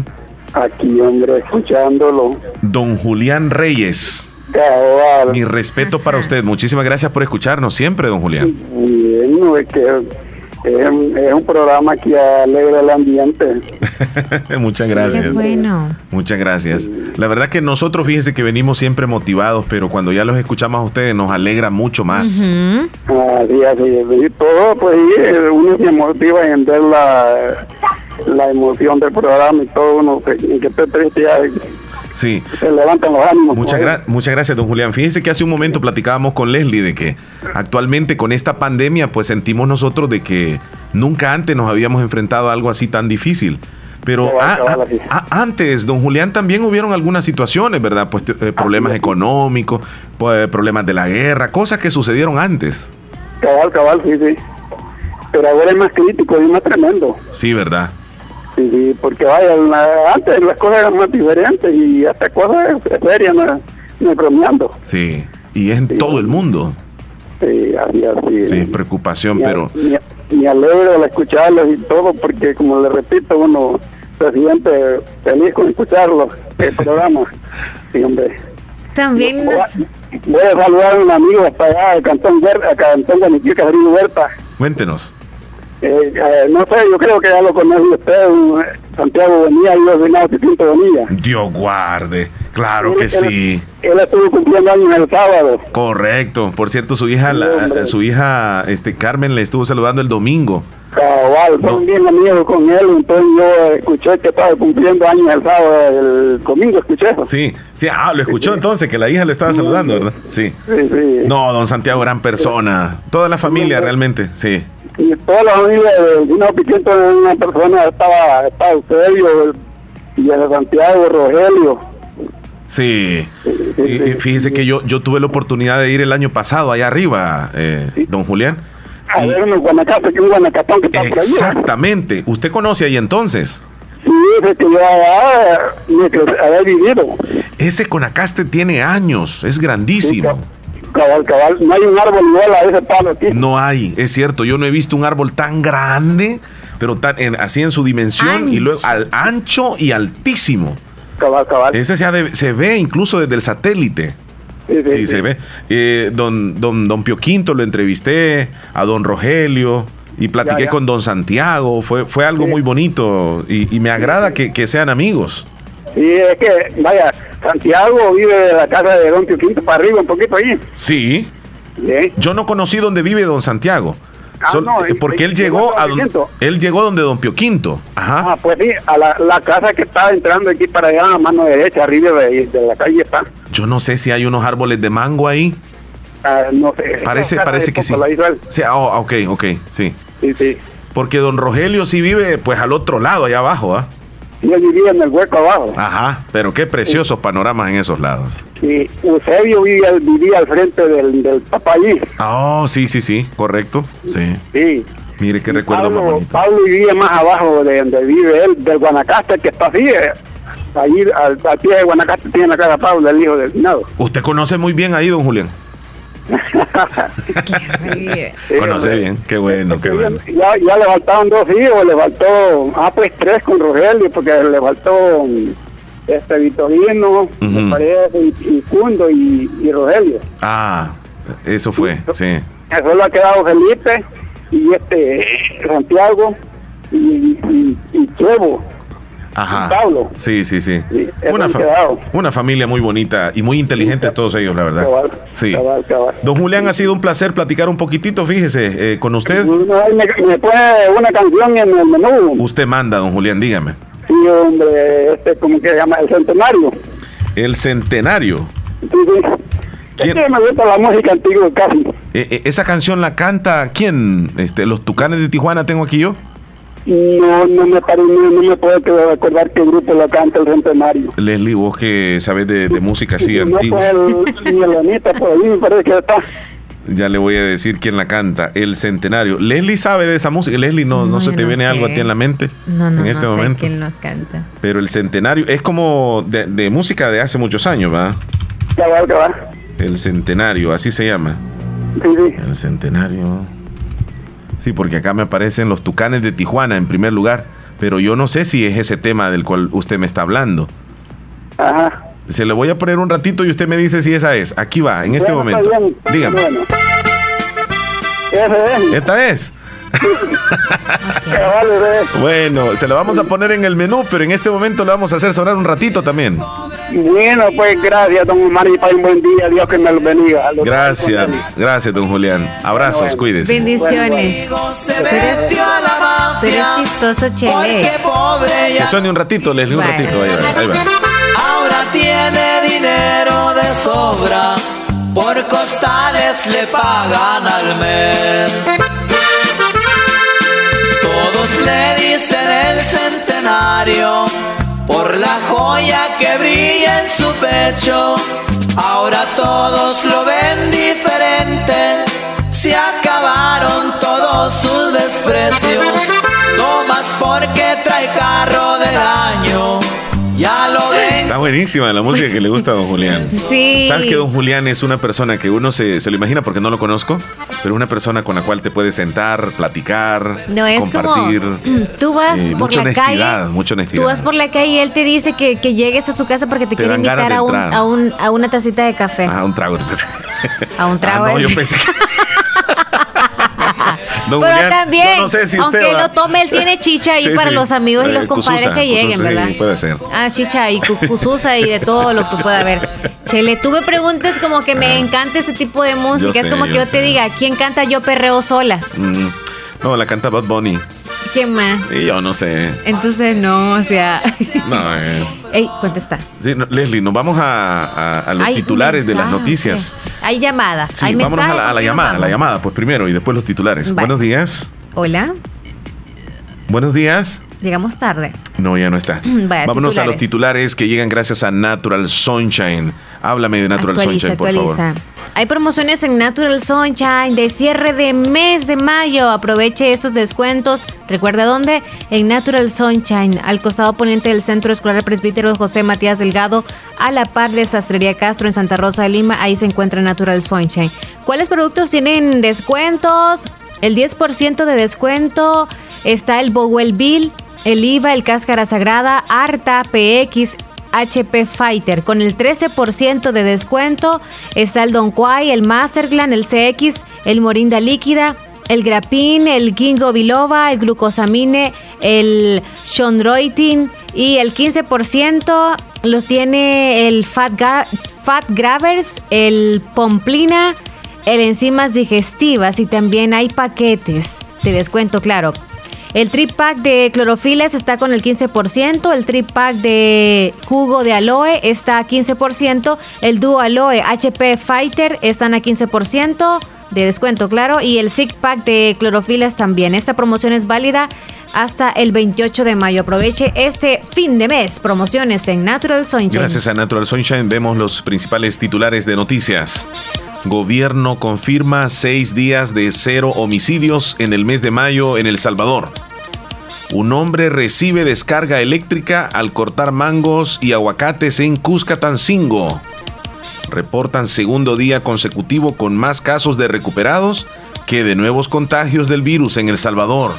Aquí, hombre, escuchándolo. Don Julián Reyes. Cabal. Mi respeto para usted. Muchísimas gracias por escucharnos siempre, don Julián. Bien, no, es que es, un- es un programa que alegra el ambiente. Muchas gracias. Qué bueno. Muchas gracias. La verdad que nosotros, fíjese que venimos siempre motivados, pero cuando ya los escuchamos a ustedes nos alegra mucho más. Así, así, y todo, pues sí, eh, uno se motiva en ver la, la emoción del programa y todo, uno que, que esté triste ya Sí. se levantan los ánimos. Muchas, pues. gra- muchas gracias, don Julián. Fíjese que hace un momento platicábamos con Leslie de que actualmente con esta pandemia, pues sentimos nosotros de que nunca antes nos habíamos enfrentado a algo así tan difícil. Pero a- a- a- antes, don Julián, también hubieron algunas situaciones, ¿verdad? Pues eh, problemas económicos, pues, problemas de la guerra, cosas que sucedieron antes. Cabal, cabal, sí, sí. Pero ahora es más crítico y más tremendo. Sí, ¿verdad? Sí, sí, porque vaya, la- antes las cosas eran más diferentes y hasta cosas serias, no, no bromeando. Sí. Y es en todo el mundo. Sí, así, así. Sí, preocupación, Me- pero Me, me alegro al escucharlos y todo, porque como le repito, uno se siente feliz con escucharlos, el programa. Sí, hombre. También Voy nos- a, voy a saludar a un amigo hasta allá, el Cantón Huerta, Cantón de Niquil, Cabrino Huerta. cuéntenos. Eh, eh, no sé, yo creo que ya lo conoce usted, eh, Santiago Bonilla y los Venado Pinto Bonilla. Dios guarde. Claro que Él- sí. Él estuvo cumpliendo años el sábado. Correcto. Por cierto, su hija, la- su hija, este Carmen, le estuvo saludando el domingo. Cabal, son bien amigos con él, entonces yo escuché que estaba cumpliendo años el sábado, el domingo escuché eso. Sí, sí, ah, lo escuchó entonces, que la hija le estaba saludando, ¿verdad? Sí. Sí, sí. No, don Santiago, gran persona. Toda la familia, realmente, sí. Y toda la familia de Piquento de una persona estaba, estaba Eusebio y de Santiago, Rogelio. Sí. Y- y fíjese que yo, yo tuve la oportunidad de ir el año pasado allá arriba, eh, don Julián. A ver, en el Guanacaste, que un Guanacatón que está por ahí. Exactamente. ¿Usted conoce ahí entonces? Sí, ese que yo cre- había vivido. Ese Conacaste tiene años, es grandísimo. Cabal, cabal, no hay un árbol igual a ese palo aquí. No hay, es cierto, yo no he visto un árbol tan grande, pero tan, en- así en su dimensión y luego al ancho y altísimo. Cabal, cabal. Ese se, ha de- se ve incluso desde el satélite. Sí, sí, Sí, se ve. Eh, don, don, don Pio Quinto lo entrevisté, a don Rogelio, y platiqué Ya, ya. con don Santiago. Fue, fue algo muy bonito y, y me agrada que, que sean amigos. Sí, es que, vaya, Santiago vive de la casa de Don Pio Quinto para arriba, un poquito ahí. Sí, Yo no conocí dónde vive don Santiago. Ah, Sol- no, eh, porque él él llegó a don- él llegó donde don Pio Quinto. Ajá. Ah, pues sí, a la, la casa que está entrando aquí para allá, a mano derecha, arriba de, de la calle está. Yo no sé si hay unos árboles de mango ahí. Ah, no sé. Parece, parece que sí. La. Sí, oh, ok, ok, sí. Sí, sí. Porque don Rogelio sí vive pues al otro lado, allá abajo, ¿ah? Yo vivía en el hueco abajo. Ajá, pero qué preciosos panoramas en esos lados. Y Eusebio vivía, vivía al frente del, del papá allí. Oh, sí, sí, sí, correcto. Sí. Sí. Mire qué recuerdo más Pablo, bonito. Pablo vivía más abajo de donde vive él, del Guanacaste, que está así. eh, Ahí al, al pie de Guanacaste tiene la casa Pablo, el hijo del finado. Usted conoce muy bien ahí, don Julián. Conoce bien, qué bueno, qué bueno. Ya, ya le faltaban dos hijos, le faltó, ah, pues tres con Rogelio, porque le faltó mm, este Vitorino, me parece, y, y Cundo y, y Rogelio. Ah, eso fue, sí. Solo ha quedado Felipe y este Santiago y, y, y Chevo. Ajá. Pablo. Sí, sí, sí. Una, fa- familia muy bonita y muy inteligentes todos ellos, la verdad. Cabal, Sí. cabal, cabal. Don Julián, ha sido un placer platicar un poquitito, fíjese, eh, con usted. No, me, me pone una canción en el menú. Usted manda, don Julián, dígame. Sí, hombre, este, ¿cómo que se llama? El centenario. El centenario. Sí, sí. Es que me gusta la música antigua casi. Eh, eh, esa canción la canta quién? Este, los Tucanes de Tijuana tengo aquí yo. No, no me pare, no, no me puedo que- recordar qué grupo lo canta el centenario. Leslie, vos que sabes de, de música así no, antigua. pues el, el Anita, por ahí me parece que está. Ya le voy a decir quién la canta. El centenario. Leslie sabe de esa música. Leslie, no, no, No, se te no viene algo a sé. ti en la mente No, no, en este no sé momento. quién nos canta. Pero el centenario es como de, de música de hace muchos años, ¿va? Cabal, cabal. El centenario, así se llama. Sí, sí. El centenario. Sí, porque acá me aparecen los Tucanes de Tijuana en primer lugar. Pero yo no sé si es ese tema del cual usted me está hablando. Ajá. Se le voy a poner un ratito y usted me dice si esa es. Aquí va, en este Bueno, momento. bien. Dígame. Bueno. Ese es. ¿Esta es? Es. Bueno, se lo vamos a poner en el menú, pero en este momento lo vamos a hacer sonar un ratito también. Bueno, pues gracias, don Omar, y para un buen día. Dios que me lo bendiga. Los- Gracias, gracias, don Julián. Abrazos, cuídese. Bendiciones. Eres chistoso, Chele. Que suene un ratito, Leslie, un Bueno. ratito. Ahí va, ahí va. Ahora tiene dinero de sobra, por costales le pagan al mes. Le dicen el centenario, por la joya que brilla en su pecho. Ahora todos lo ven diferente, se acabaron todos sus desprecios. No más porque trae carro del año, ya lo. Está buenísima la música que le gusta a don Julián. Sí. ¿Sabes que don Julián es una persona que uno se, se lo imagina porque no lo conozco? Pero una persona con la cual te puedes sentar, platicar, No es compartir. como tú vas eh, por mucha la honestidad, calle, mucha honestidad. tú vas por la calle y él te dice que, que llegues a su casa porque te, Te quiere invitar a, un, a, un, a una tacita de café. Ah, un trago. pues. A un trago. Ah, no, yo pensé que... Don Pero Julián, también, yo no sé si usted aunque va- lo tome, él tiene chicha ahí Sí, para sí. los amigos y Eh, los compadres cususa, que lleguen, cususa, sí, ¿verdad? puede ser. Ah, chicha y cucususa y de todo lo que pueda haber. Chele, tú me preguntas como que me encanta ese tipo de música. Yo es sé, como que yo te diga, ¿quién canta Yo Perreo Sola? Mm, No, la canta Bad Bunny. ¿Quién más? Y yo no sé. Entonces, no, o sea. No, eh. Ey, contesta. Sí, no, Leslie, nos vamos a, a- a los Hay titulares de las noticias. Hay llamada. Sí, Hay vámonos a la, a la ¿con quién llamada, a la llamada, pues primero y después los titulares. Vale. Buenos días. Hola, Buenos días. llegamos tarde. No, ya no está. Vaya, Vámonos a los titulares. titulares que llegan gracias a Natural Sunshine. Háblame de Natural Actualiza, Sunshine, por actualiza. favor. Hay promociones en Natural Sunshine de cierre de mes de mayo. Aproveche esos descuentos. Recuerda dónde? En Natural Sunshine, al costado oponente del Centro Escolar Presbítero José Matías Delgado, a la par de Sastrería Castro en Santa Rosa de Lima. Ahí se encuentra Natural Sunshine. ¿Cuáles productos tienen descuentos? El 10% de descuento está el Bowel Bill, el IVA, el Cáscara Sagrada, Arta, PX, HP Fighter. Con el 13% de descuento está el Don Quai, el Masterglan, el CX, el Morinda Líquida, el Grapin, el Ginkgo Biloba, el Glucosamine, el Chondroitin y el 15% los tiene el Fat, Ga- Fat el Pomplina, el enzimas digestivas y también hay paquetes de descuento, claro. El trip pack de clorofilas está con el 15%, el trip pack de jugo de aloe está a 15%, el dúo aloe HP Fighter están a 15% de descuento, claro, y el Zig Pack de clorofilas también. Esta promoción es válida hasta el 28 de mayo. Aproveche este fin de mes. Promociones en Natural Sunshine. Gracias a Natural Sunshine vemos los principales titulares de noticias. Gobierno confirma seis días de cero homicidios en el mes de mayo en El Salvador. Un hombre recibe descarga eléctrica al cortar mangos y aguacates en Cuscatancingo. Reportan segundo día consecutivo con más casos de recuperados que de nuevos contagios del virus en El Salvador.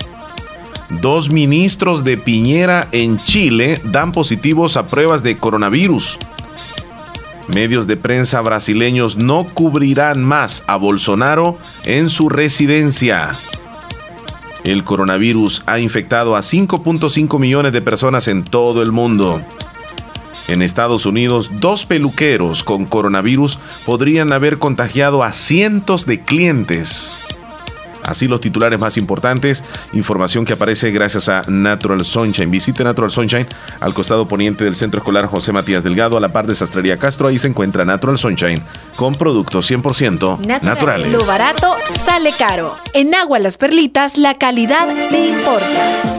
Dos ministros de Piñera en Chile dan positivos a pruebas de coronavirus. Medios de prensa brasileños no cubrirán más a Bolsonaro en su residencia. El coronavirus ha infectado a 5.5 millones de personas en todo el mundo. En Estados Unidos, dos peluqueros con coronavirus podrían haber contagiado a cientos de clientes. Así los titulares más importantes, información que aparece gracias a Natural Sunshine. Visite Natural Sunshine al costado poniente del Centro Escolar José Matías Delgado, a la par de Sastrería Castro. Ahí se encuentra Natural Sunshine con productos 100% naturales. Lo barato sale caro. En Agua Las Perlitas la calidad sí importa.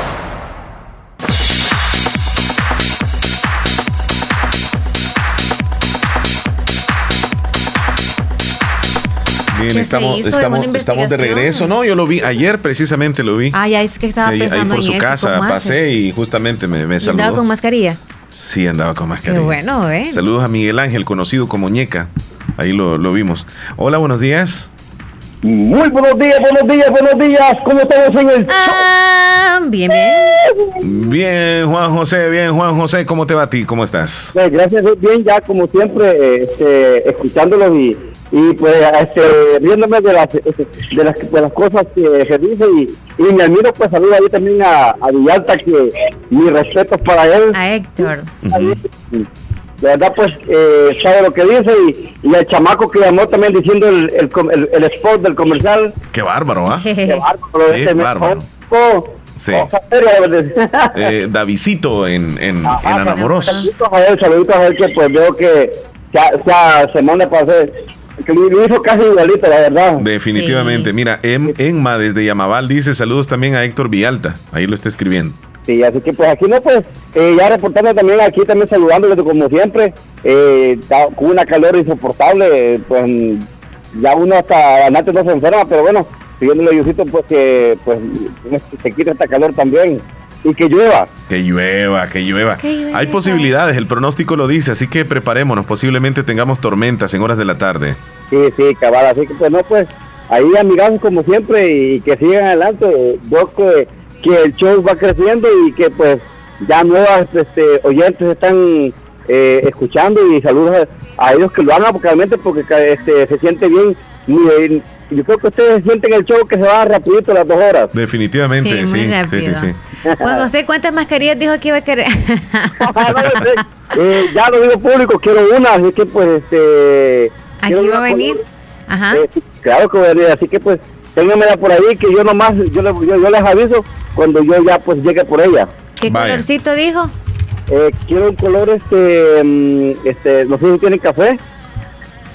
Bien, ¿Qué estamos, hizo? estamos, ¿Alguna estamos de regreso. No, yo lo vi ayer precisamente lo vi. Ah, ya es que estaba Sí, ahí pensando por en su casa pasé y justamente me, me ¿Y andaba saludó. con mascarilla? Sí, andaba con mascarilla. Qué bueno, ¿eh? Saludos a Miguel Ángel, conocido como Ñeca. Ahí lo, lo vimos. Hola, buenos días. Muy buenos días, buenos días, buenos días. ¿Cómo estamos en el Ah, bien, bien. Bien, Juan José, bien, Juan José, ¿cómo te va a ti? ¿Cómo estás? Gracias, bien, ya como siempre, este, escuchándolos y, y pues este, riéndome de las, este, de las de las cosas que se dice y, y me admiro, pues saludo ahí también a, a Villalta, que mi respeto para él. A Héctor. De verdad, pues, eh, sabe lo que dice y, y el chamaco que llamó también diciendo el, el, com- el- el spot del comercial. Qué bárbaro, ¿ah? Qué bárbaro. Sí. verdad. Eh, Davidito en, en, en Anamoros. Saluditos a él, saluditos a él que pues veo que ya, ya se manda para hacer, que lo, hizo casi igualito, la verdad. Definitivamente. Mira, em, Emma desde Yamabal dice saludos también a Héctor Villalta. Ahí lo está escribiendo. Sí, así que pues aquí no, pues eh, ya reportando también aquí, también saludándole como siempre, eh, está con una calor insoportable, pues ya uno hasta antes no se enferma, pero bueno, siguiendo el Diosito, pues que pues se quita esta calor también. Y que llueva. Que llueva, que llueva. Que llueva. Hay posibilidades, el pronóstico lo dice, así que preparémonos. Posiblemente tengamos tormentas en horas de la tarde. Sí, sí, cabal, así que pues no, pues ahí amigazos como siempre y, que sigan adelante. Yo que, que el show va creciendo y que pues ya nuevas este, oyentes están eh, escuchando y saludos a, a ellos que lo hagan porque realmente porque este, se siente bien. Y, yo creo que ustedes sienten el show que se va rapidito las dos horas. Definitivamente, Sí, sí, muy sí, sí, sí. Juan José, ¿cuántas mascarillas dijo que iba a querer? Eh, ya lo digo público, quiero una, así que pues este... Aquí va a venir. Ajá. Eh, claro que voy a venir, así que pues ténganmela por ahí que yo nomás, yo, le- yo, yo les aviso cuando yo ya pues llegue por ella. ¿Qué colorcito dijo? Eh, quiero un color este, mm, este, no sé si tienen café.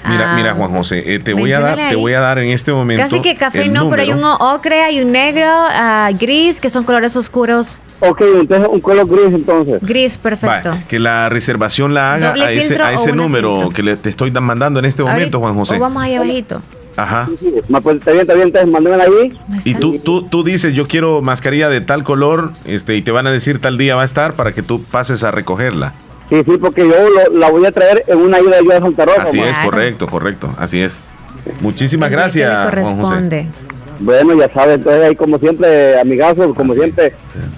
Mira, Ah. mira, Juan José, eh, te voy a dar, te voy a dar en este momento. Casi que café el no, pero hay un número. ocre, hay un negro, ah, gris, que son colores oscuros. Ok, entonces un color gris entonces. Gris, perfecto. Va, que la reservación la haga ¿Doble a ese, a ese número filtro? que le, te estoy da- mandando en este momento, Ahorita- Juan José. O vamos ahí abajito. Ajá. Ma, pues, está bien, está bien, entonces mándenmela ahí. Y tú, tú, tú dices, yo quiero mascarilla de tal color, este, y te van a decir tal día va a estar para que tú pases a recogerla. Sí, sí, porque yo lo- la voy a traer en una ida yo de Santa Rosa. Así es, correcto, correcto, así es. Muchísimas gracias, Juan José. Bueno, ya sabes, entonces ahí como siempre, amigazos, como siempre.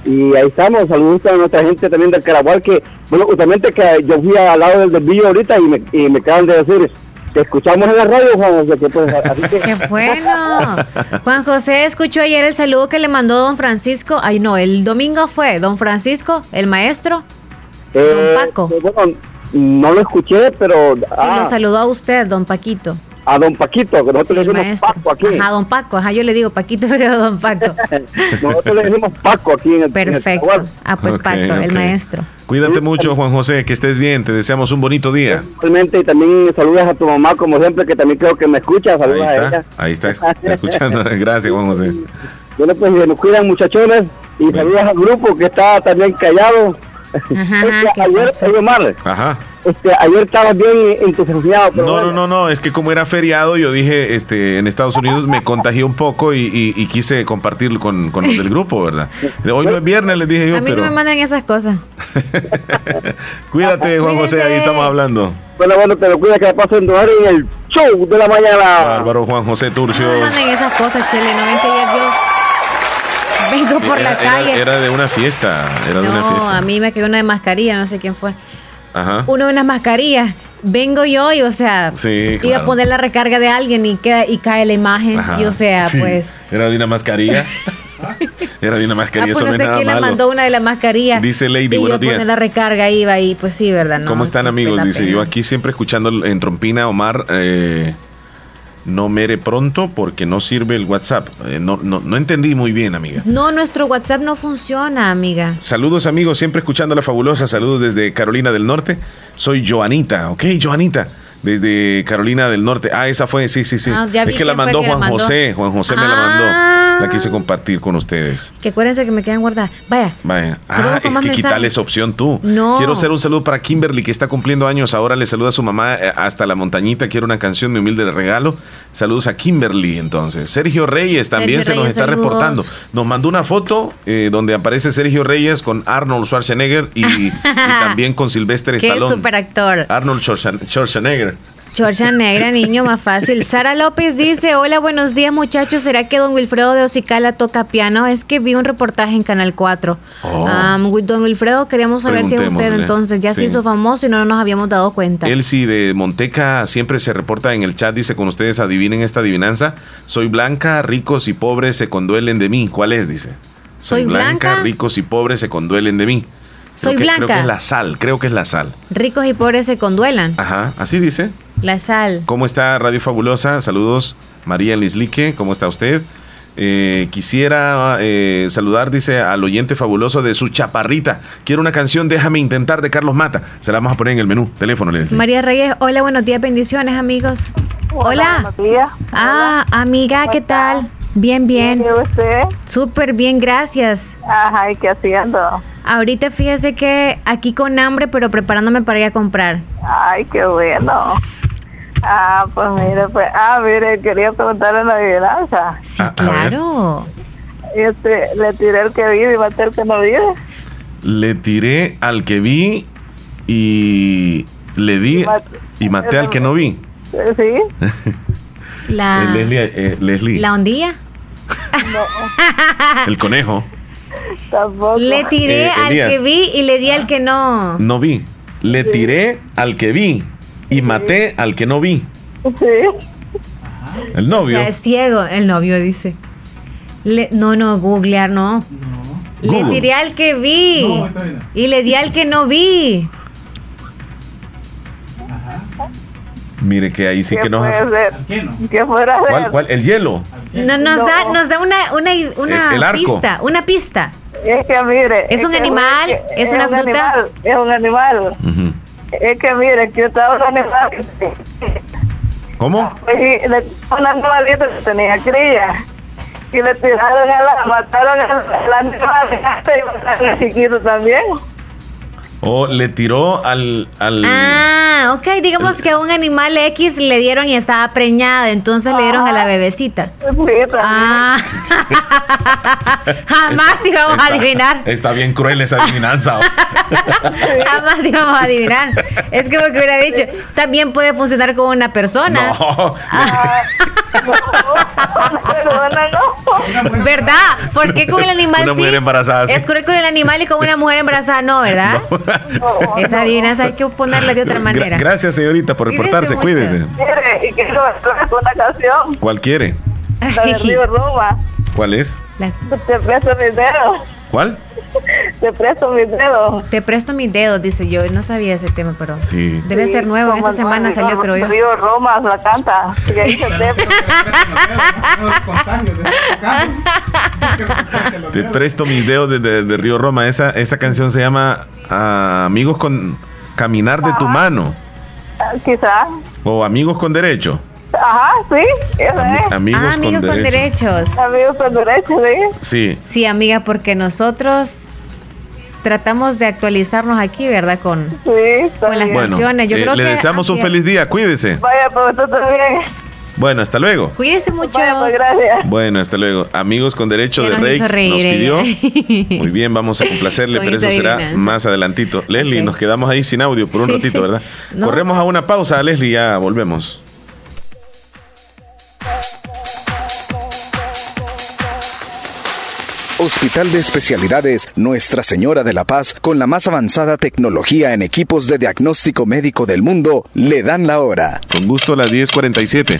Y ahí estamos, saludos a nuestra gente también del Caragual, que, bueno, justamente que yo fui al lado del desvío ahorita y me, y me acaban de decir, te escuchamos en la radio, Juan José, que pues, así que... Qué bueno. Juan José escuchó ayer el saludo que le mandó don Francisco. Ay, no, el domingo fue don Francisco, el maestro. Eh, Paco. eh, bueno, no lo escuché, pero Sí, ah, lo saludó a usted, don Paquito. a don Paquito, que nosotros Sí, le decimos maestro. Paco aquí. Ajá, don Paco. Ajá, yo le digo Paquito, pero don Paco. Nosotros le decimos Paco aquí en el, en el Perfecto. Ah, pues Paco, el maestro. Cuídate mucho, Juan José, que estés bien, te deseamos un bonito día. Igualmente, y también saludas a tu mamá, como siempre, que también creo que me escucha. Ahí a está, ella. ahí está es- escuchando. Gracias, Juan José. Bueno, pues nos cuidan, muchachones, y saludos al grupo que está también callado. Este, ayer, oye, Omar, Ajá. este, ayer estabas bien entusiasmado. No, bueno. no, no, no, es que como era feriado, yo dije, este, en Estados Unidos me contagié un poco y, y- y quise compartirlo con, con los del grupo, ¿verdad? Hoy no es viernes, les dije yo, A mí pero no me mandan esas cosas. cuídate, Juan José, ahí estamos hablando. Bueno, bueno, te lo cuida que pasen dos horas en el show de la mañana. Bárbaro Juan José Turcio. No me manden esas cosas, Chele. No ayer yo vengo Sí, por era, la calle. era de una fiesta, era de una no, fiesta. a mí me quedó una de mascarilla, no sé quién fue. Ajá. Uno de unas mascarillas. Vengo yo y, o sea, Sí, iba a claro. poner la recarga de alguien y, queda, y cae la imagen. Ajá. Y, o sea, Sí, pues. Era de una mascarilla. Era de una Ah, mascarilla, pues eso no no sé quién le mandó una de las mascarillas. Dice Lady, y yo buenos poner días. la recarga iba y pues sí, ¿verdad? No, ¿Cómo están amigos? Dice, pena. yo aquí siempre escuchando en Trompina, Omar, eh, no mere pronto porque no sirve el WhatsApp. Eh, no, no, no entendí muy bien, amiga. No, nuestro WhatsApp no funciona, amiga. Saludos amigos, siempre escuchando la fabulosa. Saludos desde Carolina del Norte. Soy Joanita, ok, Joanita. Desde Carolina del Norte. Ah, esa fue, sí, sí, sí. Ah, es que la mandó la Juan mandó. José. Juan José me la Ah. mandó. La quise compartir con ustedes. Que acuérdense que me quedan guardadas. Vaya. Vaya. Ah, es que esa opción tú. No. Quiero hacer un saludo para Kimberly que está cumpliendo años. Ahora le saluda a su mamá eh, hasta la montañita. Quiero una canción de humilde regalo. Saludos a Kimberly entonces. Sergio Reyes también Sergio se nos Reyes, está saludos. reportando. Nos mandó una foto eh, donde aparece Sergio Reyes con Arnold Schwarzenegger y, y también con Sylvester Qué Stallone. super actor. Arnold Schwarzen- Schwarzenegger. Chorcha negra, niño más fácil. Sara López dice, hola, buenos días muchachos. ¿Será que don Wilfredo de Ocicala toca piano? Es que vi un reportaje en Canal 4. Oh. Am, don Wilfredo, queríamos saber si es usted entonces. Ya Sí. se hizo famoso y no nos habíamos dado cuenta. Elsie de Monteca siempre se reporta en el chat, dice con ustedes, adivinen esta adivinanza. Soy blanca, ricos y pobres se conduelen de mí. ¿Cuál es? Dice. ¿Soy blanca? ricos y pobres se conduelen de mí. Soy que- Creo blanca. que es la sal, creo que es la sal. Ricos y pobres se conduelan. Ajá, así dice. La sal. ¿Cómo está Radio Fabulosa? Saludos, María Lislique, ¿cómo está usted? Eh, quisiera eh, saludar, dice, al oyente fabuloso de su chaparrita. Quiero una canción, déjame intentar, de Carlos Mata. Se la vamos a poner en el menú. Teléfono, Leslie. María Reyes, hola, buenos días, bendiciones amigos. Hola. buenos días. Ah, amiga, ¿qué tal? Bien, bien. ¿Y usted? Súper bien, gracias. Ajá, ¿y qué haciendo? Ahorita fíjese que aquí con hambre, pero preparándome para ir a comprar. Ay, qué bueno. Ah, pues mire, pues, ah, mire, quería preguntarle una adivinanza. Sí, claro. Este, le tiré el que vive y maté el que no vive. Le tiré al que vi y le di y maté al que no vi. Sí. La, Eh, Leslie, eh, Leslie, la ondilla. el conejo. Tampoco. Le tiré Eh, al que vi y le di al que no. No vi. Le tiré al que vi y maté al que no vi. Sí. El O novio. sea, es ciego, el novio dice. Le- no, no, googlear no. Le tiré al que vi No, está bien. y le di al que no vi. Mire que ahí sí ¿Qué que nos... ¿Qué fuera ¿Cuál, cuál? El hielo. No, nos No. da, nos da una, una, una El- el arco. pista, una pista. Es que mire. ¿Es un que- animal? que- ¿Es una un fruta? animal, es un animal. Es que mire, que estaba un animal que ¿Cómo? y le, un animalito que tenía cría. Y le tiraron a la, mataron al, al animal y mataron al chiquito también. O le tiró al... al Ah, ok, digamos que a un animal X le dieron y estaba preñada, entonces le dieron a la bebecita. Ah, jamás íbamos a adivinar. Está bien cruel esa adivinanza. Jamás íbamos a adivinar. Es como que hubiera dicho, también puede funcionar con una persona. No. ¿Verdad? ¿Por qué con el animal Una sí? mujer embarazada, sí. Es cruel con el animal y con una mujer embarazada no, ¿verdad? Esa adivinanza hay que ponerla de otra Gra- manera. gracias, señorita, por reportarse. Cuídese. Y una canción. ¿Cuál quiere? La de Río Roma. ¿Cuál es? Te presto mis dedos. ¿Cuál? Te presto mis dedos. Te presto mis dedos, dice yo. No sabía ese tema, pero Sí. debe ser nuevo. Esta semana salió, creo yo. Río Roma la canta. Y ahí se te Te presto mis dedos de, de- de Río Roma. Esa, esa canción se llama ah, Amigos con Caminar de tu mano. Quizá. O Amigos con Derecho. Ajá, sí. Eso Ami- es. amigos Ah, amigos con con derecho. derechos. Amigos con derechos, sí. Sí. Sí, amiga, porque nosotros tratamos de actualizarnos aquí, ¿verdad? Con, Sí, con las Bueno, canciones. Yo eh, creo le que deseamos un feliz día. Cuídese. Vaya, pues tú también. Bueno, hasta luego. Cuídese mucho. Vaya, pues gracias. Bueno, hasta luego. Amigos con Derecho Ya de nos Rey reír nos pidió. ella. Muy bien, vamos a complacerle, pero eso será adivinanza. más adelantito. Leslie, nos quedamos ahí sin audio por un Sí, ratito, sí. ¿verdad? No. Corremos a una pausa, Leslie, ya volvemos. Hospital de Especialidades Nuestra Señora de la Paz, con la más avanzada tecnología en equipos de diagnóstico médico del mundo, le dan la hora. Con gusto, las 10:47.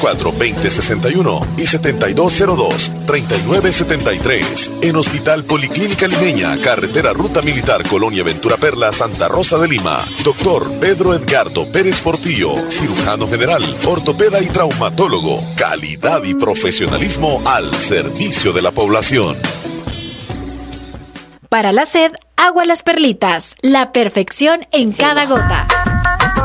2061 y 7202 3973 en Hospital Policlínica Limeña, Carretera Ruta Militar Colonia Ventura Perla, Santa Rosa de Lima. Doctor Pedro Edgardo Pérez Portillo, cirujano general, ortopeda y traumatólogo. Calidad y profesionalismo al servicio de la población. Para la sed, agua las perlitas. La perfección en cada gota.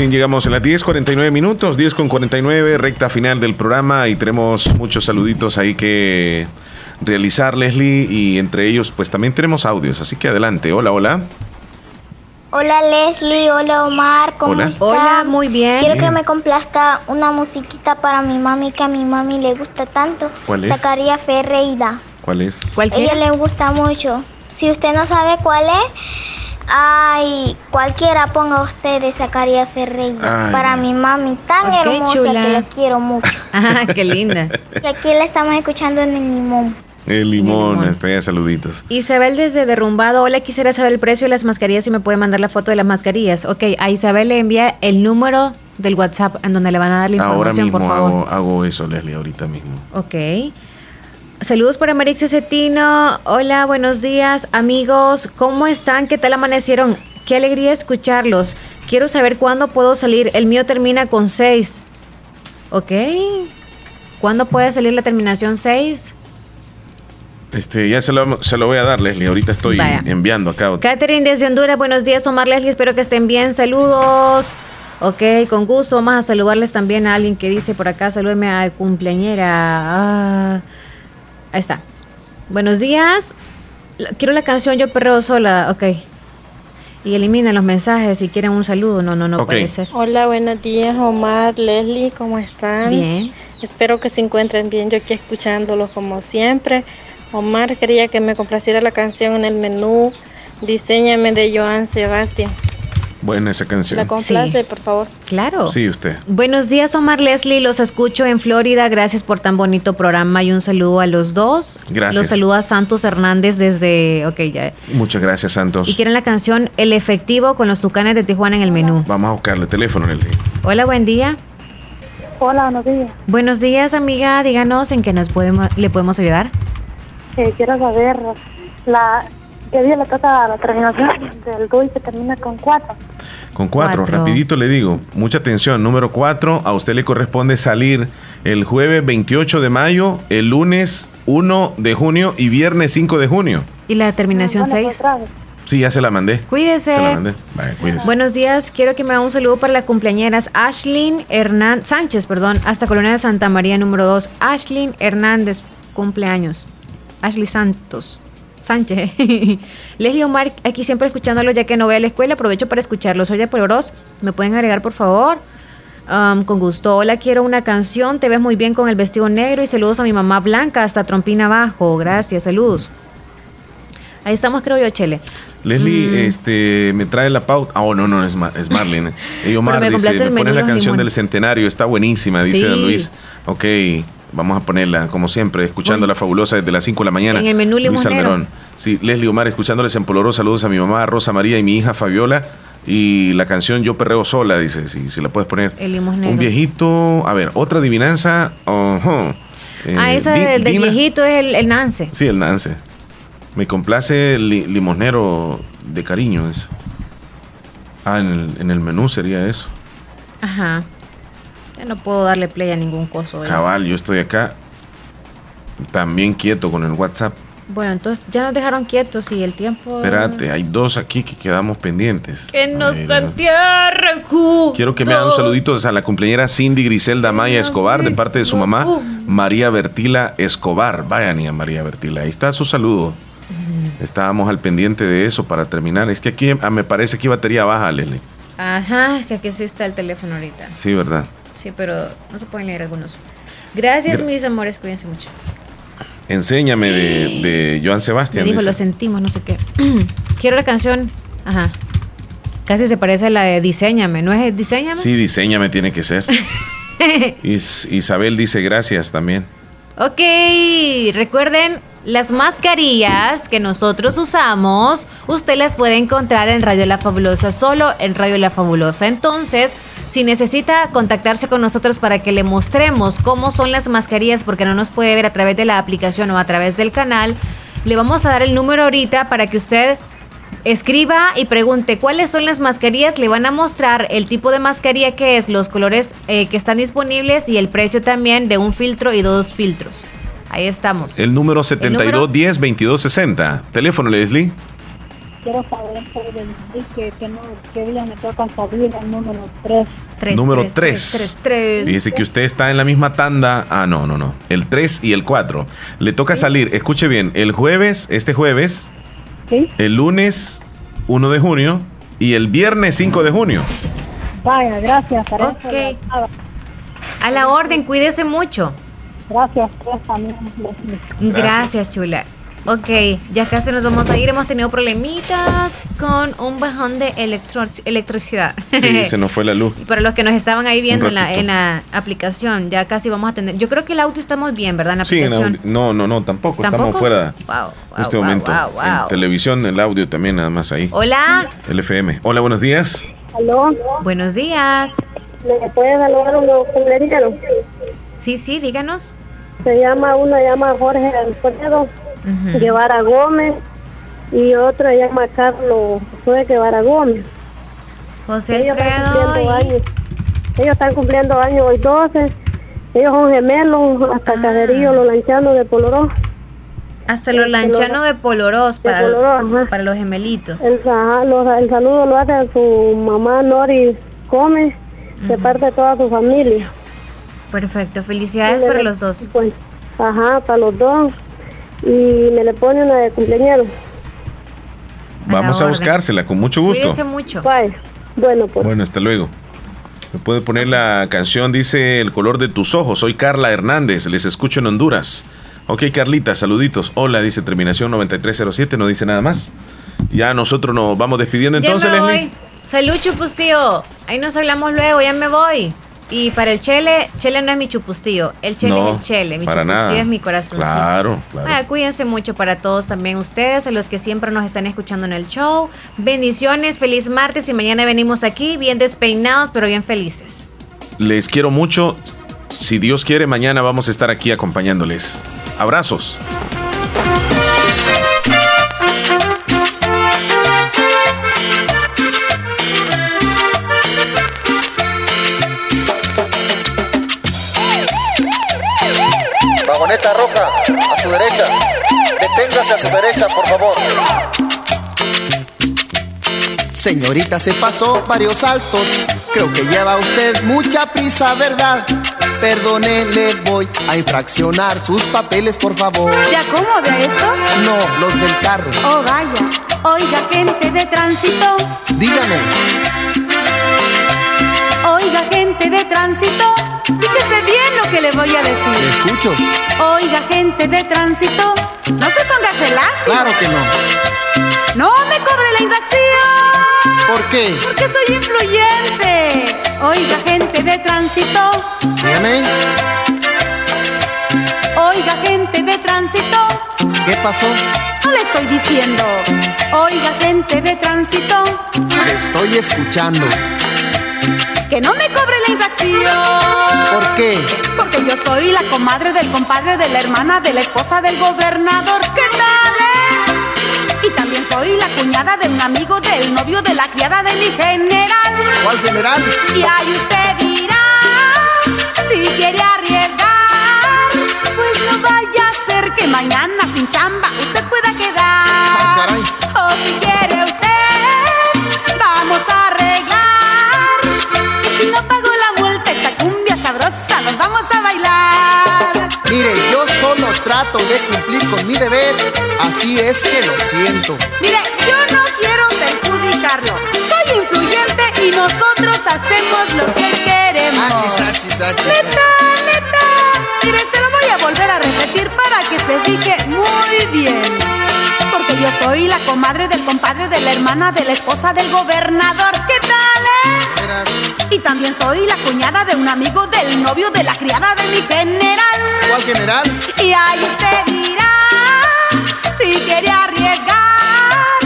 Bien, llegamos a las 10.49 minutos, 10 con 49, recta final del programa y tenemos muchos saluditos ahí que realizar, Leslie, y entre ellos pues también tenemos audios, así que adelante. Hola, hola. Hola Leslie, hola Omar, ¿cómo Hola. están? Hola, muy bien. Quiero que me complazca una musiquita para mi mami que a mi mami le gusta tanto. ¿Cuál es? Zacarías Ferreira. ¿Cuál es? Ella le gusta mucho. Si usted no sabe cuál es, ay, cualquiera ponga usted de Zacarías Ferreira. Ay, para mi mami tan hermosa chula. que la quiero mucho. Ah, qué linda. Y aquí la estamos escuchando en el limón. El limón, está ya saluditos. Isabel desde Derrumbado, hola, quisiera saber el precio de las mascarillas y me puede mandar la foto de las mascarillas. Ok, a Isabel le envía el número del WhatsApp en donde le van a dar la Ahora información, mismo por favor. hago, hago eso, Leslie, ahorita mismo. Ok. Saludos para Marix Cetino. Hola, buenos días, amigos. ¿Cómo están? ¿Qué tal amanecieron? Qué alegría escucharlos. Quiero saber cuándo puedo salir. El mío termina con 6. Ok. ¿Cuándo puede salir la terminación 6? Este, ya se lo, se lo voy a dar, Leslie. Ahorita estoy Vaya. enviando acá. Catherine desde Honduras, buenos días, Omar Leslie, espero que estén bien, saludos. Ok, con gusto, vamos a saludarles también a alguien que dice por acá, salúdeme al cumpleañera. Ah, ahí está. Buenos días, quiero la canción Yo Perreo Sola, ok. Y eliminen los mensajes si quieren un saludo, no, no, no Ok. puede ser. Hola, buenos días, Omar, Leslie, ¿cómo están? Bien. Espero que se encuentren bien, yo aquí escuchándolos como siempre. Omar quería que me complaciera la canción en el menú Diseñame de Joan Sebastián. Buena esa canción. ¿La complace, por favor? Claro. Sí, usted. Buenos días, Omar Leslie. Los escucho en Florida. Gracias por tan bonito programa y un saludo a los dos. Gracias. Los saluda Santos Hernández desde. Ok, ya. Muchas gracias, Santos. Y quieren la canción El Efectivo con los tucanes de Tijuana en el menú. Vamos a buscarle teléfono, Leslie. Hola, buen día. Hola, buenos días. Buenos días, amiga. Díganos en qué nos podemos, le podemos ayudar. Eh, quiero saber la qué día le toca la terminación del DUI que termina con 4. Con cuatro, Cuatro. rapidito le digo. Mucha atención. Número cuatro, a usted le corresponde salir el jueves 28 de mayo, el lunes 1 de junio y viernes 5 de junio. Y la terminación 6. Sí, ya se la mandé. Cuídese. Se la mandé. Vaya, cuídese. Buenos días, quiero que me haga un saludo para las cumpleañeras Ashlyn Hernán Sánchez, perdón, hasta Colonia de Santa María número 2. Ashlyn Hernández, cumpleaños. Ashley Santos. Sánchez. Leslie Omar, aquí siempre escuchándolo ya que no voy a la escuela, aprovecho para escucharlo. Soy de Pueblos, ¿me pueden agregar por favor? Um, con gusto. Hola, quiero una canción. Te ves muy bien con el vestido negro y saludos a mi mamá Blanca hasta Trompina Abajo. Gracias, saludos. Ahí estamos, creo yo, Chele. Leslie, Mm. este, me trae la pauta. Ah, oh, no, no, es, Mar- es Marlene. Omar me dice, me pones la canción del centenario, está buenísima, dice Sí. don Luis. Ok, vamos a ponerla, como siempre, escuchando la fabulosa desde las 5 de la mañana. En el menú Luis limonero. Almerón. Sí, Leslie Omar, escuchándoles en Poloró, saludos a mi mamá Rosa María y mi hija Fabiola. Y la canción Yo Perreo Sola, dice, si, si la puedes poner. El limosnero. Un viejito, a ver, otra adivinanza. Eh, ah, esa Di- del, viejito es el, el Nance. Sí, el Nance. Me complace el li- limosnero de cariño. Es. Ah, en el, en el menú sería eso. Ajá. Ya no puedo darle play a ningún coso. ¿eh? Cabal, yo estoy acá también quieto con el WhatsApp. Bueno, entonces ya nos dejaron quietos y el tiempo. Espérate, hay dos aquí que quedamos pendientes. Que nos entierren juntos. Quiero que me hagan un saludito a la cumpleañera Cindy Griselda Maya Escobar de parte de su mamá María Bertila Escobar. Vaya niña María Bertila, ahí está su saludo. Estábamos al pendiente de eso para terminar. Es que aquí ah, me parece que hay batería baja, Leslie. Ajá, que aquí sí está el teléfono ahorita. Sí, ¿verdad? Sí, pero no se pueden leer algunos. Gracias, Gra- mis amores, cuídense mucho. Enséñame de, de Joan Me Sebastián. dijo, dice. lo sentimos, no sé qué. Quiero la canción. Ajá. Casi se parece a la de Diseñame, ¿no es Diseñame? Sí, diseñame tiene que ser. Is- Isabel dice gracias también. Ok, recuerden las mascarillas que nosotros usamos, usted las puede encontrar en Radio La Fabulosa, solo en Radio La Fabulosa. Entonces, si necesita contactarse con nosotros para que le mostremos cómo son las mascarillas, porque no nos puede ver a través de la aplicación o a través del canal, le vamos a dar el número ahorita para que usted escriba y pregunte cuáles son las mascarillas. Le van a mostrar el tipo de mascarilla que es, los colores eh, que están disponibles y el precio también de un filtro y dos filtros. Ahí estamos. El número número? 7210 2260. Teléfono, Leslie. Quiero saber sobre DUI que, no, que día me toca salir el número 3. número 3. Dice que usted está en la misma tanda. Ah, no, no, no. El 3 y el 4. Le toca salir, escuche bien, el jueves, este jueves, ¿Sí? el lunes 1 de junio y el viernes 5 de junio. Vaya, gracias. Para eso Ok. le hablaba. A la orden, cuídese mucho. Gracias, pues, también. Gracias, chula. Ok, ya casi nos vamos a ir. Hemos tenido problemitas con un bajón de electro- electricidad. Sí, se nos fue la luz. Para los que nos estaban ahí viendo en la, en la aplicación, ya casi vamos a tener. Yo creo que el audio estamos bien, ¿verdad? En la Sí, aplicación. no, no, no, tampoco. ¿Tampoco? Estamos fuera Wow, en este wow, momento. wow, wow. En televisión, el audio también, nada más ahí. Hola. El FM. Hola, buenos días. ¿Aló? Buenos días. ¿Le puede saludar un cumpleaños? Sí, sí, díganos. Se llama, uno se llama Jorge Alfredo Guevara Gómez y otro se llama Carlos Josué Guevara Gómez. José Ellos están cumpliendo y- años. Ellos están cumpliendo años hoy 12. Ellos son gemelos, hasta Ah. Caserío, los lanchanos de Poloró. Hasta los lanchanos de Polorós De para, Polorós, para los gemelitos. El, sa- los- el saludo lo hace a su mamá Nori Gómez, de parte de toda su familia. Perfecto, felicidades para los dos. Pues, ajá, para los dos. Y me le pone una de cumpleaños. Vamos a buscársela con mucho gusto. Cuídense mucho. Bueno, pues. Bueno, hasta luego. Me puede poner la canción, dice El color de tus ojos. Soy Carla Hernández, les escucho en Honduras. Ok, Carlita, saluditos. Hola, dice terminación 9307, no dice nada más. Ya nosotros nos vamos despidiendo entonces, ya me Leslie. voy. Salud, chupustío. Ahí nos hablamos luego, ya me voy. Y para el Chele, Chele no es mi chupustío. El Chele No, es el Chele. Mi para chupustío nada. es mi corazón. Claro, claro. Ah, cuídense mucho para todos también ustedes, a los que siempre nos están escuchando en el show. Bendiciones, feliz martes y mañana venimos aquí bien despeinados, pero bien felices. Les quiero mucho. Si Dios quiere, mañana vamos a estar aquí acompañándoles. Abrazos. Deténgase a su derecha, por favor. Señorita, se pasó varios saltos. Creo que lleva usted mucha prisa, ¿verdad? Perdone, le voy a infraccionar sus papeles, por favor. ¿De acomode a estos? No, los del carro. Oh, vaya. Oiga, gente de tránsito. Dígame, Oiga, gente de tránsito. Fíjese bien lo que le voy a decir. escucho. Oiga, gente de tránsito. No se ponga gelacio. Claro que no. No me cobre la infracción. ¿Por qué? Porque soy influyente. Oiga, gente de tránsito. Dígame, Oiga, gente de tránsito. ¿qué pasó? No le estoy diciendo. Oiga, gente de tránsito. Le estoy escuchando. Que no me cobre la infracción. ¿Por qué? Porque yo soy la comadre del compadre de la hermana de la esposa del gobernador. ¿Qué tal, eh? Y también soy la cuñada de un amigo del novio de la criada de mi general. ¿Cuál general? Y ahí usted dirá, si quiere arriesgar, pues no vaya a ser que mañana sin chamba usted pueda quedar. Trato de cumplir con mi deber. Así es que lo siento. Mire, yo no quiero perjudicarlo. Soy influyente y nosotros hacemos lo que queremos. Achis, achis, achis. Neta, neta. Mire, se lo voy a volver a repetir para que se fije muy bien. Porque yo soy la comadre del compadre de la hermana de la esposa del gobernador. ¿Qué tal? Y también soy la cuñada de un amigo del novio de la criada de mi general. ¿Cuál general? Y ahí usted dirá, si quiere arriesgar,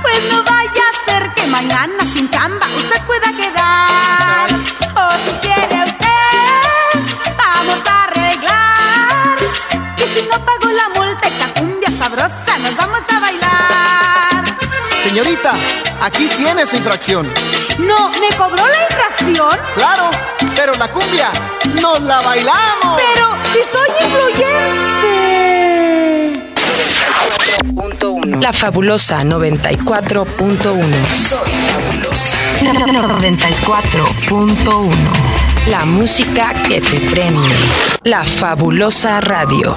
pues no vaya a ser que mañana sin chamba usted pueda quedar. O si quiere usted, vamos a arreglar. Y si no pago la multa, esta cumbia sabrosa, nos vamos a bailar. Señorita, aquí tiene su infracción. No, ¿me cobró la infracción? Claro, pero la cumbia nos la bailamos. Pero si soy influyente. La fabulosa 94.1. Soy fabulosa. 94.1. La música que te prende. La fabulosa radio.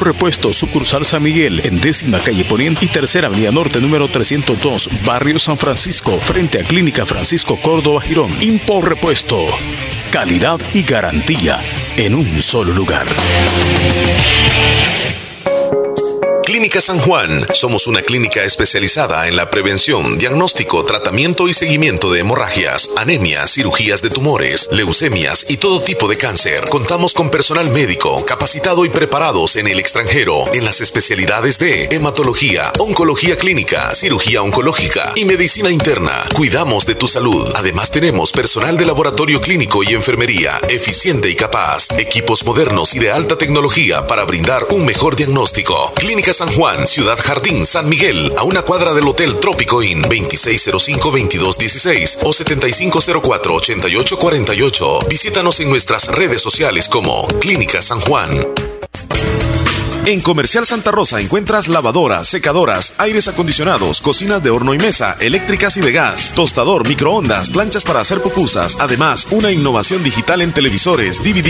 Repuesto, sucursal San Miguel, en décima calle Poniente y tercera avenida norte número 302, barrio San Francisco, frente a Clínica Francisco Córdoba Girón. Impor Repuesto. Calidad y garantía en un solo lugar. Clínica San Juan. Somos una clínica especializada en la prevención, diagnóstico, tratamiento y seguimiento de hemorragias, anemias, cirugías de tumores, leucemias y todo tipo de cáncer. Contamos con personal médico capacitado y preparados en el extranjero en las especialidades de hematología, oncología clínica, cirugía oncológica y medicina interna. Cuidamos de tu salud. Además tenemos personal de laboratorio clínico y enfermería eficiente y capaz, equipos modernos y de alta tecnología para brindar un mejor diagnóstico. Clínica San Juan, Ciudad Jardín, San Miguel, a una cuadra del Hotel Trópico Inn, 2605-2216 o 7504-8848. Visítanos en nuestras redes sociales como Clínica San Juan. En Comercial Santa Rosa encuentras lavadoras, secadoras, aires acondicionados, cocinas de horno y mesa, eléctricas y de gas, tostador, microondas, planchas para hacer pupusas, además una innovación digital en televisores, DVD